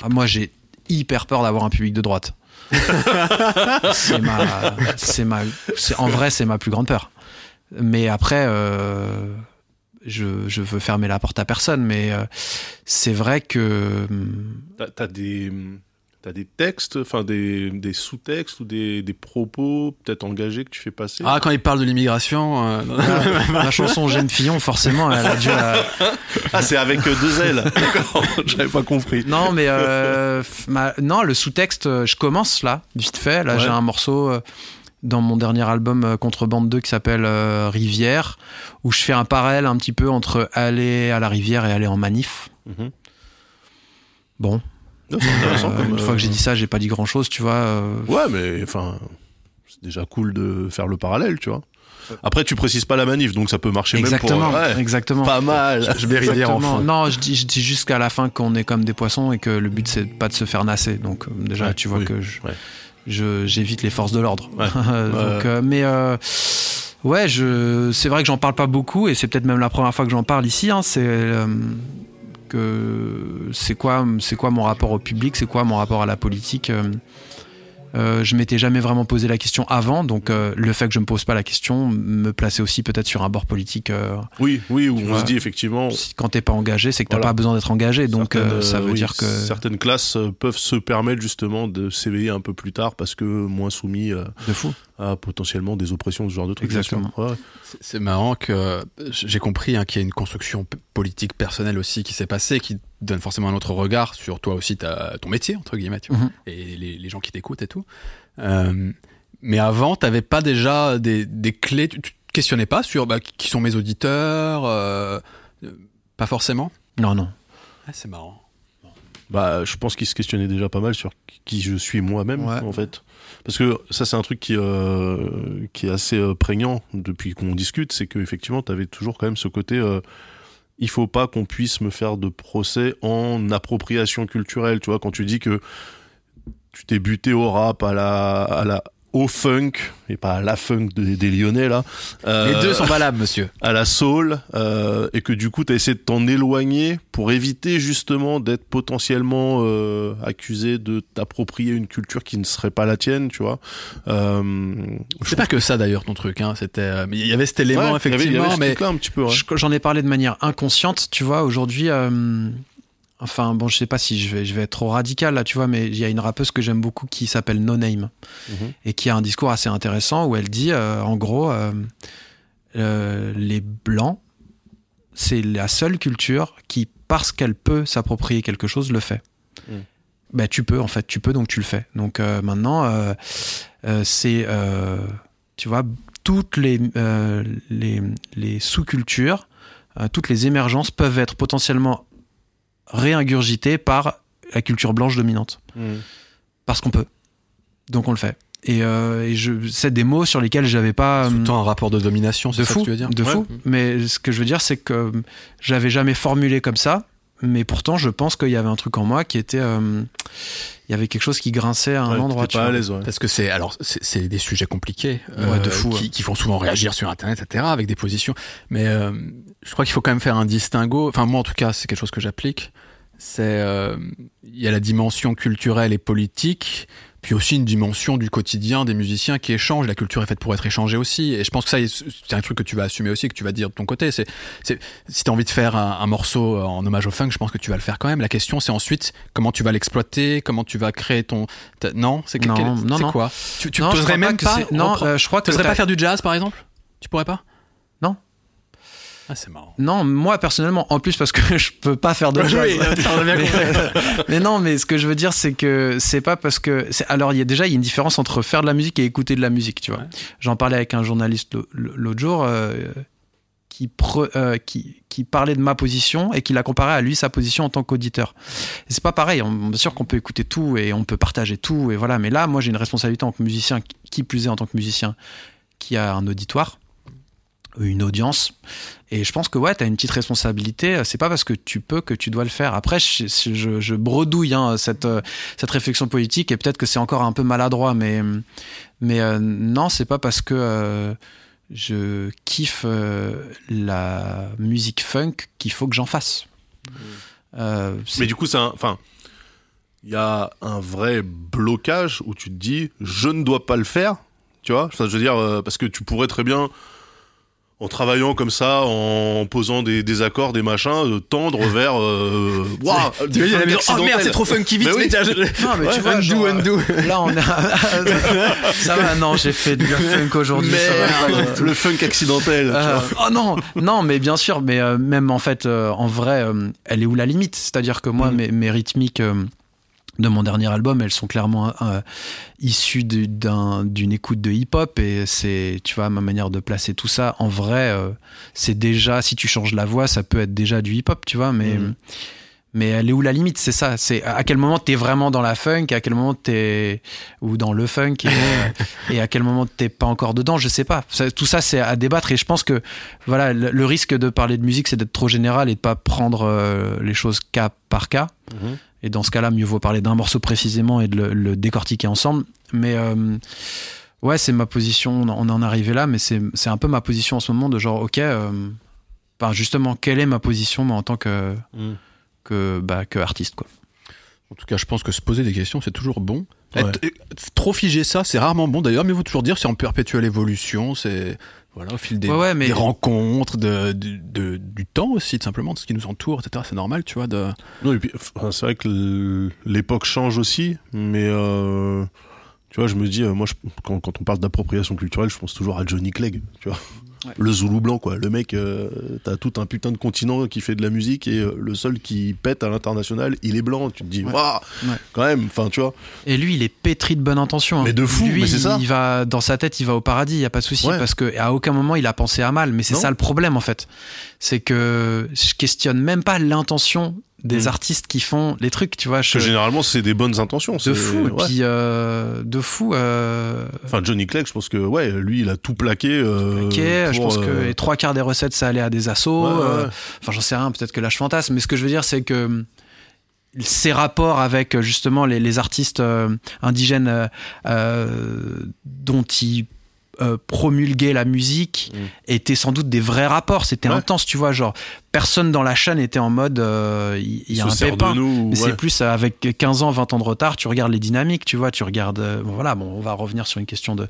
ah, moi j'ai hyper peur d'avoir un public de droite. [laughs] c'est ma, c'est ma, en vrai c'est ma plus grande peur. Mais après, euh, je, je veux fermer la porte à personne, mais euh, c'est vrai que hum, T'as des, T'as des textes, enfin des, des sous-textes ou des, des propos peut-être engagés que tu fais passer? Ah, quand il parle de l'immigration. euh, [laughs] La chanson J'aime Fillon, forcément, elle a dû. euh, [laughs] Ah, c'est avec deux L. [laughs] D'accord, j'avais pas compris. Non, mais euh, ma- non, le sous-texte, je commence là, vite fait. Là, Ouais. j'ai un morceau dans mon dernier album euh, Contrebande 2 qui s'appelle euh, Rivière, où je fais un parallèle un petit peu entre aller à la rivière et aller en manif. Mhm. Bon, Non, euh, comme, une fois que j'ai dit ça, j'ai pas dit grand-chose, tu vois. Ouais, mais enfin, c'est déjà cool de faire le parallèle, tu vois. Après, tu précises pas la manif, donc ça peut marcher exactement, même pour. Ouais, exactement. pas mal. je vais rivière en Exactement. fond. Non, je dis, je dis jusqu'à la fin qu'on est comme des poissons et que le but c'est pas de se faire nasser. Donc déjà, Ouais, tu vois oui, que je, ouais. Je- j'évite les forces de l'ordre. Ouais. [laughs] Donc, euh, mais euh, ouais, je, c'est vrai que j'en parle pas beaucoup et c'est peut-être même la première fois que j'en parle ici. hein, c'est euh, que c'est quoi, c'est quoi mon rapport au public, c'est quoi mon rapport à la politique. Euh, je m'étais jamais vraiment posé la question avant, donc euh, le fait que je me pose pas la question me plaçait aussi peut-être sur un bord politique. euh, Oui, oui, où on vois. se dit effectivement. quand t'es pas engagé, c'est que t'as Voilà. pas besoin d'être engagé. Donc euh, ça veut oui, dire que certaines classes euh, peuvent se permettre justement de s'éveiller un peu plus tard parce que moins soumis de fou. À potentiellement des oppressions, ce genre de trucs. Exactement. Ouais. C'est- marrant que euh, j'ai compris hein, qu'il y a une construction politique personnelle aussi qui s'est passée, qui donne forcément un autre regard sur toi aussi, ta- ton métier, entre guillemets, tu vois, Mhm. et les, les gens qui t'écoutent et tout. Euh, mais avant, t'avais pas déjà des, des clés, tu, tu te questionnais pas sur bah, qui sont mes auditeurs, euh, pas forcément? Non, non. Ah, C'est marrant. Bah, je pense qu'il se questionnait déjà pas mal sur qui je suis moi-même, Ouais. en fait. Parce que ça, c'est un truc qui, euh, qui est assez euh, prégnant depuis qu'on discute, c'est qu'effectivement, tu avais toujours quand même ce côté. euh, il faut pas qu'on puisse me faire de procès en appropriation culturelle. Tu vois, quand tu dis que tu t'es buté au rap, à la, à la, au funk, et pas à la funk des, des Lyonnais, là. euh, Les deux sont valables, monsieur. à la soul euh, et que du coup tu as essayé de t'en éloigner pour éviter justement d'être potentiellement euh, accusé de t'approprier une culture qui ne serait pas la tienne, tu vois. C'est pas que ça d'ailleurs ton truc, hein. C'était, il y avait cet élément Ouais, il y avait- il y effectivement, avait ce mais ouais. J'en ai parlé de manière inconsciente, tu vois. Aujourd'hui, enfin, bon, je sais pas si je vais, je vais être trop radical là, tu vois, mais il y a une rappeuse que j'aime beaucoup qui s'appelle No Name Mhm. et qui a un discours assez intéressant où elle dit, euh, en gros, euh, euh, les blancs, c'est la seule culture qui, parce qu'elle peut s'approprier quelque chose, le fait. Mm. Ben, tu peux, en fait, tu peux, donc tu le fais. Donc maintenant, c'est, tu vois, toutes les, les, les sous-cultures, toutes les émergences peuvent être potentiellement réingurgitées par la culture blanche dominante. Mhm. Parce qu'on peut. Donc on le fait. Et, euh, et je, c'est des mots sur lesquels j'avais pas. sous hum, un rapport de domination, c'est de ça fou, que tu veux dire de Ouais. fou. Mais ce que je veux dire, c'est que euh, j'avais jamais formulé comme ça. Mais pourtant, je pense qu'il y avait un truc en moi qui était. euh, il y avait quelque chose qui grinçait à un Ouais, endroit. tu pas à l'aise, ouais. Parce que c'est alors c'est c'est des sujets compliqués euh, de fou, qui, ouais. qui font souvent réagir sur internet etc avec des positions mais euh, je crois qu'il faut quand même faire un distinguo enfin moi en tout cas c'est quelque chose que j'applique c'est euh, il y a la dimension culturelle et politique puis aussi une dimension du quotidien des musiciens qui échangent la culture est faite pour être échangée aussi et je pense que ça c'est un truc que tu vas assumer aussi que tu vas dire de ton côté c'est c'est si tu as envie de faire un, un morceau en hommage au funk je pense que tu vas le faire quand même la question c'est ensuite comment tu vas l'exploiter comment tu vas créer ton ta- non? C'est Non, non, non. quoi? Tu, tu Non, même pas, Non, euh, je crois que. t'as- pas faire du jazz par exemple? Tu pourrais pas? Ah c'est marrant Non, moi personnellement, en plus parce que [laughs] je peux pas faire de Oui, a bien mais, [laughs] mais non, mais ce que je veux dire, c'est que c'est pas parce que. Alors, il y a déjà il y a une différence entre faire de la musique et écouter de la musique, tu vois. Ouais. J'en parlais avec un journaliste l'autre jour euh, qui, pre- euh, qui, qui parlait de ma position et qui la comparait à lui sa position en tant qu'auditeur. C'est pas pareil. On, bien sûr qu'on peut écouter tout et on peut partager tout et voilà. Mais là, moi, j'ai une responsabilité en tant que musicien, qui plus est en tant que musicien, qui a un auditoire une audience. Et je pense que ouais, t'as une petite responsabilité. C'est pas parce que tu peux que tu dois le faire. Après, je, je, je bredouille hein, cette euh, cette réflexion politique et peut-être que c'est encore un peu maladroit, mais mais euh, non, c'est pas parce que euh, je kiffe euh, la musique funk qu'il faut que j'en fasse. C'est- Mais du coup, c'est. Enfin. Il y a un vrai blocage où tu te dis, je ne dois pas le faire. Tu vois? Enfin, Je veux dire, parce que tu pourrais très bien en travaillant comme ça, en posant des, des accords, des machins, de tendre [laughs] vers. Euh, Tu la oh merde, c'est trop funky vite, Mais oui. Non, mais tu vois, undo, genre, undo. Là, on a. [laughs] ça va, non, j'ai fait du funk aujourd'hui. [laughs] le funk accidentel. Euh, oh non, non, mais bien sûr, mais euh, même en fait, euh, en vrai, euh, elle est où la limite? C'est-à-dire que moi, Mm. mes, mes rythmiques euh, de mon dernier album, elles sont clairement euh, issues du- d'un- d'une écoute de hip-hop et c'est, tu vois, ma manière de placer tout ça. En vrai, euh, c'est déjà, si tu changes la voix, ça peut être déjà du hip-hop, tu vois, mais. Mm. Mais elle est où la limite C'est ça? C'est à quel moment t'es vraiment dans la funk, à quel moment t'es ou dans le funk et, [laughs] et à quel moment t'es pas encore dedans? Je sais pas. Ça- tout ça c'est à débattre et je pense que voilà le, le risque de parler de musique c'est d'être trop général et de pas prendre euh, les choses cas par cas. Mhm. Et dans ce cas-là, mieux vaut parler d'un morceau précisément et de le, le décortiquer ensemble. Mais euh, ouais, c'est ma position. On en- est arrivé là, mais c'est un peu ma position en ce moment de genre ok. euh, justement, quelle est ma position moi, en tant que Mm. que, bah, que artiste quoi. En tout cas, je pense que se poser des questions, c'est toujours bon. Ouais. Être- euh, trop figer ça, c'est rarement bon d'ailleurs, mais il faut toujours dire c'est en perpétuelle évolution, c'est voilà, au fil des, Ouais, ouais, mais- des rencontres, de, de- de- du temps aussi, tout simplement, de ce qui nous entoure, etc. C'est normal, tu vois. De... Non, et puis, enfin, c'est vrai que l'époque change aussi, mais euh, tu vois, je me dis, euh, moi, je- quand, quand on parle d'appropriation culturelle, je pense toujours à Johnny Clegg, tu vois. Ouais. Le Zoulou blanc, quoi. Le mec, euh, t'as tout un putain de continent qui fait de la musique et euh, le seul qui pète à l'international, il est blanc. Tu te dis, Ouais. waouh, Ouais. quand même, enfin, tu vois. Et lui, il est pétri de bonne intention. hein. Mais de fou, lui, mais c'est ça. Il va dans sa tête, il va au paradis, il y a pas de souci Ouais. parce que à aucun moment il a pensé à mal. Mais c'est ça le problème en fait, c'est que je questionne même pas l'intention des Mm. artistes qui font les trucs, tu vois. Que je- généralement, c'est des bonnes intentions. de c'est- fou. Et ouais. puis euh, de fou. Euh, Enfin, Johnny Clegg, je pense que, ouais, lui, il a tout plaqué. euh, ok, je pense que euh, les trois quarts des recettes ça allait à des assos. ouais, ouais, ouais. Enfin, j'en sais rien, peut-être que là je fantasme, mais ce que je veux dire, c'est que hum, ces rapports avec justement les, les artistes indigènes dont il euh, promulguait la musique Mm. étaient sans doute des vrais rapports. C'était Ouais. intense, tu vois. Genre, personne dans la chaîne était en mode euh, il il y, a se un pépin. nous. Mais ouais. c'est plus euh, avec 15 ans, 20 ans de retard, tu regardes les dynamiques, tu vois, tu regardes. euh, bon, voilà, bon, on va revenir sur une question de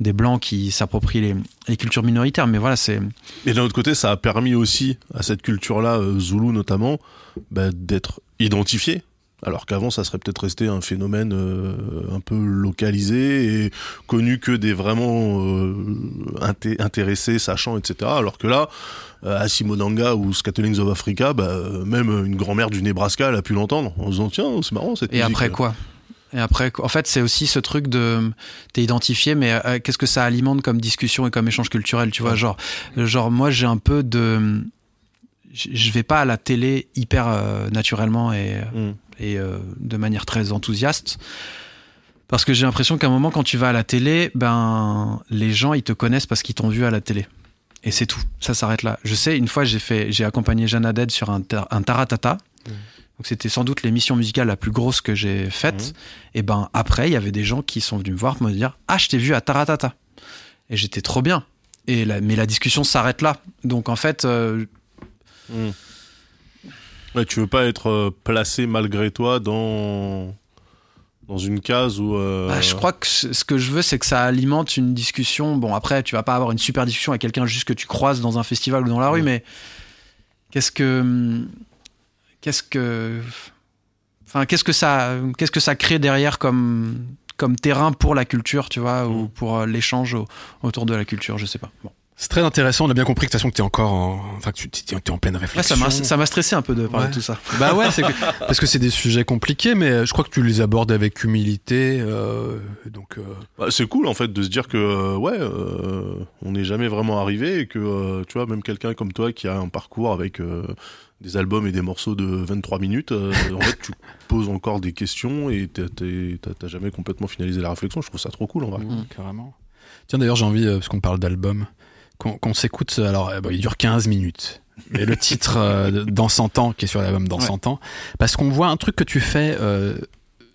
des blancs qui s'approprient les, les cultures minoritaires, mais voilà, c'est Mais d'un autre côté, ça a permis aussi à cette culture-là, euh, Zoulou notamment, bah, d'être identifiée. Alors qu'avant, ça serait peut-être resté un phénomène euh, un peu localisé et connu que des vraiment euh, inté- intéressés, sachants, etc. Alors que là, euh, à Simonanga ou Scatolings of Africa, bah, même une grand-mère du Nebraska, elle a pu l'entendre en se disant tiens, c'est marrant cette Et musique. après quoi? Et après, quoi? En fait, c'est aussi ce truc de t'es identifié, mais qu'est-ce que ça alimente comme discussion et comme échange culturel, tu vois? Genre, genre moi j'ai un peu de, je vais pas à la télé hyper naturellement et Mm. Et euh, de manière très enthousiaste. Parce que j'ai l'impression qu'à un moment, quand tu vas à la télé, ben, les gens, ils te connaissent parce qu'ils t'ont vu à la télé. Et c'est tout. Ça s'arrête là. Je sais, une fois, j'ai fait, j'ai accompagné Jeanne Haddad sur un, tar- un taratata. Donc, c'était sans doute l'émission musicale la plus grosse que j'ai faite. Et ben, après, il y avait des gens qui sont venus me voir pour me dire, ah, je t'ai vu à taratata. Et j'étais trop bien. Et la- mais la discussion s'arrête là. Donc, en fait, euh, Mm. Ouais, tu veux pas être euh, placé malgré toi dans dans une case où euh, Bah, je crois que ce que je veux, c'est que ça alimente une discussion. Bon, après, tu vas pas avoir une super discussion avec quelqu'un juste que tu croises dans un festival ou dans la rue, mais qu'est-ce que. Qu'est-ce que. Enfin, qu'est-ce que ça, qu'est-ce que ça crée derrière comme, comme terrain pour la culture, tu vois, ou Mm. pour euh, l'échange au- autour de la culture, je sais pas. Bon. C'est très intéressant. On a bien compris que de toute façon que t'es encore, en... enfin que tu t'es, t'es en pleine réflexion. ça m'a stressé un peu de parler Ouais. de tout ça. Bah ouais, [laughs] que- parce que c'est des sujets compliqués, mais je crois que tu les abordes avec humilité. euh, donc, euh, Bah, c'est cool en fait de se dire que euh, ouais, euh, on n'est jamais vraiment arrivé et que euh, tu vois même quelqu'un comme toi qui a un parcours avec euh, des albums et des morceaux de 23 minutes, euh, en fait tu [laughs] poses encore des questions et t'as jamais complètement finalisé la réflexion. Je trouve ça trop cool en vrai. Mm, carrément. Tiens, d'ailleurs, j'ai envie, euh, parce qu'on parle d'album, qu'on s'écoute. Alors, euh, bon, il dure 15 minutes. Mais le titre euh, Dans 100 ans, qui est sur l'album Dans Ouais. 100 ans, parce qu'on voit un truc que tu fais euh,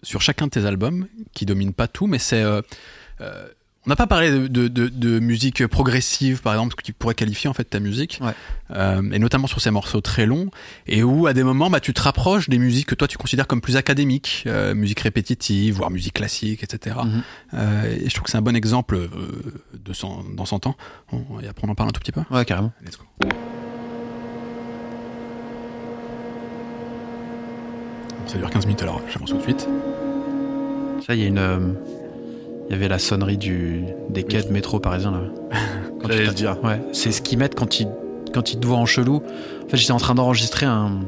sur chacun de tes albums, qui domine pas tout, mais c'est. Euh, euh, On n'a pas parlé de, de, de, de musique progressive, par exemple, ce qui pourrait qualifier en fait ta musique, Ouais. Euh, et notamment sur ces morceaux très longs, et où à des moments, bah, tu te rapproches des musiques que toi tu considères comme plus académiques, euh, musique répétitive, voire musique classique, etc. Mhm. Euh, et je trouve que c'est un bon exemple euh, de son, dans son temps. On- et après, on en parle un tout petit peu. Ouais, carrément. Let's go. Bon, ça dure 15 minutes alors, j'avance tout de suite. Ça, il y a une. Il y avait la sonnerie du, des quais de métro parisien là. [laughs] Quand J'allais tu le dire. Ouais, c'est ce qu'ils mettent quand ils, quand ils te voient en chelou. En fait, j'étais en train d'enregistrer un,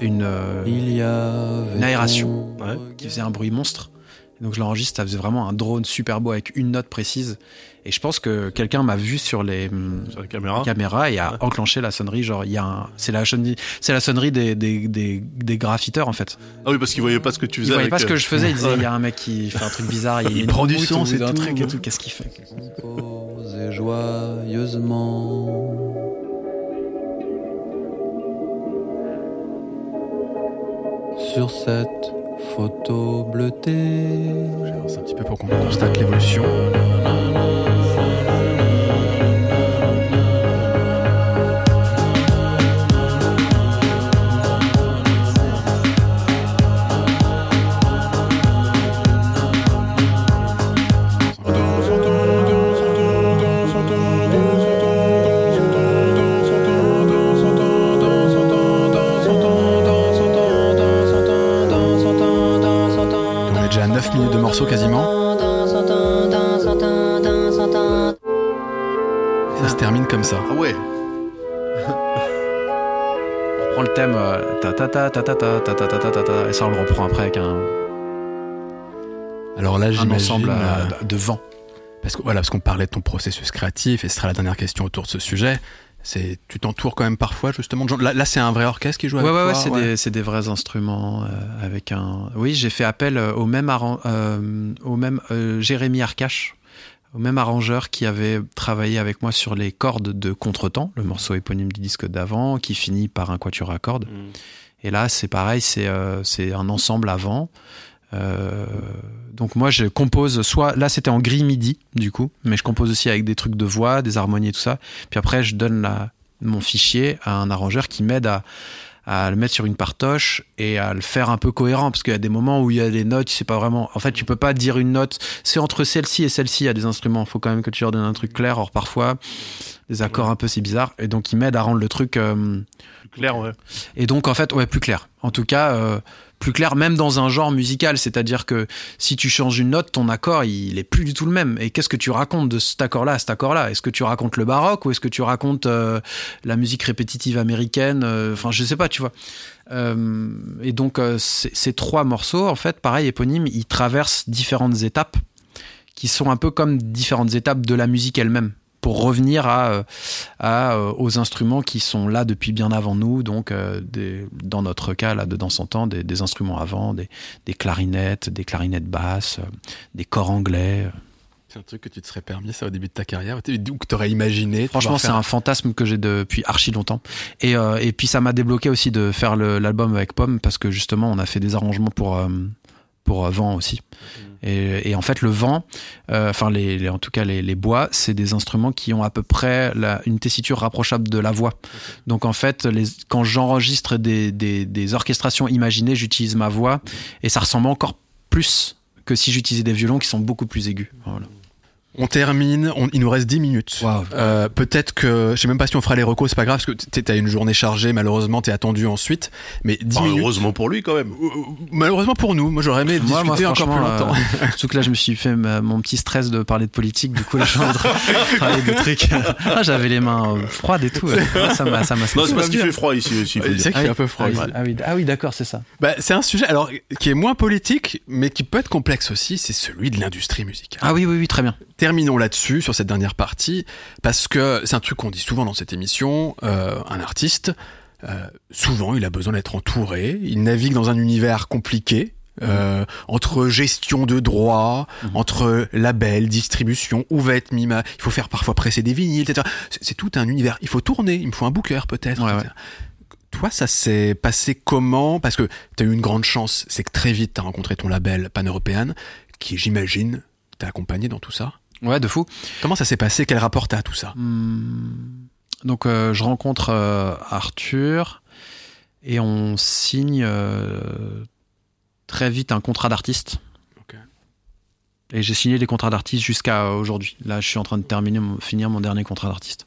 une, euh, Il y avait Une aération. Ouais. qui faisait un bruit monstre. Et donc je l'enregistre, ça faisait vraiment un drone super beau avec une note précise. Et je pense que quelqu'un m'a vu sur les hum, Sur caméras et a enclenché la sonnerie. Genre, il y a un, c'est la sonnerie, c'est la sonnerie des, des, des, des graffiteurs en fait. Ah oui, parce qu'ils voyaient pas ce que tu Ils faisais. voyaient avec, pas ce que euh, je faisais. Ils disaient, [laughs] il y a un mec qui fait un truc bizarre. Il, [laughs] Il prend du son, c'est un truc et tout. Qu'est-ce qu'il fait? Composé joyeusement. Sur cette photo bleutée, J'avance un petit peu pour qu'on constate l'évolution. Comme ça. Ah ouais. On prend le thème euh, ta ta ta ta ta ta ta ta ta ta ta ta et ça on le reprend après avec un, Alors là, un ensemble euh, euh, de vent. Parce que voilà, parce qu'on parlait de ton processus créatif, et ce sera la dernière question autour de ce sujet. C'est, tu t'entoures quand même parfois justement de gens. Là, là, c'est un vrai orchestre qui joue Ouais, avec ouais, ouais, toi. c'est des, c'est des vrais instruments euh, avec un. Oui, j'ai fait appel euh, au même, euh, au même euh, Jérémy Arcache, au même arrangeur qui avait travaillé avec moi sur les cordes de Contretemps, le morceau éponyme du disque d'avant, qui finit par un quatuor à cordes. Et là, c'est pareil, c'est euh, c'est un ensemble avant. Euh, donc moi, je compose soit là, c'était en gris midi du coup, mais je compose aussi avec des trucs de voix, des harmonies et tout ça. Puis après, je donne la, mon fichier à un arrangeur qui m'aide à à le mettre sur une partoche et à le faire un peu cohérent parce qu'il y a des moments où il y a des notes, tu sais pas vraiment. En fait, tu peux pas dire une note. C'est entre celle-ci et celle-ci. Il y a des instruments. Il faut quand même que tu leur donnes un truc clair. Or parfois, des accords un peu c'est bizarre. Et donc, il m'aide à rendre le truc. euh, Plus clair, ouais. et donc, en fait, ouais, plus clair. En tout cas, euh, plus clair, même dans un genre musical. C'est-à-dire que si tu changes une note, ton accord, il est plus du tout le même. Et qu'est-ce que tu racontes de cet accord-là à cet accord-là? Est-ce que tu racontes le baroque ou est-ce que tu racontes euh, la musique répétitive américaine euh, Enfin, je sais pas, tu vois. Euh, et donc, ces trois morceaux, en fait, pareil, éponymes, ils traversent différentes étapes qui sont un peu comme différentes étapes de la musique elle-même pour revenir à, euh, à, euh, aux instruments qui sont là depuis bien avant nous, donc euh, des, dans notre cas, là, de dans son temps, des, des instruments avant, des, des clarinettes, des clarinettes basses, des corps anglais. C'est un truc que tu te serais permis ça au début de ta carrière, ou que t'aurais imaginé. de Franchement, c'est un fantasme que j'ai depuis archi longtemps. Et, euh, et puis ça m'a débloqué aussi de faire l'album avec Pomme parce que justement, on a fait des arrangements pour euh, pour vent aussi. Et, et en fait, le vent, euh, enfin les, les- en tout cas les, les bois, c'est des instruments qui ont à peu près la- une tessiture rapprochable de la voix. Donc en fait, les, quand j'enregistre des, des, des orchestrations imaginées, j'utilise ma voix et ça ressemble encore plus que si j'utilisais des violons qui sont beaucoup plus aigus. Voilà. On termine, on- il nous reste 10 minutes. Waouh. Euh, Peut-être que, je sais même pas si on fera les recos, c'est pas grave, parce que t'as une journée chargée, malheureusement, t'es attendu ensuite. Mais 10 Enfin, minutes. heureusement pour lui, quand même. Euh, Malheureusement pour nous, moi j'aurais aimé Moi, moi, discuter encore plus longtemps. euh, surtout que là, je me suis fait ma- mon petit stress de parler de politique. Du coup, là, je parler de trucs. Ah, J'avais les mains euh, froides et tout. Ça m'a, ça m'a. Non, c'est parce qu'il fait froid ici aussi. C'est vrai qu'il fait un peu froid. Ah ah oui, ah oui, d'accord, c'est ça. Bah, c'est un sujet alors qui est moins politique, mais qui peut être complexe aussi. C'est celui de l'industrie musicale. Ah oui, oui, oui, très bien. Terminons là-dessus sur cette dernière partie parce que c'est un truc qu'on dit souvent dans cette émission. euh, un artiste, euh, souvent, il a besoin d'être entouré. Il navigue dans un univers compliqué. euh, entre gestion de droits, entre label, distribution, où va être mis ma... Il faut faire parfois presser des vinyles, etc. C'est tout un univers. Il faut tourner, il me faut un booker peut-être. Ouais. Toi, ça s'est passé comment? Parce que tu as eu une grande chance, c'est que très vite, tu as rencontré ton label pan-européen, qui, j'imagine, t'a accompagné dans tout ça. Ouais, de fou. Comment ça s'est passé? Quel rapport t'as à tout ça? Hmm. Donc euh, je rencontre euh, Arthur et on signe euh, très vite un contrat d'artiste. Et j'ai signé des contrats d'artiste jusqu'à aujourd'hui. Là, je suis en train de terminer, mon- finir mon dernier contrat d'artiste.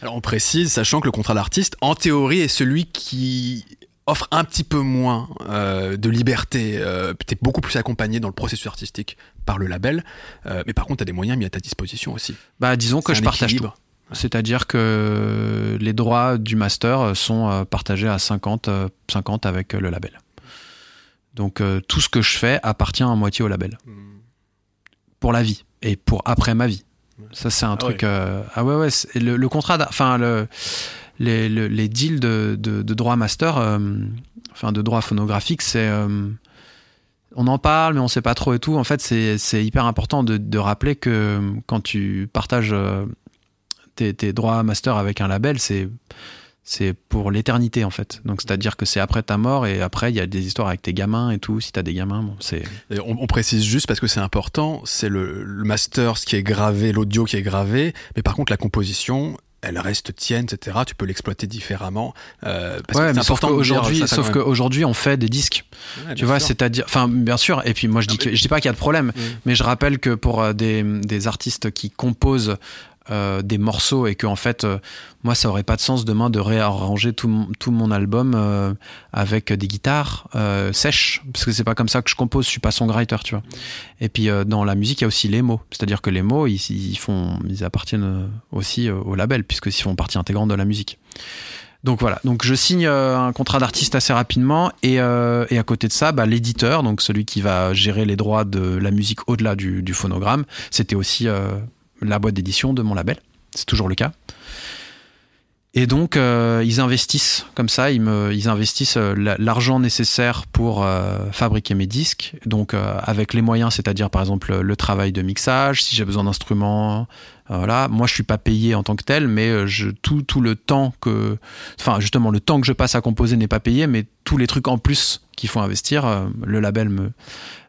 Alors on précise, sachant que le contrat d'artiste, en théorie, est celui qui offre un petit peu moins euh, de liberté, euh, t'es beaucoup plus accompagné dans le processus artistique par le label, euh, mais par contre t'as des moyens mis à ta disposition aussi. Bah, disons que je partage tout. C'est-à-dire que les droits du master sont euh, partagés à 50, euh, 50 avec le label. Donc tout ce que je fais appartient à moitié au label. Pour la vie et pour après ma vie. Ça c'est un Ah truc. ah ouais ouais. Le, le contrat, enfin le, les, le- les deals de, de, de droit master, euh, enfin de droit phonographique, c'est euh, on en parle, mais on sait pas trop et tout. En fait, c'est hyper important de, rappeler que quand tu partages euh, tes, droits master avec un label, c'est pour l'éternité en fait. Donc c'est-à-dire que c'est après ta mort et après il y a des histoires avec tes gamins et tout. Si t'as des gamins, bon, c'est on précise juste parce que c'est important, c'est le, le master, ce qui est gravé, l'audio qui est gravé, mais par contre la composition, elle reste tienne, etc. Tu peux l'exploiter différemment. Euh, parce ouais, que mais sauf qu'aujourd'hui, sauf qu'aujourd'hui on fait des disques. Ouais, Tu vois, c'est-à-dire, enfin, bien sûr. Et puis moi, je dis, que, je dis pas qu'il y a de problème, Mm. mais je rappelle que pour euh, des, des artistes qui composent euh, des morceaux et que en fait, euh, moi, ça aurait pas de sens demain de réarranger tout tout mon album euh, avec des guitares sèches, parce que c'est pas comme ça que je compose. Je suis pas songwriter, tu vois. Et puis dans la musique, il y a aussi les mots, c'est-à-dire que les mots, ils, ils font, ils appartiennent aussi au label puisque ils font partie intégrante de la musique. Donc voilà, donc je signe un contrat d'artiste assez rapidement et, et à côté de ça, bah, l'éditeur, donc celui qui va gérer les droits de la musique au-delà du, phonogramme, c'était aussi la boîte d'édition de mon label. C'est toujours le cas. Et donc euh, ils investissent comme ça, ils, me, ils investissent euh, la- l'argent nécessaire pour euh, fabriquer mes disques. Donc avec les moyens, c'est-à-dire par exemple le travail de mixage, si j'ai besoin d'instruments, voilà. Moi je suis pas payé en tant que tel, mais je, tout, tout le temps que enfin justement le temps que je passe à composer n'est pas payé, mais tous les trucs en plus qu'il faut investir, le label me,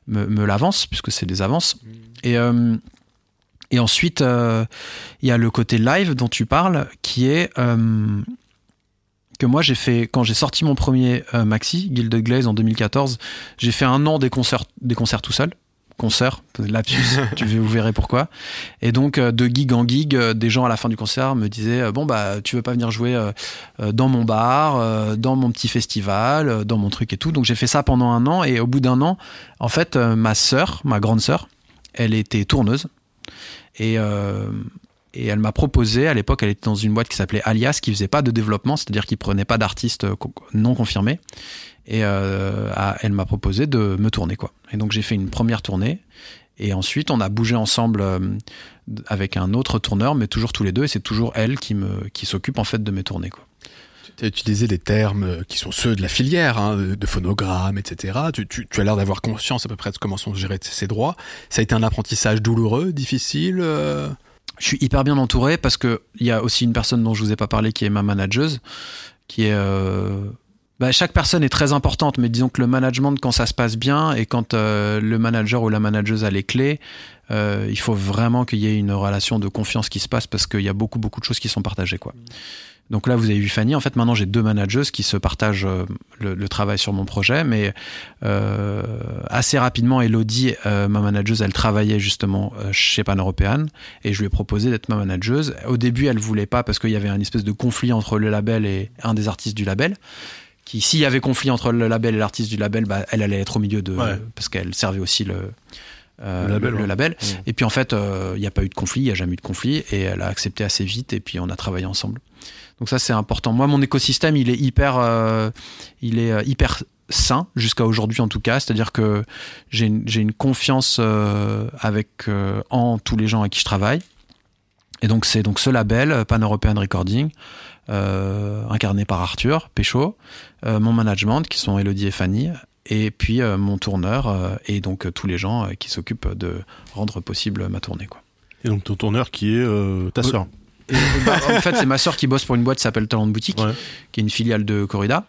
me, me l'avance, puisque c'est des avances. Et, et ensuite, euh, il y a le côté live dont tu parles, qui est euh, que moi j'ai fait, quand j'ai sorti mon premier euh, maxi, Gilded Glaze en 2014, j'ai fait un an des concerts, des concerts tout seul. Concert, lapsus, [laughs] tu vous verrez pourquoi. Et donc euh, de gig en gig, euh, des gens à la fin du concert me disaient bon bah tu veux pas venir jouer dans mon bar, dans mon petit festival, dans mon truc et tout. Donc j'ai fait ça pendant un an et au bout d'un an, en fait, ma sœur, ma grande sœur, elle était tourneuse et euh, et elle m'a proposé, à l'époque, elle était dans une boîte qui s'appelait Alias, qui faisait pas de développement, c'est-à-dire qui prenait pas d'artistes euh, non confirmés. Et euh, elle m'a proposé de me tourner, quoi. Et donc j'ai fait une première tournée. Et ensuite, on a bougé ensemble avec un autre tourneur, mais toujours tous les deux. Et c'est toujours elle qui qui s'occupe en fait de mes tournées, quoi. Tu as utilisé des termes euh, qui sont ceux de la filière, hein, de phonogramme, etc. Tu, tu, tu as l'air d'avoir conscience à peu près de comment sont gérés ces droits. Ça a été un apprentissage douloureux, difficile euh? Je suis hyper bien entouré parce que il y a aussi une personne dont je vous ai pas parlé qui est ma manageuse, qui est euh, bah, chaque personne est très importante, mais disons que le management, quand ça se passe bien et quand euh, le manager ou la manageuse a les clés, euh, il faut vraiment qu'il y ait une relation de confiance qui se passe parce qu'il y a beaucoup beaucoup de choses qui sont partagées quoi. Donc là, vous avez vu Fanny. En fait, maintenant, j'ai deux manageuses qui se partagent euh, le, le travail sur mon projet, mais euh, assez rapidement, Elodie, euh, ma manageuse, elle travaillait justement euh, chez Pan European et je lui ai proposé d'être ma manageuse. Au début, elle voulait pas parce qu'il y avait un espèce de conflit entre le label et un des artistes du label. Qui, s'il y avait conflit entre le label et l'artiste du label, bah, elle allait être au milieu de, Ouais. parce qu'elle servait aussi le, euh, Le label, le ouais. label. Mmh. Et puis en fait, euh, il n'y a pas eu de conflit, il n'y a jamais eu de conflit, et elle a accepté assez vite, et puis on a travaillé ensemble. Donc ça, c'est important. Moi, mon écosystème, il est hyper, euh, il est euh, hyper sain jusqu'à aujourd'hui en tout cas. C'est-à-dire que j'ai une, une confiance euh, avec euh, en tous les gens avec qui je travaille. Et donc c'est donc ce label Pan European Recording, incarné par Arthur Péchaud, mon management qui sont Elodie et Fanny, et puis euh, mon tourneur euh, et donc euh, tous les gens qui s'occupent de rendre possible ma tournée. Quoi. Et donc ton tourneur qui est ta sœur. Bah, en fait, c'est ma sœur qui bosse pour une boîte qui s'appelle Talent Boutique, Ouais. qui est une filiale de Corrida.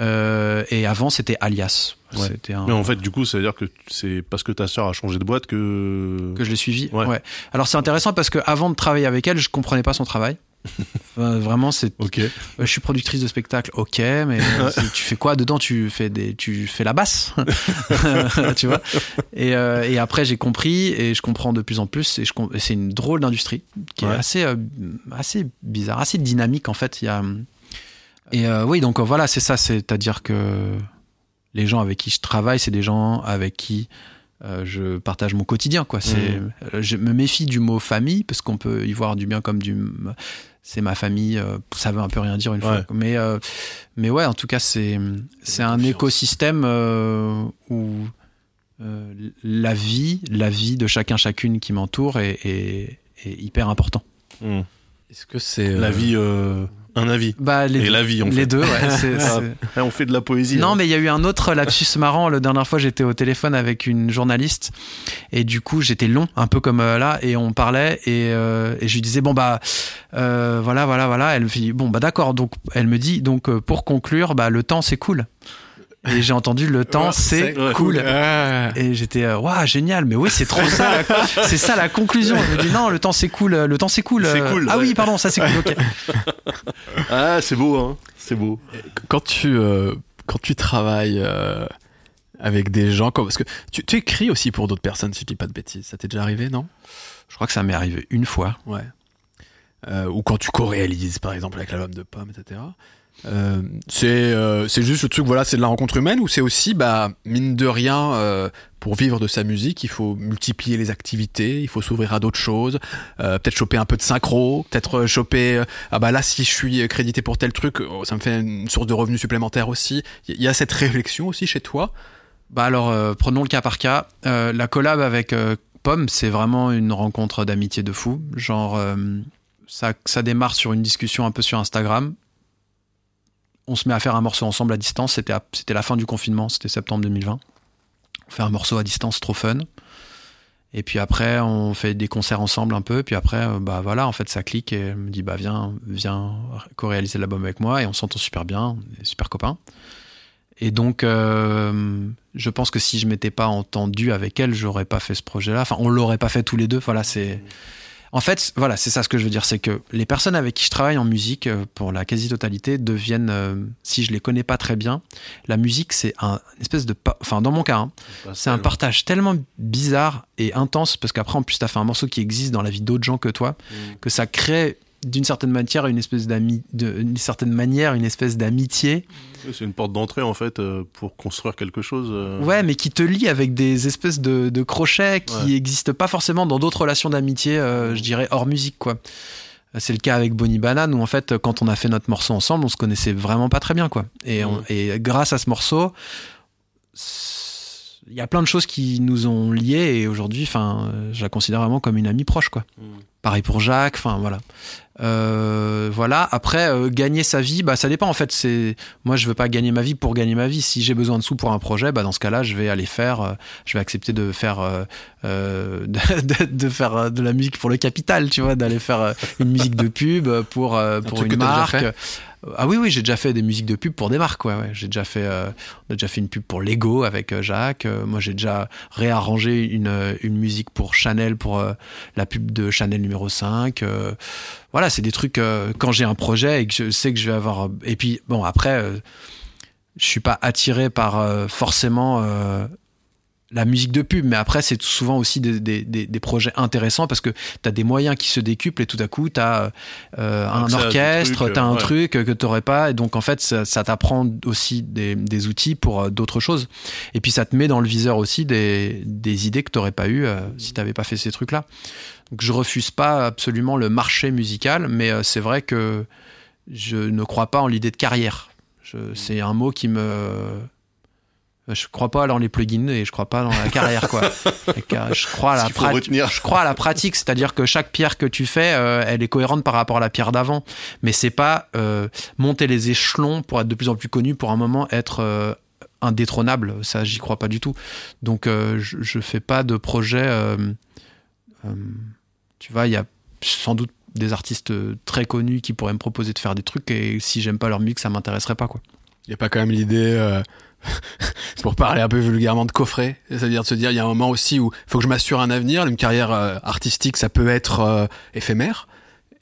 Euh, et avant, c'était Alias. Ouais. Un- Mais en fait, du coup, ça veut dire que c'est parce que ta sœur a changé de boîte que. que je l'ai suivi. Ouais. Ouais. Alors c'est intéressant parce que avant de travailler avec elle, je comprenais pas son travail. Enfin, vraiment, c'est. Ok. euh, Je suis productrice de spectacle, ok, mais [laughs] tu fais quoi dedans? Tu fais des, tu fais la basse, [laughs] tu vois? Et, euh, et après j'ai compris et je comprends de plus en plus. Et c'est une drôle d'industrie qui est assez, euh, assez bizarre, assez dynamique en fait. Il y a et euh, oui, donc voilà, c'est ça, c'est-à-dire que les gens avec qui je travaille, c'est des gens avec qui euh, je partage mon quotidien, quoi. C'est, Mhm. euh, je me méfie du mot famille parce qu'on peut y voir du bien comme du, c'est ma famille. euh, ça veut un peu rien dire une Ouais. fois, mais euh, mais ouais, en tout cas, c'est c'est un confiance. écosystème euh, où euh, la vie, la vie de chacun chacune qui m'entoure est, est, est hyper important. Hmm. Est-ce que c'est La euh, vie, euh, un avis. Bah les Et deux, la vie, en les fait. deux, ouais. c'est- Ah, c'est- on fait de la poésie. Non, hein. mais il y a eu un autre lapsus [laughs] marrant. La dernière fois, j'étais au téléphone avec une journaliste et du coup, j'étais long, un peu comme euh, là, et on parlait et, euh, et je lui disais bon bah euh, voilà, voilà, voilà. Elle me dit bon bah d'accord. Donc elle me dit donc pour conclure, bah le temps c'est cool. Et j'ai entendu le temps Ouais, c'est cool. Ah. Et j'étais euh, waouh génial. Mais oui, c'est trop ça. [laughs] C'est ça la conclusion. Je me dis non, le temps c'est cool. Le temps c'est cool. C'est Euh, cool, Ah ouais. oui, pardon, ça c'est cool. ok. [laughs] Ah, c'est beau, hein. C'est beau. quand tu euh, quand tu travailles euh, avec des gens comme parce que tu, tu écris aussi pour d'autres personnes si je dis pas de bêtises ça t'est déjà arrivé non? Je crois que ça m'est arrivé une fois. ouais euh, ou quand tu co-réalises par exemple avec l'album de Pomme etc euh, c'est euh, c'est juste le truc voilà c'est de la rencontre humaine ou c'est aussi bah mine de rien euh, pour vivre de sa musique il faut multiplier les activités il faut s'ouvrir à d'autres choses euh, peut-être choper un peu de synchro peut-être euh, choper ah bah là si je suis crédité pour tel truc oh, ça me fait une source de revenus supplémentaire aussi il y a cette réflexion aussi chez toi? Bah alors, prenons le cas par cas. La collab avec Pomme, c'est vraiment une rencontre d'amitié de fou. Genre, ça, ça démarre sur une discussion un peu sur Instagram. On se met à faire un morceau ensemble à distance. C'était la fin du confinement, c'était septembre 2020. On fait un morceau à distance, trop fun. Et puis après, on fait des concerts ensemble un peu. Puis après, euh, bah voilà, en fait, ça clique et elle me dit, bah viens, viens co-réaliser l'album avec moi. Et on s'entend super bien, super copains. Et donc, euh, je pense que si je m'étais pas entendu avec elle, j'aurais pas fait ce projet-là. Enfin, on l'aurait pas fait tous les deux. Voilà, c'est. En fait, voilà, c'est ça ce que je veux dire, c'est que les personnes avec qui je travaille en musique, euh, pour la quasi-totalité, deviennent, euh, si je les connais pas très bien, la musique, c'est un une espèce de, enfin, dans mon cas, hein, c'est un partage tellement bizarre et intense parce qu'après, en plus, t'as fait un morceau qui existe dans la vie d'autres gens que toi, que ça crée d'une certaine manière une espèce d'ami, d'une certaine manière une espèce d'amitié C'est une porte d'entrée, en fait, euh, pour construire quelque chose. euh. Ouais, mais qui te lie avec des espèces de, de crochets qui Ouais. n'existent pas forcément dans d'autres relations d'amitié, euh, je dirais hors musique, quoi. C'est le cas avec Bonnie Banane où en fait, quand on a fait notre morceau ensemble, on se connaissait vraiment pas très bien, quoi. Et, on- et grâce à ce morceau, il y a plein de choses qui nous ont liés et aujourd'hui, enfin, je la considère vraiment comme une amie proche, quoi. Mm. Pareil pour Jacques, enfin voilà. Euh, voilà. Après, euh, gagner sa vie, bah ça dépend en fait. C'est moi, je veux pas gagner ma vie pour gagner ma vie. Si j'ai besoin de sous pour un projet, bah dans ce cas-là, je vais aller faire, euh, je vais accepter de faire, euh, euh, [laughs] de, de- de faire de la musique pour le capital, tu vois, d'aller faire une musique de pub pour euh, pour une marque. Ah oui, oui, j'ai déjà fait des musiques de pub pour des marques. Ouais, ouais. J'ai déjà fait, euh, on a déjà fait une pub pour Lego avec euh, Jacques. Euh, moi, j'ai déjà réarrangé une, euh, une musique pour Chanel pour la pub de Chanel numéro 5. Euh, voilà, c'est des trucs quand j'ai un projet et que je sais que je vais avoir. Et puis bon, après, je suis pas attiré par forcément. Euh, la musique de pub, mais après, c'est souvent aussi des, des, des, des projets intéressants parce que tu as des moyens qui se décuplent et tout à coup, tu as un à des orchestre, tu as un ouais. truc que tu n'aurais pas. Et donc, en fait, ça, ça t'apprend aussi des, des outils pour euh, d'autres choses. Et puis, ça te met dans le viseur aussi des, des idées que tu n'aurais pas eues euh, si tu n'avais pas fait ces trucs-là. Donc, je refuse pas absolument le marché musical, mais euh, c'est vrai que je ne crois pas en l'idée de carrière. Je- C'est un mot qui me. Je crois pas dans les plugins et je crois pas dans la carrière, quoi. [laughs] Je crois à la retenir. je crois à la pratique, c'est-à-dire que chaque pierre que tu fais, euh, elle est cohérente par rapport à la pierre d'avant. Mais c'est pas euh, monter les échelons pour être de plus en plus connu, pour un moment être euh, indétrônable. Ça, j'y crois pas du tout. Donc, euh, je, je fais pas de projet. euh, euh, tu vois, il y a sans doute des artistes très connus qui pourraient me proposer de faire des trucs et si j'aime pas leur musique, ça m'intéresserait pas, quoi. Il y a pas quand même l'idée, euh, [laughs] pour parler un peu vulgairement, de coffret. C'est-à-dire de se dire, il y a un moment aussi où il faut que je m'assure un avenir. Une carrière euh, artistique, ça peut être euh, éphémère.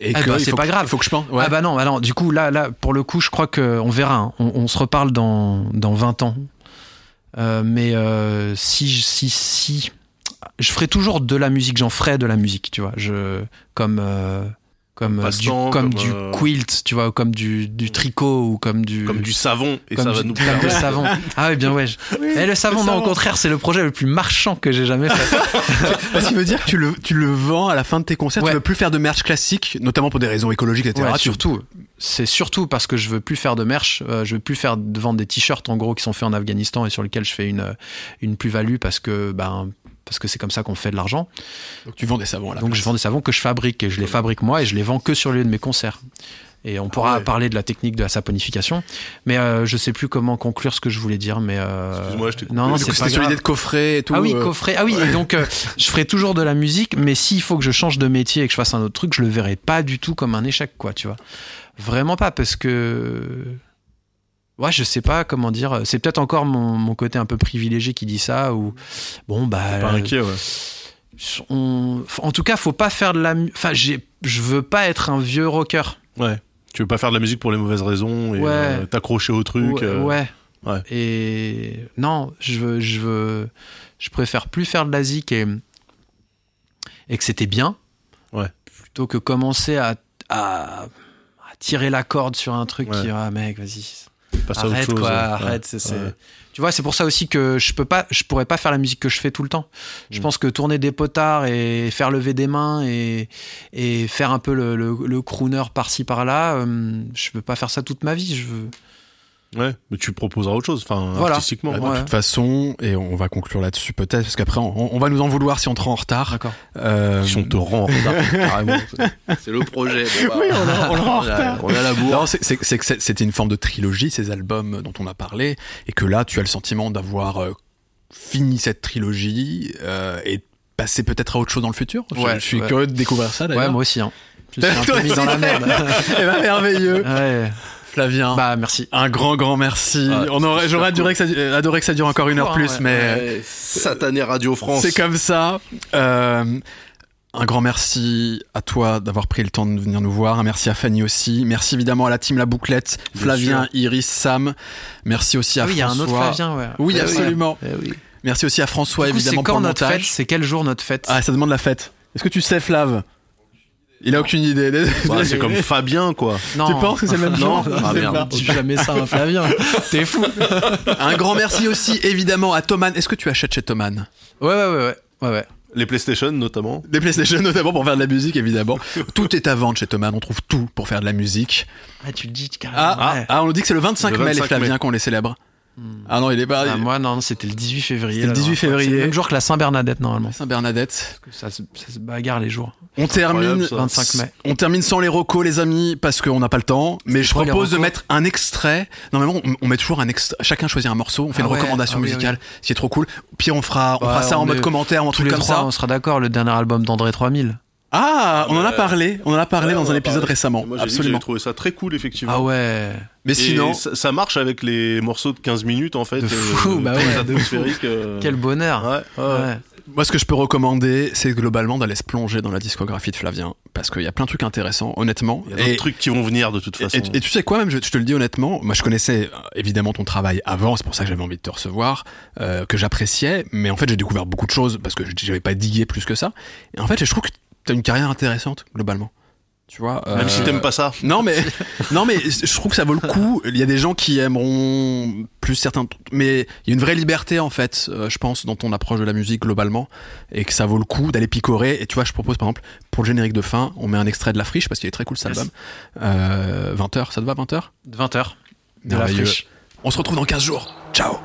Et Eh que ben, c'est pas que- grave. Il faut que je pense. Ouais. Ah bah non, bah non. Du coup, là, là, pour le coup, je crois que on verra. hein. On, on se reparle dans dans 20 ans. Euh, mais si si si, je ferai toujours de la musique. J'en ferai de la musique, tu vois. Je comme comme euh, du comme, comme, du euh, quilt, tu vois, ou comme du du tricot ou comme du Comme du savon, et comme ça va du- nous comme plaire. du savon. [laughs] Ah oui, bien ouais. je- Eh, le savon, le non, au contraire, c'est le projet le plus marchand que j'ai jamais fait. [laughs] Parce qu'il veut dire que tu le, tu le vends à la fin de tes concerts. Ouais. Tu veux plus faire de merch classique, notamment pour des raisons écologiques, etc. Ouais, surtout, c'est surtout parce que je veux plus faire de merch, euh, je veux plus faire de vendre des t-shirts en gros qui sont faits en Afghanistan et sur lesquels je fais une euh, une plus-value parce que ben parce que c'est comme ça qu'on fait de l'argent. Donc tu vends des savons à la Donc place. je vends des savons que je fabrique et je les fabrique moi et je les vends que sur le lieu de mes concerts. Et on pourra ouais. parler de la technique de la saponification, mais euh, je sais plus comment conclure ce que je voulais dire. Mais euh, Excuse-moi, je t'ai coupé. non, non, c'était sur l'idée de coffret et tout. Ah oui, euh, coffret. Ah oui, et donc euh, je ferai toujours de la musique, mais s'il faut que je change de métier et que je fasse un autre truc, je le verrai pas du tout comme un échec, quoi, tu vois. Vraiment pas, parce que. Ouais, je sais pas comment dire. C'est peut-être encore mon, mon côté un peu privilégié qui dit ça, ou. Bon, bah. Pas inquiet, ouais. on- En tout cas, faut pas faire de la. Enfin, j'ai- je veux pas être un vieux rocker. Ouais. Tu veux pas faire de la musique pour les mauvaises raisons et Ouais. euh, t'accrocher au truc. ouais, euh, ouais. ouais. Et non, je veux, je veux, je préfère plus faire de la zik et, et que c'était bien. Ouais. Plutôt que commencer à, à, à tirer la corde sur un truc qui, ah mec, vas-y, arrête chose, quoi, ouais. arrête. c'est- c'est- Ouais. Tu vois, c'est pour ça aussi que je peux pas, je pourrais pas faire la musique que je fais tout le temps. Je Mm. pense que tourner des potards et faire lever des mains et, et faire un peu le, le, le crooner par-ci par-là, euh, je peux pas faire ça toute ma vie. Je veux. Ouais, mais tu proposeras autre chose, enfin, Voilà. artistiquement. Bah, de Ouais. toute façon, et on va conclure là-dessus peut-être, parce qu'après on, on va nous en vouloir si on te rend en retard. D'accord. Euh, Si on te rend en retard, [laughs] carrément. C'est le projet. Oui, on, est- on est en retard. on est à la bourre. Non, c'est c'est- c'est que c'était une forme de trilogie, ces albums dont on a parlé, et que là, tu as le sentiment d'avoir euh, fini cette trilogie euh, et passer peut-être à autre chose dans le futur. Je- Ouais, je suis ouais. curieux de découvrir ça Ouais, d'ailleurs. moi aussi. Hein. Je suis [laughs] un peu mis dans la merde. Eh ben, merveilleux. ouais. Flavien, Bah merci. un grand, grand merci. Ah, on aurait, j'aurais adoré, que ça, euh, adoré que ça dure encore une heure Ouais, plus, ouais. mais Ouais, Satané Radio France. c'est comme ça. Euh, un grand merci à toi d'avoir pris le temps de venir nous voir. Un merci à Fanny aussi. Merci évidemment à la team La Bouclette, Bien Flavien, sûr. Iris, Sam. Merci aussi à Ah oui, il y a un François. autre Flavien, ouais. Oui, Eh absolument. Eh oui. Merci aussi à François, coup, évidemment, quand pour le notre montage. fête? C'est quel jour notre fête? Ah, ça demande la fête. Est-ce que tu sais, Flav? Il a aucune idée. Ouais, [laughs] c'est comme Fabien, quoi. Non. Tu penses que c'est le même Non. jour Je Ah, merde. Dis jamais ça, à Flavien. T'es fou. [laughs] Un grand merci aussi, évidemment, à Thoman. Est-ce que tu achètes chez Thoman? Ouais, ouais, ouais, ouais. ouais, ouais. Les PlayStation, notamment. Des PlayStation, notamment pour faire de la musique, évidemment. [laughs] tout est à vendre chez Thoman. On trouve tout pour faire de la musique. Ah, tu le dis carrément. Ah, ouais. ah, on nous dit que c'est le 25 Le mai, les 25 Flaviens, qu'on les célèbre. Ah non, il est pas. Ah, moi, non, c'était le 18 février. C'était le la 18 dernière fois. février. C'est le même jour que la Saint-Bernadette, normalement. Saint-Bernadette. Ça, se- ça se bagarre les jours. On termine. Incroyable, ça. 25 mai. On termine sans les recos, les amis, parce qu'on n'a pas le temps. Mais je propose de mettre un extrait. Normalement, on, on met toujours un extrait. Chacun choisit un morceau. On fait Ah une ouais, recommandation ah oui, musicale, qui est trop cool. Puis on fera, on fera ça en mode commentaire ou un Tous truc les comme trois, ça. on sera d'accord. Le dernier album d'André 3000. Ah, on en a parlé. On en a parlé Ouais, dans un en épisode parlé. récemment. Moi, Absolument. J'ai trouvé ça très cool, effectivement. Ah ouais. Mais Et sinon, ça, ça marche avec les morceaux de 15 minutes, en fait. De euh, fou, bah ouais, euh, Quel bonheur. Ouais, ouais. Ouais. moi, ce que je peux recommander, c'est globalement d'aller se plonger dans la discographie de Flavien, parce qu'il y a plein de trucs intéressants, honnêtement. Il y a d'autres Et- trucs qui vont venir, de toute façon. et- et tu sais quoi, même, je, je te le dis honnêtement, moi je connaissais euh, évidemment ton travail avant, c'est pour ça que j'avais envie de te recevoir, euh, que j'appréciais, mais en fait j'ai découvert beaucoup de choses parce que je j'avais pas digué plus que ça. Et en fait, je trouve que t'as une carrière intéressante globalement. Tu vois. Même euh, si t'aimes pas ça. Non mais [laughs] non mais je trouve que ça vaut le coup. Il y a des gens qui aimeront plus certains, mais il y a une vraie liberté en fait, euh, je pense, dans ton approche de la musique globalement, et que ça vaut le coup d'aller picorer. Et tu vois, je propose par exemple pour le générique de fin, on met un extrait de la friche parce qu'il est très cool cet Yes. album. Euh, 20h, ça te va 20h 20h. De la friche. On se retrouve dans 15 jours. Ciao